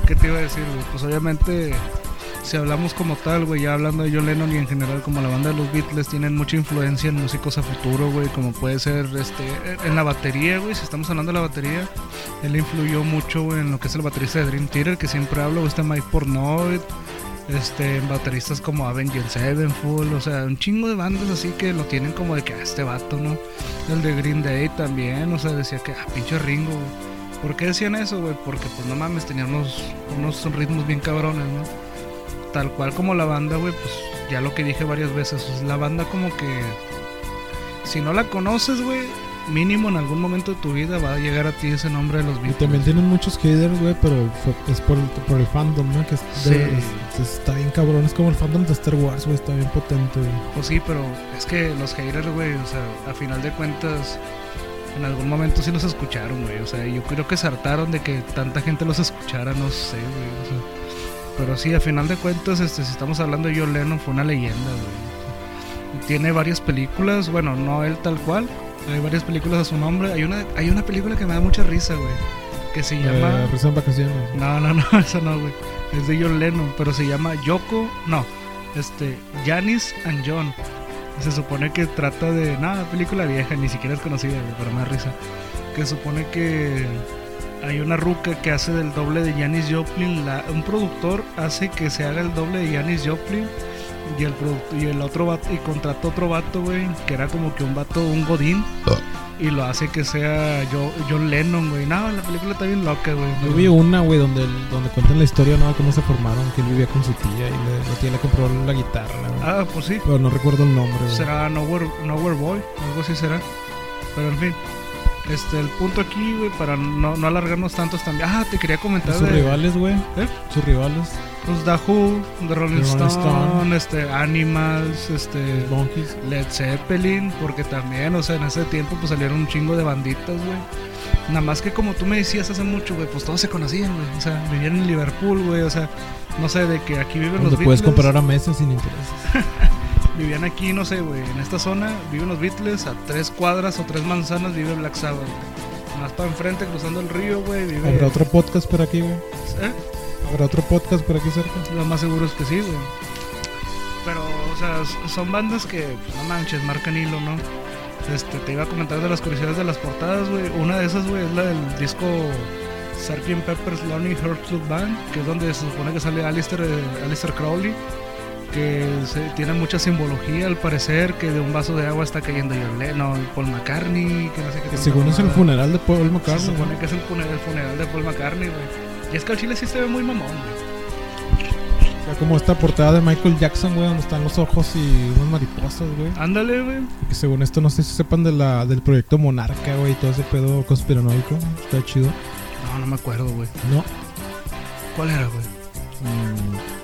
¿Qué te iba a decir, güey? Pues obviamente si hablamos como tal, güey, ya hablando de John Lennon y en general como la banda de los Beatles tienen mucha influencia en músicos a futuro, güey, como puede ser este en la batería, güey, si estamos hablando de la batería, él influyó mucho güey, en lo que es el baterista de Dream Theater, que siempre hablo, está Mike Pornoy, este, en bateristas como Avenged Sevenfold, o sea, un chingo de bandas así que lo tienen como de que a este vato, ¿no? El de Green Day también, o sea, decía que, ah, pinche Ringo, güey. ¿Por qué decían eso, güey? Porque, pues, no mames, tenían unos, unos ritmos bien cabrones, ¿no? Tal cual como la banda, güey, pues, ya lo que dije varias veces, pues, la banda como que... Si no la conoces, güey, mínimo en algún momento de tu vida va a llegar a ti ese nombre de los Y Beatles. también tienen muchos haters, güey, pero fue- es por el, por el fandom, ¿no? Que es de- Sí. es- está bien cabrón. Es como el fandom de Star Wars, güey. Está bien potente, güey. Pues sí, pero es que los haters, güey, o sea, a final de cuentas, en algún momento sí los escucharon, güey. O sea, yo creo que se hartaron de que tanta gente los escuchara, no sé, güey. O sea, pero sí, a final de cuentas, este, si estamos hablando de John Lennon, fue una leyenda, güey. Tiene varias películas, bueno, no él tal cual. Hay varias películas a su nombre. Hay una, hay una película que me da mucha risa, güey. Que se llama. Eh, risa en vacaciones. No, no, no, [laughs] esa no, güey. Es de John Lennon, pero se llama Yoko. No, este, Janis and John. Se supone que trata de. Nada, película vieja, ni siquiera es conocida, güey, pero me da risa. Que supone que hay una ruca que hace del doble de Janis Joplin. La, un productor hace que se haga el doble de Janis Joplin. Y el, y el otro vato, y contrató otro vato, güey, que era como que un vato, un godín. Y lo hace que sea Jo- John Lennon, güey. No, la película está bien loca, güey. Yo vi una, güey, donde, donde cuentan la historia, ¿no? Cómo se formaron, que él vivía con su tía y le, la tía le compró la guitarra, güey. Ah, pues sí. Pero no recuerdo el nombre, güey. Será Nowhere, Nowhere Boy, algo así será. Pero en fin, este, el punto aquí, güey, para no, no alargarnos tantos también. Ah, te quería comentar Sus de rivales, güey. ¿Eh? Sus rivales. pues, The Who, The Rolling, Stone, Stone. este, Animals, este, Monkeys. Led Zeppelin, porque también, o sea, en ese tiempo pues salieron un chingo de banditas, güey. Nada más que como tú me decías hace mucho, güey, pues todos se conocían, güey. O sea, vivían en Liverpool, güey, o sea, no sé, de que aquí viven Donde los puedes Beatles. comprar a meses sin intereses. [laughs] Vivían aquí, no sé, güey, en esta zona viven los Beatles, a tres cuadras o tres manzanas vive Black Sabbath. Más para enfrente, cruzando el río, güey, vive... ¿Habrá otro podcast por aquí, güey? ¿Eh? ¿Habrá otro podcast por aquí cerca? Lo más seguro es que sí, güey. Pero, o sea, son bandas que, pues, no manches, marcan hilo, ¿no? Este, te iba a comentar de las curiosidades de las portadas, güey. Una de esas, güey, es la del disco Sgt. Pepper's Lonely Hearts Club Band, que es donde se supone que sale Alistair, eh, Alistair Crowley, que se- tiene mucha simbología, al parecer, que de un vaso de agua está cayendo John Lennon, Paul McCartney, que no sé qué. Según es el funeral de Paul Se McCartney. supone ¿no? que es el funeral, el funeral de Paul McCartney, güey. Y es que al chile sí se ve muy mamón, güey. O sea, como esta portada de Michael Jackson, güey, donde están los ojos y unas mariposas, güey. Ándale, güey. Que según esto, no sé si sepan de la, del proyecto Monarca, güey, y todo ese pedo conspiranoico. Está chido. No, no me acuerdo, güey. No. ¿Cuál era, güey? Mm,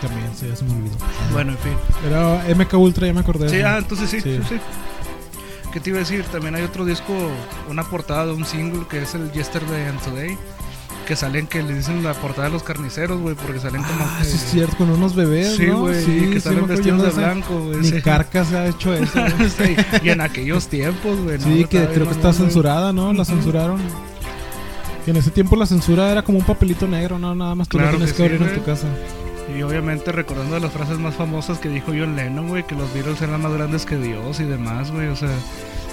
también, sí, me olvidó. Bueno, en fin. Era MK Ultra, ya me acordé. Sí, ¿no? ah, entonces sí, sí, Sí. sí. ¿Qué te iba a decir? También hay otro disco, una portada de un single que es el Yesterday and Today. Que salen que le dicen la portada de los carniceros, güey, porque salen como. Ah, que- sí, es cierto, con unos bebés, Sí, ¿no? sí, que salen vestidos de blanco, güey. Ni sí. Carca se ha hecho [laughs] eso. Sí, y en aquellos tiempos, güey. ¿no? Sí, que creo que está censurada, ¿no? La censuraron. Que en ese tiempo la censura era como un papelito negro, ¿no? Nada más tú Claro lo tienes que abrir en tu casa. Y obviamente recordando las frases más famosas que dijo John Lennon, güey, que los Beatles eran más grandes que Dios y demás, güey. O sea,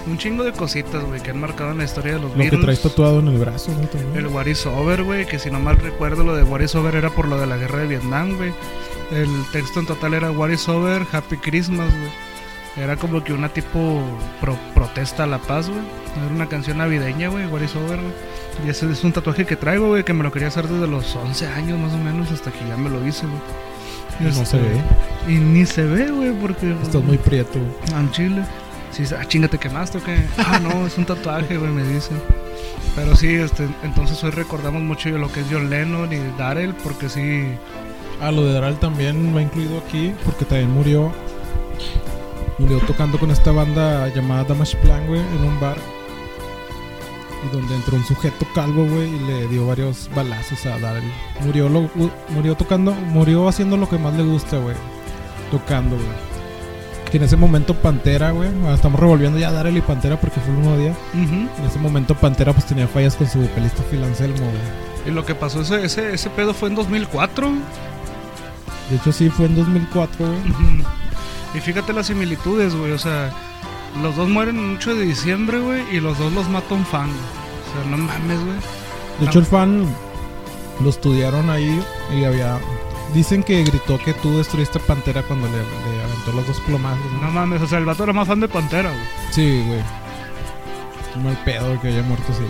un chingo de cositas, güey, que han marcado en la historia de los Lo que Beatles. traes tatuado en el brazo. También. El What is Over, güey, que si no mal recuerdo lo de What is Over era por lo de la guerra de Vietnam, güey. El texto en total era What is Over, Happy Christmas, güey. Era como que una tipo pro- protesta a la paz, güey. Era una canción navideña, güey, What is Over, güey. Y ese es un tatuaje que traigo, güey, que me lo quería hacer desde los 11 años más o menos, hasta que ya me lo hice, güey. Y no Este, se ve. Y ni se ve, güey, porque... Estás muy prieto. Al chile. Sí, ah, chinga, ¿te quemaste o qué? Ah, no, es un tatuaje, güey, me dicen. Pero sí, este, entonces hoy recordamos mucho lo que es John Lennon y Darrell, porque sí. Ah, lo de Daral también va incluido aquí, porque también murió. Murió tocando con esta banda llamada Damage Plan, güey, en un bar. Y donde entró un sujeto calvo, güey, y le dio varios balazos a Daryl. Murió, lo, murió tocando, murió haciendo lo que más le gusta, güey. Tocando, güey. Que en ese momento Pantera, güey. Estamos revolviendo ya Daryl y Pantera porque fue el mismo día. En ese momento Pantera pues tenía fallas con su vocalista Phil Anselmo, güey. Y lo que pasó, ese, ese, ese pedo fue en 2004. De hecho, sí, fue en 2004, güey. Ujú. Y fíjate las similitudes, güey. O sea, los dos mueren el 8 de diciembre, güey, y los dos los mata un fan. O sea, no mames, güey. De hecho, el fan lo estudiaron ahí y había. Dicen que gritó que tú destruiste Pantera cuando le, le aventó los dos plomazos. ¿no? No mames, o sea, el vato era más fan de Pantera, güey. Sí, güey. Qué mal pedo que haya muerto así.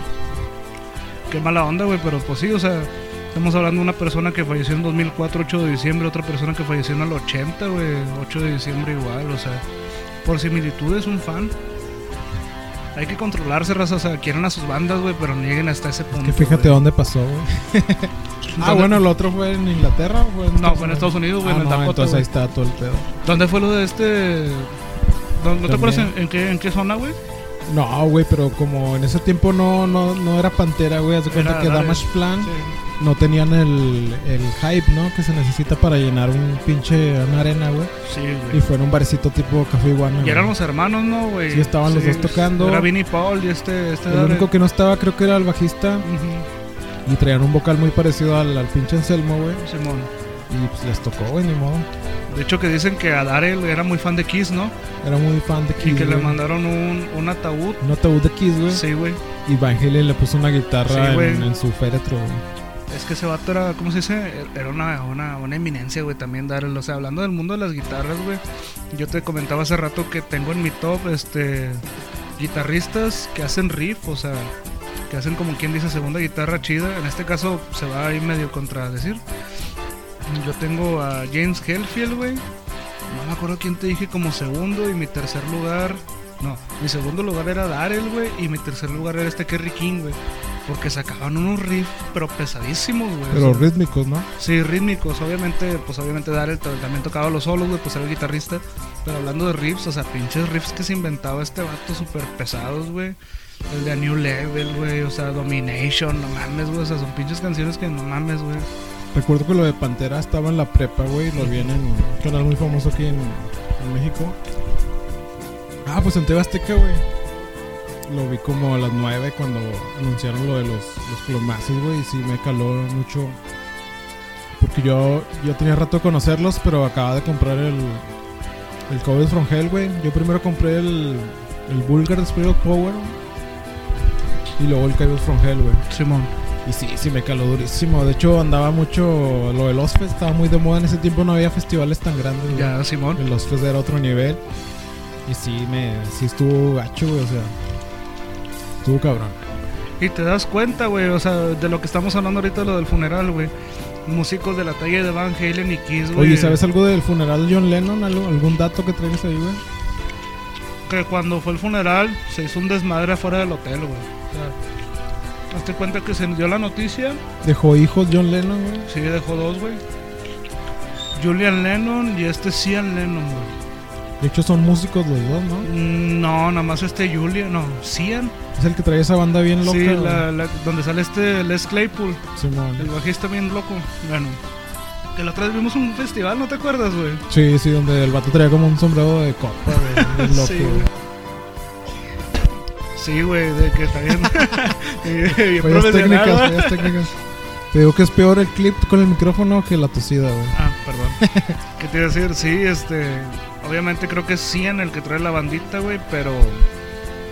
Qué mala onda, güey, pero pues sí, o sea, estamos hablando de una persona que falleció en 2004, 8 de diciembre, otra persona que falleció en el 80, güey, 8 de diciembre igual, o sea, por similitudes un fan. Hay que controlarse, raza, o sea, quieren a sus bandas, güey, pero no lleguen hasta ese punto. Que fíjate güey. dónde pasó, güey. [laughs] ah, ¿Dónde- bueno, el otro fue en Inglaterra fue en No, fue en Estados Unidos, güey, Ah, en no, Dakota, entonces güey. ahí está todo el pedo. ¿Dónde fue lo de este...? ¿No, no te acuerdas en, en qué, en qué zona, güey? No, güey, pero como en ese tiempo no, no, no era Pantera, güey. Haz de cuenta que. Damage Plan Sí. No tenían el, el hype, ¿no? Que se necesita para llenar un pinche una arena, güey. Sí, Y güey. fue en un barcito tipo Café Iguana. Y güey. eran los hermanos, ¿no, güey? Sí, estaban los dos tocando. Era Vinnie Paul y este... este El único que no estaba creo que era el bajista. Y traían un vocal muy parecido al, al pinche Anselmo, güey. Simón. Y pues les tocó, güey, ni modo. De hecho que dicen que a Darel era muy fan de Kiss, ¿no? Era muy fan de Kiss, Y que le mandaron un, un ataúd. Un ataúd de Kiss, güey. Sí, güey. Y Van Halen le puso una guitarra Sí, en, en su féretro, güey. Es que ese vato era, ¿cómo se dice? Era una, una, una eminencia, güey, también Darel. O sea, hablando del mundo de las guitarras, güey. Yo te comentaba hace rato que tengo en mi top, este, guitarristas que hacen riff, o sea, que hacen como quien dice segunda guitarra chida. En este caso se va ahí medio contradecir. Yo tengo a James Hetfield, güey. No me acuerdo quién te dije como segundo y mi tercer lugar... No, mi segundo lugar era Darel, güey, y mi tercer lugar era este Kerry King, güey. Porque sacaban unos riffs, pero pesadísimos, güey. Pero O sea, rítmicos, ¿no? Sí, rítmicos, obviamente, pues obviamente Darrell t- también tocaba los solos, güey, pues era el guitarrista. Pero hablando de riffs, o sea, pinches riffs que se inventaba este vato súper pesados, güey. El de A New Level, güey, o sea, Domination, no mames, güey, o sea, son pinches canciones que no mames, güey. Recuerdo que lo de Pantera estaba en la prepa, güey. Lo vi en un canal muy famoso aquí en, en México. Ah, pues en TV Azteca, güey. Lo vi como a las 9 cuando anunciaron lo de los, los plomazos, güey. Y sí me caló mucho. Porque yo, yo tenía rato de conocerlos, pero acababa de comprar el, el Cowboys from Hell, güey. Yo primero compré el, el Vulgar Spirit of Power. Y luego el Cowboys from Hell, güey. Simón. Y sí, sí me caló durísimo. De hecho, andaba mucho. Lo de los Fest estaba muy de moda. En ese tiempo no había festivales tan grandes. güey. Ya, Simón. El Los Fest era otro nivel. Y sí, me, sí estuvo gacho, güey. O sea, estuvo cabrón. Y te das cuenta, güey, o sea, de lo que estamos hablando ahorita, lo del funeral, güey. Músicos de la talla de Van Halen y Kiss, güey. Oye, ¿sabes algo del funeral de John Lennon? ¿Algo- ¿Algún dato que traigas ahí, güey? que cuando fue el funeral se hizo un desmadre afuera del hotel, güey. O sea, hazte cuenta que se dio la noticia, Dejó hijos John Lennon, güey. sí, dejó dos, güey. Julian Lennon y este Cian Lennon, güey. De hecho, son músicos los dos, ¿no? Mm, No, nada más este Julian, no, Cian. Es el que trae esa banda bien loca. Sí, güey. la, la- donde sale este Les Claypool, Simón. el bajista bien loco. Bueno, que la otra vez vimos un festival, ¿no te acuerdas, güey? Sí, sí, donde el vato traía como un sombrero de copa, güey. [laughs] bien loco, Sí, güey. Sí, güey, de que también. bien [laughs] Fallas profesional, técnicas, fallas técnicas. Te digo que es peor el clip con el micrófono que la tosida, güey. Ah, perdón. ¿Qué te iba a decir? Sí, este. Obviamente creo que es Cian el que trae la bandita, güey, pero.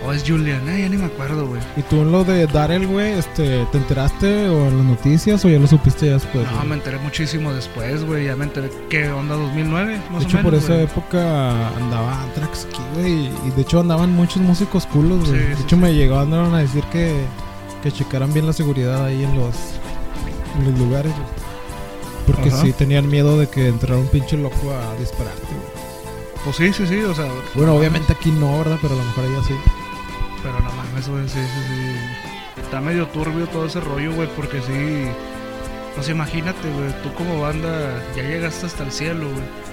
O es Julian, eh, ya ni me acuerdo, güey. ¿Y tú en lo de Darrell, güey, este, te enteraste o en las noticias o ya lo supiste ya después? No, güey? me enteré muchísimo después, güey. Ya me enteré. ¿Qué onda 2009? Más de o hecho, por menos, esa güey. época andaba Anthrax aquí, güey. Y de hecho andaban muchos músicos culos, güey. Sí, de sí, hecho, sí. me llegaron a decir que, que checaran bien la seguridad ahí en los, en los lugares, güey. Porque Ajá. sí tenían miedo de que entrara un pinche loco a dispararte, güey. Pues sí, sí, sí, o sea. Bueno, obviamente aquí no, ¿verdad? Pero a lo mejor allá sí. Pero no mames, güey, sí, sí, sí. Está medio turbio todo ese rollo, güey, porque sí. Pues imagínate, güey, tú como banda ya llegaste hasta el cielo, güey.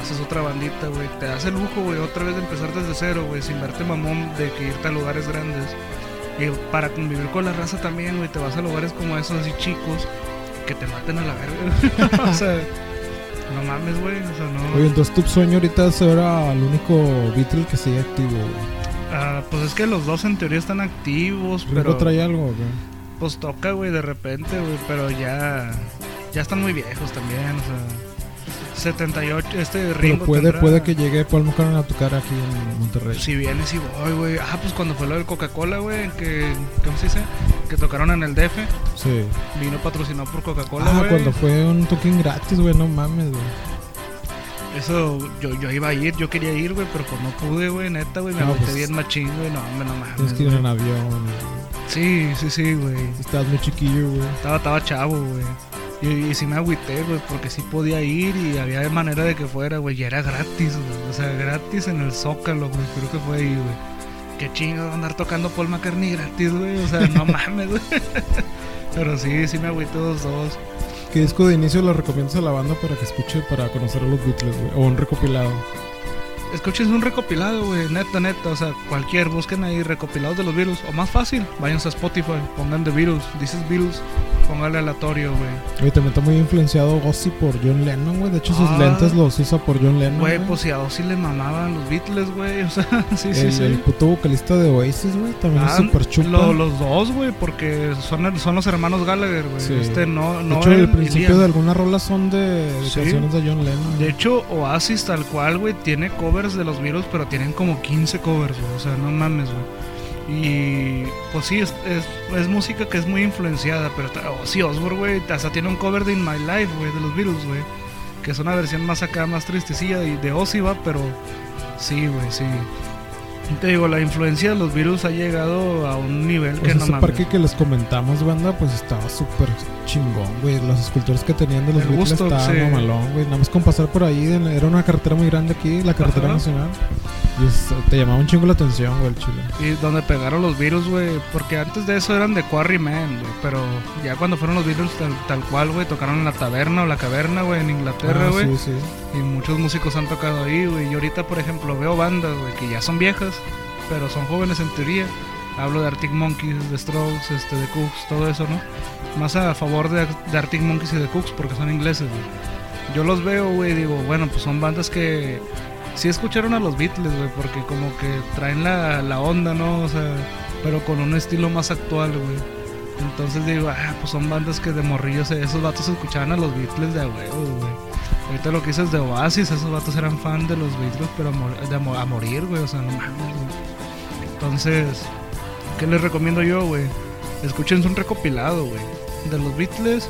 Haces otra bandita, güey. Te das el lujo, güey, otra vez de empezar desde cero, güey, sin verte mamón de que irte a lugares grandes. Y para convivir con la raza también, güey, te vas a lugares como esos así chicos que te maten a la verga. [laughs] o sea, no mames, güey, o sea, no. Oye, entonces tu sueño ahorita es ser el único Beatle que sigue activo, güey. Ah, pues es que los dos en teoría están activos, ¿Ringo pero. trae algo, güey? Pues toca, güey, de repente, güey, pero ya. Ya están muy viejos también, o sea. 78, este Pero Ringo puede, tendrá- puede que llegue Paul McCartney a tocar aquí en Monterrey. Si vienes y voy, güey. Ah, pues cuando fue lo del Coca-Cola, güey, que, ¿cómo se dice? Que tocaron en el DF, Sí. vino patrocinado por Coca-Cola, Ah, cuando fue un token gratis, güey, no mames, güey. Eso, yo, yo iba a ir, yo quería ir, güey, pero pues no pude, güey, neta, güey, me No, agüité pues, bien machín, güey, no, hombre, no mames. Tienes que ir en avión. Sí, sí, sí, güey. Estás muy chiquillo, güey. Estaba, estaba chavo, güey. Y, y sí me agüité, güey, porque sí podía ir y había manera de que fuera, güey. Y era gratis, güey. O sea, gratis en el Zócalo, güey. Creo que fue ahí, güey. Qué chingo andar tocando Paul McCartney gratis, güey. O sea, no [laughs] mames, güey. Pero sí, sí me agüité los dos. ¿Qué disco de inicio le recomiendas a la banda para que escuche, para conocer a los Beatles, güey? O un recopilado. Escuchen un recopilado, güey, neta, neta, o sea, cualquier, busquen ahí recopilados de los virus, o más fácil, váyanse a Spotify, pongan The Virus, dices virus, póngale aleatorio, güey. Oye, también está muy influenciado Ozzy por John Lennon, güey. De hecho, sus Ah. lentes los usa por John Lennon. Güey, pues si a Ozzy le mamaban los Beatles, güey, [laughs] o sea, sí, sí, el, sí. el puto vocalista de Oasis, güey, también Ah, es súper chupa. lo- los dos, güey, porque son, son los hermanos Gallagher, güey. Sí. Este no, de no hecho, él el principio de algunas rolas son de, de Sí. canciones de John Lennon. De hecho, Oasis tal cual, güey, tiene de los virus, pero tienen como 15 covers. O sea, no mames, güey. Y pues sí, es, es, música que es muy influenciada, pero ta- Ozzy Osbourne, güey, hasta tiene un cover de In My Life, güey, de los virus, güey. Que es una versión más acá, más tristecilla y de Ozzy, pero sí, güey, sí. Te digo, la influencia de los virus ha llegado a un nivel Pues que no ese mames. parque que les comentamos, banda, pues estaba súper chingón, güey. Los escultores que tenían de los El Beatles gusto, estaban sí. mamalón, güey. Nada más con pasar por ahí, era una carretera muy grande aquí, la carretera Ajá. nacional. Y es- te llamaba un chingo la atención, güey, el chile. Y donde pegaron los virus, güey. Porque antes de eso eran de Quarrymen, güey. Pero ya cuando fueron los virus tal, tal cual, güey, tocaron en la taberna o la caverna, güey, en Inglaterra, Ah, güey. sí, sí. Y muchos músicos han tocado ahí, güey. Y ahorita, por ejemplo, veo bandas, güey, que ya son viejas, pero son jóvenes en teoría. Hablo de Arctic Monkeys, de Strokes, este, de Cooks, todo eso, ¿no? Más a favor de, Arctic Monkeys y de Cooks porque son ingleses, güey. Yo los veo, güey, digo, bueno, pues son bandas que sí escucharon a los Beatles, güey, porque como que traen la, la onda, ¿no? O sea, pero con un estilo más actual, güey. Entonces digo, ah, pues son bandas que de morrillos esos vatos escuchaban a los Beatles de huevo, güey. Ahorita lo que dices de Oasis, esos vatos eran fan de los Beatles, pero a, de a, a morir, güey, o sea, no mames, güey. Entonces, ¿qué les recomiendo yo, güey? Escúchense un recopilado, güey, de los Beatles.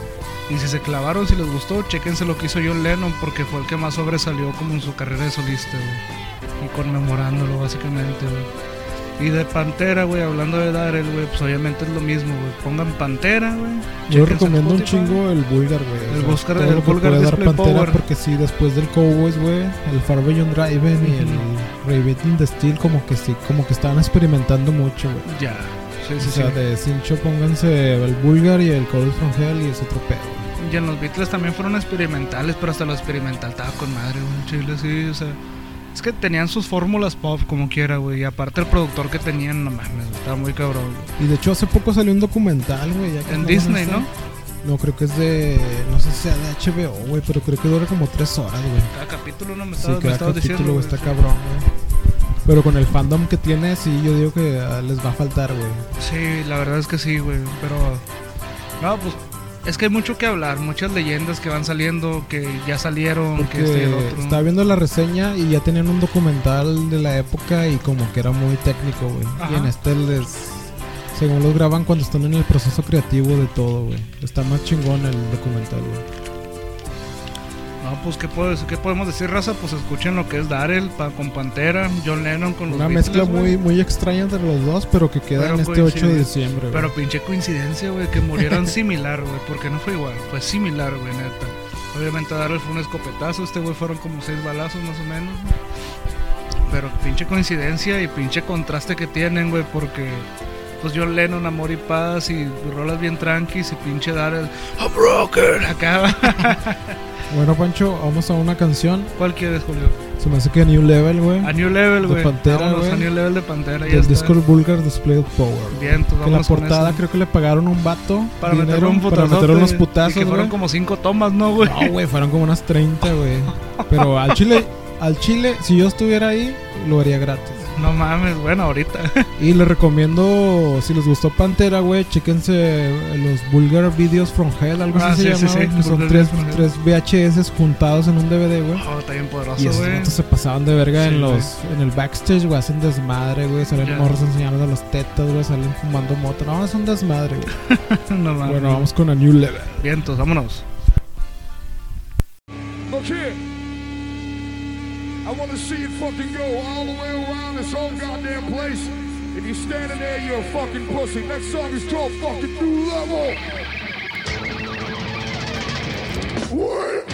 Y si se clavaron, si les gustó, chequense lo que hizo John Lennon, porque fue el que más sobresalió como en su carrera de solista, güey. Y conmemorándolo, básicamente, güey. Y de Pantera, güey, hablando de Darrell, güey, pues obviamente es lo mismo, güey. Pongan Pantera, güey. Yo recomiendo un chingo el Vulgar, güey. El Vulgar- el Vulgar puede dar Display Pantera, Power. porque sí, después del Cowboys, güey, el Far Beyond Driven y el Ujú. Revisiting the Steel, como que sí, como que estaban experimentando mucho, güey. Ya. Sí, sí, o sea, sí. de Cincho pónganse el Vulgar y el Cowboys from Hell y es otro pedo. Y en los Beatles también fueron experimentales, pero hasta lo experimental estaba con madre, güey. Chile, sí, o sea. Es que tenían sus fórmulas pop como quiera, güey. Y aparte el productor que tenían, no mames, estaba muy cabrón, güey. Y de hecho hace poco salió un documental, güey. En Disney. ¿no? No, creo que es de, no sé si sea de HBO, güey, pero creo que dura como tres horas, güey. Cada capítulo no me estaba, cada capítulo diciendo. güey, está cabrón, güey. Pero con el fandom que tiene, sí, yo digo que ah, les va a faltar, güey. Sí, la verdad es que sí, güey. Pero. No, pues. Es que hay mucho que hablar, muchas leyendas que van saliendo, que ya salieron, que este y el otro. estaba viendo la reseña y ya tenían un documental de la época y como que era muy técnico, güey. Y en este les... Según los graban cuando están en el proceso creativo de todo, güey. Está más chingón el documental, güey. No, pues, ¿qué, puedo, ¿qué podemos decir, raza? Pues escuchen lo que es Darrell pa- con Pantera, John Lennon con los Una Beatles, mezcla muy, muy extraña entre los dos, pero que queda Pero en este 8 de diciembre, güey. Pero pinche coincidencia, güey, que murieran [laughs] similar, güey, porque no fue igual, fue similar, güey, neta. Obviamente Darrell fue un escopetazo, este güey fueron como seis balazos más o menos, güey. Pero pinche coincidencia y pinche contraste que tienen, güey, porque pues John Lennon, Amor y Paz y rolas bien tranquis y pinche Darrell, I'm broken, acá. [laughs] Bueno, Pancho, vamos a una canción. ¿Cuál quieres, Julio? Se me hace que New Level, güey. A New Level, De güey. Pantera, Vámonos güey. a New Level de Pantera, ya Del disco Vulgar Display of Power. Bien, pues Que la portada creo que le pagaron a un vato para meterle un para putazote, meterle unos y putazos, que fueron güey. como cinco tomas, ¿no, güey? No, güey, fueron como unas 30, güey. Pero al chile, al chile, si yo estuviera ahí, lo haría gratis. No mames, bueno, ahorita. [laughs] Y les recomiendo, si les gustó Pantera, güey, chéquense los Vulgar Videos from Hell, algo Ah, así sí, se llama, sí, güey, que son tres, tres VHS juntados en un DVD, güey. Oh, está bien Y poderoso, esos güey. vatos se pasaban de verga Sí, en los en el backstage, güey, hacen desmadre, güey, salen Ya. morros enseñando las tetas, güey, salen fumando moto. No, es un desmadre, güey. [laughs] no mames. bueno, vamos con a New Level. Vientos, vámonos. I want to see it fucking go all the way around this whole goddamn place. If you're standing there, you're a fucking pussy. Next song is called fucking New Level. What?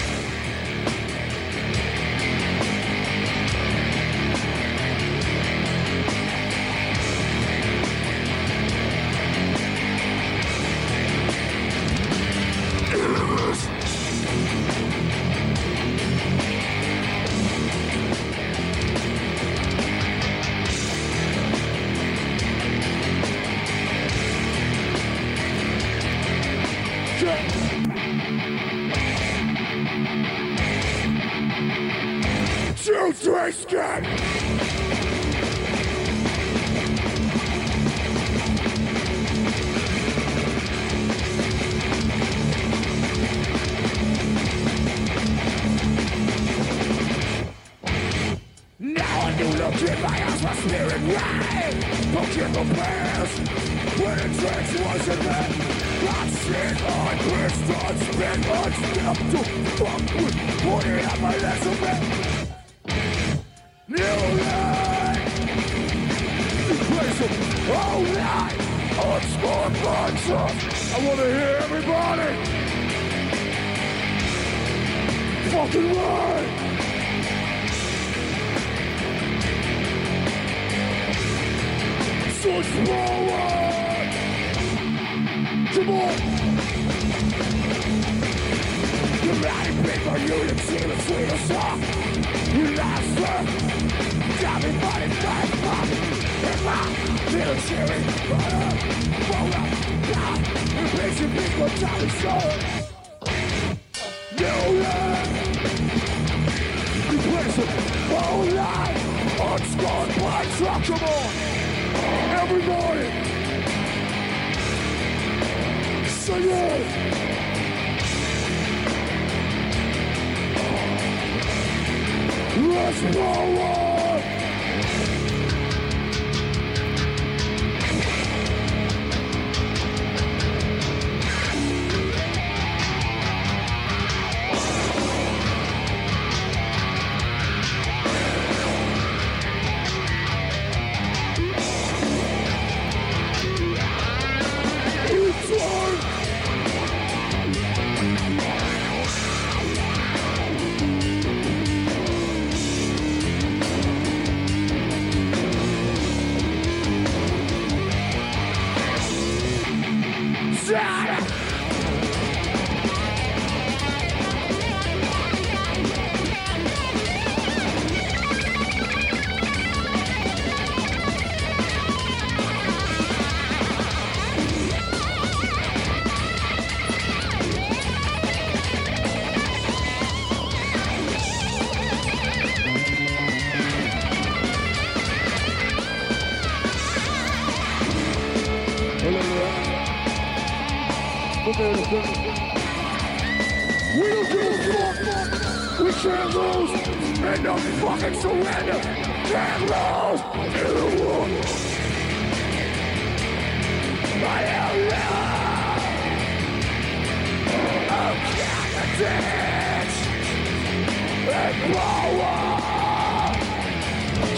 And no fucking surrender. Can't lose. In the war. I am love. I'm candidates. And power.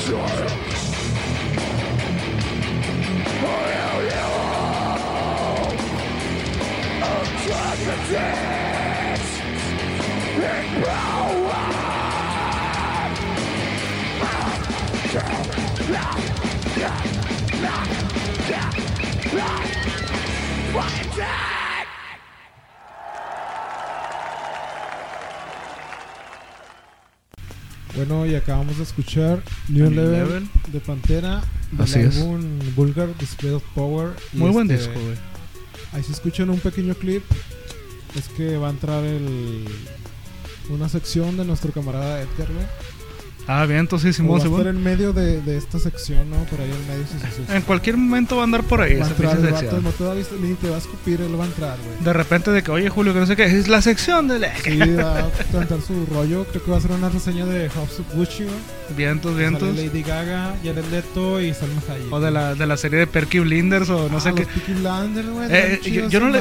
Joy. I am love. I'm candidates. And power. Bueno, y acabamos de escuchar New Level, Level. de Pantera, del álbum Vulgar Display of Power. Muy buen este, disco, güey. Ahí se escuchan un pequeño clip. Es que va a entrar el una sección de nuestro camarada Edgar, güey. Ah, bien, entonces sí, O va Simón, a estar Simón. en medio de, de esta sección, ¿no? Por ahí en medio, sí, sí, sí. En cualquier momento va a andar por ahí Va a entrar el vato, no te va a vis- ni te va a escupir, él va a entrar, güey. De repente de que, oye, Julio, que no sé qué, es la sección de la... Sí, va a cantar su rollo. Creo que va a hacer una reseña de House of Gucci, güey. Vientos, Sale vientos. Lady Gaga, Jared Leto y Salma Hayek. O de la, de la serie de Perky Blinders o no Ah, sé qué. los Peaky Blinders, güey. Eh, están yo, yo no le...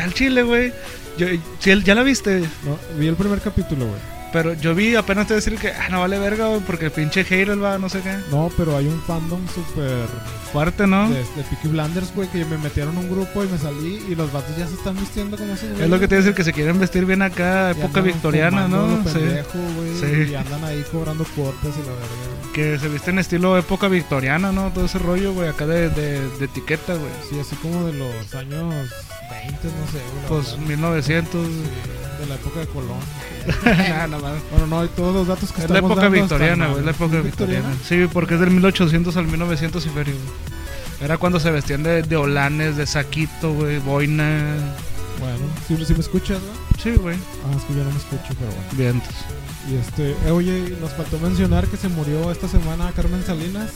al chile, güey. Yo, el- ya la viste, No, vi el primer capítulo, güey. Pero yo vi apenas te decir que ah, no vale verga, güey, porque el pinche hater va, no sé qué. No, pero hay un fandom súper Fuerte, ¿no? de, de Peaky Blinders, güey, que me metieron un grupo y me salí y los vatos ya se están vistiendo como esos Es lo que te decir, que se quieren vestir bien acá, época victoriana, ¿no? Sí. Sí. güey, Sí. Y andan ahí cobrando cuotas y la verga. Que se visten estilo época victoriana, ¿no? Todo ese rollo, güey, acá de, de, de etiqueta, güey. Sí, así como de los años 20, no sé, güey. Pues verdad. 1900. Sí, de la época de Colón. [laughs] Nada, nada más. Bueno, no, y todos los datos que Es la estamos época dando victoriana, están güey, es la mal. época ¿Es victoriana. Sí, porque es del 1800 al 1900 y güey. Era cuando se vestían de, de holanes, de saquito, güey, boina. Bueno, si, si me escuchas, ¿no? Sí, güey. Ah, es que yo no me escucho, pero bueno. Vientos. Y este, eh, oye, nos faltó mencionar que se murió esta semana Carmen Salinas.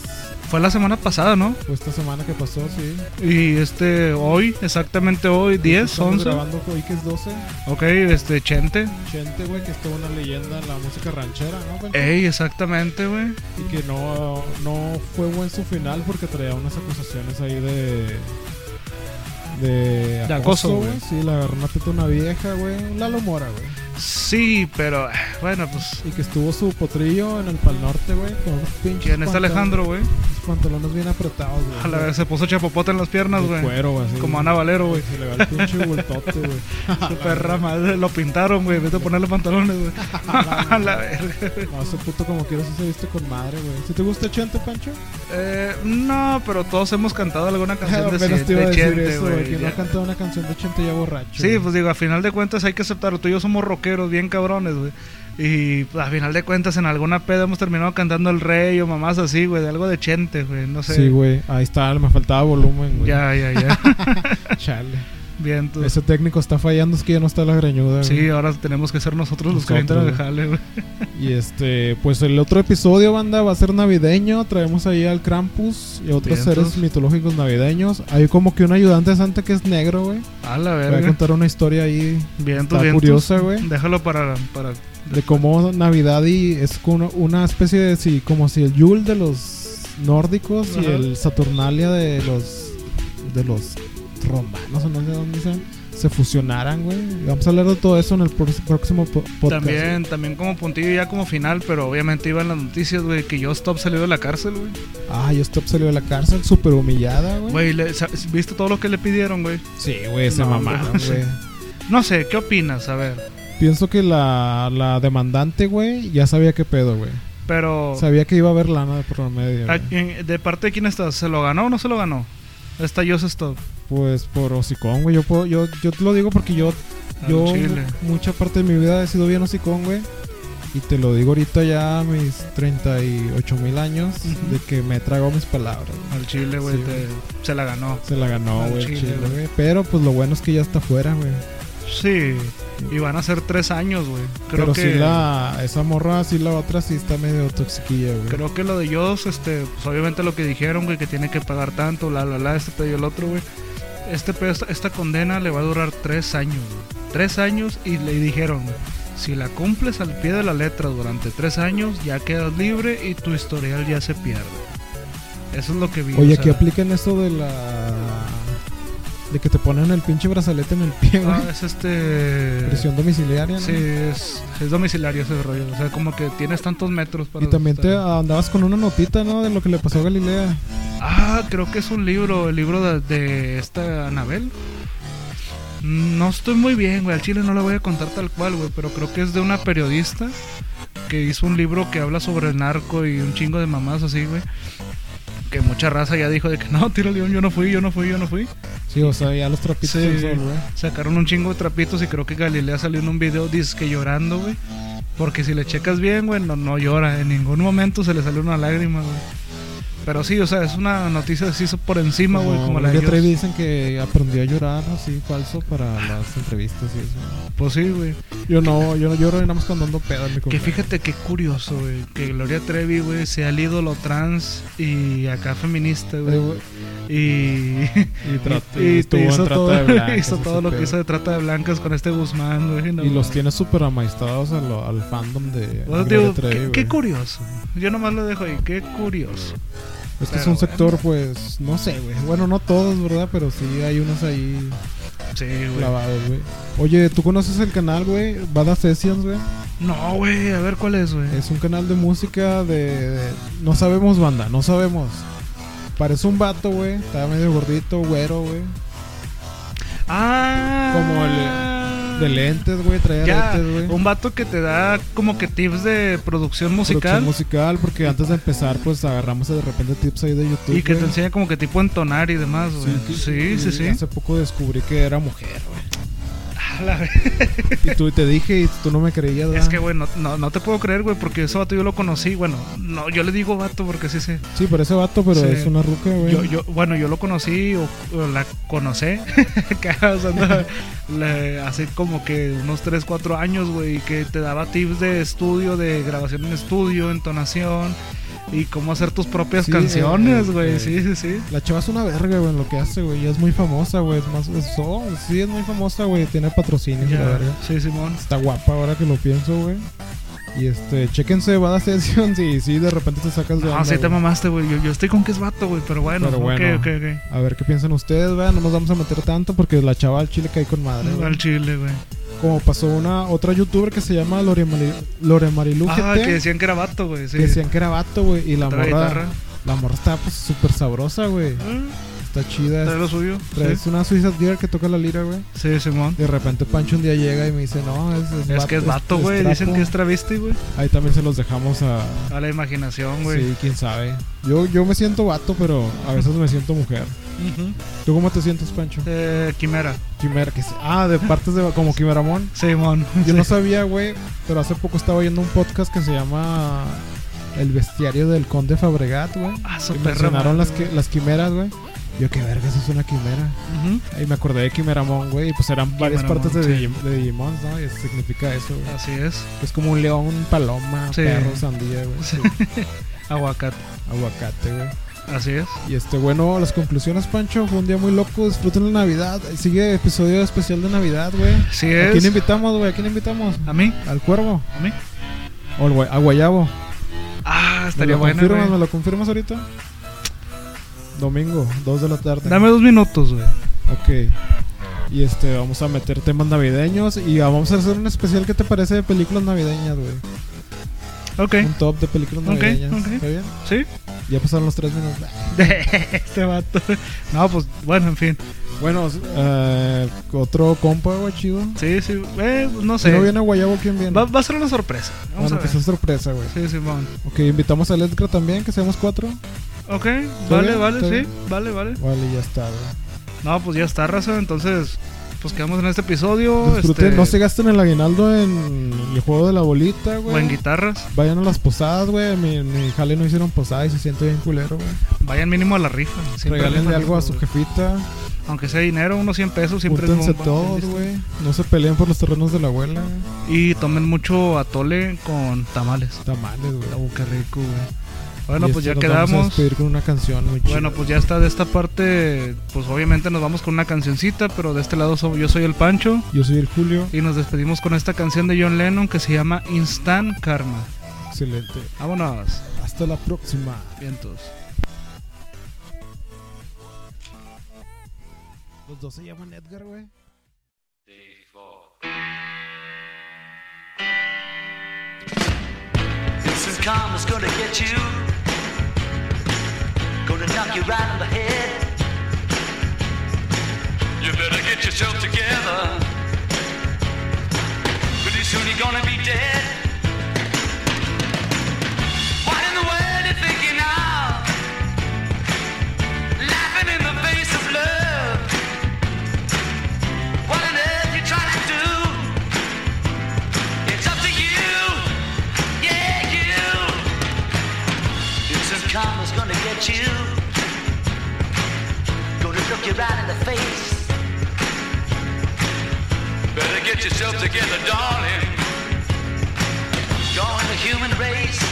Fue la semana pasada, ¿no? Fue esta semana que pasó, sí. Y este, hoy, exactamente hoy, 10, Estamos 11. grabando hoy que es 12. Ok, este, Chente. Chente, güey, que es toda una leyenda en la música ranchera, ¿no? Ey, exactamente, güey. Y que no, no fue buen su final porque traía unas acusaciones ahí de. De, De acoso, güey. Sí, la agarró una teta una vieja, güey. Lalo Mora, güey. Sí, pero, eh, bueno, pues. Y que estuvo su potrillo en el Pal Norte, güey. Con unos pinches. ¿Quién pantal- Alejandro, güey? pantalones bien apretados, güey. A la vez se puso chapopote en las piernas, güey. cuero, güey. Como Ana Valero, güey. Se le va el pinche bultote, güey. [laughs] Su perra madre, lo pintaron, güey. Vete a ponerle pantalones, güey. [laughs] A la verga. No, ese puto como quieras se viste con madre, güey. ¿Si te gusta Chente, Pancho? Eh, no, pero todos hemos cantado alguna canción [laughs] de, de Chente, güey. Que no ha cantado una canción de Chente ya borracho. Sí, pues digo, a final de cuentas hay que aceptarlo. Tú y yo somos rockeros, bien cabrones, güey. Y pues, a final de cuentas en alguna peda hemos terminado cantando El Rey o mamás así, güey, de algo de Chente, güey. No sé. Sí, güey. Ahí está, me faltaba volumen, güey. Ya, ya, ya. [laughs] Chale. Bien, tú. Ese técnico está fallando, es que ya no está la greñuda, güey. Sí, ahora tenemos que ser nosotros los que al jale, güey. Y este, pues el otro episodio, banda, va a ser navideño. Traemos ahí al Krampus y otros Vientos. seres mitológicos navideños. Hay como que un ayudante santa que es negro, güey. A la Voy a verga. contar una historia ahí Bien, curiosa, güey. Déjalo para, para. de cómo Navidad y es como una especie de sí, como si el Yule de los nórdicos y el Saturnalia de los de los romanos o no sé dónde sean, se fusionaran, güey. Vamos a hablar de todo eso en el próximo po- podcast. También, también como puntillo ya como final, pero obviamente iban las noticias, güey, que Yo Stop salió de la cárcel, güey. Ah, yo Stop salió de la cárcel súper humillada, güey. Güey, le- ¿viste todo lo que le pidieron, güey? Sí, güey, se No, mamaron, güey. güey. No sé, ¿qué opinas? A ver. Pienso que la, la demandante, güey, ya sabía qué pedo, güey. Pero, Sabía que iba a haber lana de por medio. ¿a güey. quién- ¿de parte de quién estás? ¿Se lo ganó o no se lo ganó? Está Yo Stop. Pues por hocicón, güey. Yo, puedo, yo, yo te lo digo porque yo Al Yo chile. mucha parte de mi vida he sido bien hocicón, güey. Y te lo digo ahorita ya a mis 38 mil años de que me trago mis palabras. güey. Al Chile, güey, Sí, te- se la ganó. Se la ganó, Al güey. el chile, Chile, güey. güey. Pero pues lo bueno es que ya está fuera, güey. Sí, y van a ser tres años, güey. Creo Pero que... sí la... Esa morra, sí la otra sí está medio toxiquilla, güey. Creo que lo de ellos, este, pues obviamente lo que dijeron, güey, que tiene que pagar tanto, la, la, la, este pedo y el otro, güey. Este pedo, esta, condena le va a durar tres años, güey. Tres años y le dijeron, güey, si la cumples al pie de la letra durante tres años, ya quedas libre y tu historial ya se pierde. Eso es lo que vi. Oye, o sea, aquí aplican eso de la... De que te ponen el pinche brazalete en el pie, güey. ah, es este... Prisión domiciliaria, ¿no? Sí, es, es domiciliario ese rollo. O sea, como que tienes tantos metros para... Y también te andabas con una notita, ¿no? De lo que le pasó a Galilea. Ah, creo que es un libro, el libro de, de esta Anabel. No estoy muy bien, güey. Al chile no la voy a contar tal cual, güey. Pero creo que es de una periodista que hizo un libro que habla sobre el narco y un chingo de mamás así, güey. Que mucha raza ya dijo de que no, tiro león, yo no fui, yo no fui, yo no fui. Sí, o sea, ya los trapitos Sí. sol. Sacaron un chingo de trapitos y creo que Galilea salió en un video dice que llorando, güey. Porque si le checas bien, güey, no, no llora. En ningún momento se le salió una lágrima, güey. Pero sí, o sea, es una noticia así por encima, güey, como, la de Gloria ellos. Trevi dicen que aprendió a llorar así falso para las entrevistas y eso. Pues sí, güey. Yo no, yo no lloro nada más cuando ando pedo en mi Que fíjate qué curioso, güey. Que Gloria Trevi, güey, sea el ídolo trans y acá feminista, güey. Y, Y, [laughs] en hizo, trata todo, de [laughs] blancas, hizo todo lo que hizo de trata de blancas con este Guzmán, güey. no Y los tiene súper amaestados a lo- al fandom de Pues, Gloria digo, Trevi, qué, curioso. Yo nomás lo dejo ahí, qué curioso. Es que es un bueno. sector, pues, no sé, güey. Bueno, no todos, ¿verdad? Pero sí hay unos ahí Sí, güey. clavados, güey. Oye, ¿tú conoces el canal, güey? Bada Sessions, güey. No, güey, a ver cuál es, güey. Es un canal de música de, de- No sabemos banda, no sabemos. Parece un vato, güey. Está medio gordito, güero, güey. Ah, Como el De lentes, güey. Trae Ya, aretes, güey. un vato que te da como que tips de producción musical. Producción musical, porque antes de empezar, pues agarramos de repente tips ahí de YouTube. y que te enseña como que tipo entonar y demás, güey. Sí, sí, y sí. Hace poco descubrí que era mujer, güey. La. Y tú te dije y tú no me creías, Es ¿verdad? que, güey, no, no, no te puedo creer, güey, porque ese vato yo lo conocí. Bueno, no, yo le digo vato porque sí sé. Sí, por ese vato, pero Sí. es una ruca, güey. Yo, yo, bueno, yo lo conocí o, o la conocé. [laughs] que usando le- hace como que unos 3, 4 años, güey, que te daba tips de estudio, de grabación en estudio, entonación y cómo hacer tus propias Sí, canciones, güey. eh, Sí, sí, sí. La chava es una verga, güey, en lo que hace, güey. Y es muy famosa, güey. Es más, es- oh, sí, es muy famosa, güey. Tiene patrocinios, la Ya, verga. sí, Simón. Está guapa ahora que lo pienso, güey. Y este, chéquense Bada Sessions y sí, de repente te sacas de No, onda, sí te mamaste, güey. Yo, yo estoy con que es vato, güey, pero bueno, Pero ok, bueno. ok, ok. A ver qué piensan ustedes, güey. No nos vamos a meter tanto porque la chava al chile cae con madre, güey. Al chile, güey. Como pasó una otra youtuber que se llama Lore, Mari- Lore Marilu Ah, GT, que decían que era vato, güey. Sí. que decían que era vato, güey. Y la morra, guitarra. la morra está pues súper sabrosa, güey. Ah, Está chida. trae lo suyo. Es Sí, una Suicide Girl que toca la lira, güey. sí, Simón. De repente Pancho un día llega y me dice, no, es, es, Es que es vato, güey. Dicen trapo". que es travesti, güey. Ahí también se los dejamos a... A la imaginación, güey. Sí, quién sabe. Yo, yo me siento vato, pero a veces me siento mujer. ¿Tú cómo te sientes, Pancho? Eh, Quimera. Quimera, que Ah, de partes de... como Quimeramón. Simón. Yo Sí. no sabía, güey, pero hace poco estaba oyendo un podcast que se llama El bestiario del conde Fabregat, güey. Ah, su mencionaron las, que- las quimeras, güey. Yo, qué verga, eso es una quimera. Y me acordé de Quimeramón, güey. Y pues eran varias partes de, sí. De Digimon, ¿no? Y eso significa eso, güey. Así es. Es como un león, paloma, Sí. perro, sandía, güey. Sí. [laughs] Aguacate. Aguacate, güey. Así es. Y este, bueno, las conclusiones, Pancho. Fue un día muy loco. Disfruten la Navidad. Sigue episodio especial de Navidad, güey. Sí ¿A quién es. invitamos, güey? ¿A quién invitamos? ¿A mí? ¿Al cuervo? ¿A mí? ¿O al a Guayabo? Ah, ¿Me estaría lo bueno, confirmas? ¿Me lo confirmas ahorita? Domingo, 2 de la tarde. Dame dos minutos, güey. Ok. Y este, vamos a meter temas navideños y vamos a hacer un especial. ¿Qué te parece de películas navideñas, güey? Ok. Un top de películas navideñas. ok. ¿Está bien? ¿Sí? Ya pasaron los tres minutos. [laughs] este vato. No, pues, bueno, en fin. Bueno, eh, otro compa, güey, chido. Sí, sí. Eh, no Si sé. no viene Guayabo, ¿quién viene? Va, va a ser una sorpresa. Vamos bueno, a que ver. sea sorpresa, güey. Sí, Simón. Ok, invitamos a Edgar también, que seamos cuatro. Ok, vale, bien? vale, ¿Está sí. bien? Vale, vale. Vale, ya está, güey. No, pues ya está, raza. Entonces, pues quedamos en este episodio. Disfruten, este, no se gasten el aguinaldo en el juego de la bolita, O güey. en guitarras. Vayan a las posadas, güey. Mi, mi jale no hicieron posada y se siente bien culero, güey. Vayan mínimo a la rifa. Regálenle rifan algo a su jefita. Aunque sea dinero, unos 100 pesos, siempre es un buen- todos, güey. No se peleen por los terrenos de la abuela. Y tomen mucho atole con tamales. Tamales, güey. Oh, qué rico, güey. Bueno, pues ya este, nos Vamos a quedamos. despedir con una canción muy. Bueno, pues ya está de esta parte. Pues obviamente nos vamos con una cancioncita, pero de este lado yo soy el Pancho. Yo soy el Julio. Y nos despedimos con esta canción de John Lennon que se llama Instant Karma. Excelente. Vámonos. Hasta la próxima. Vientos. Los dos se llaman Edgar, güey. Karma's gonna get you. Gonna knock you right on the head. You better get yourself together. Pretty soon you're gonna be dead. at you. Gonna look you right in the face. Better get yourself together, darling. Join the human race.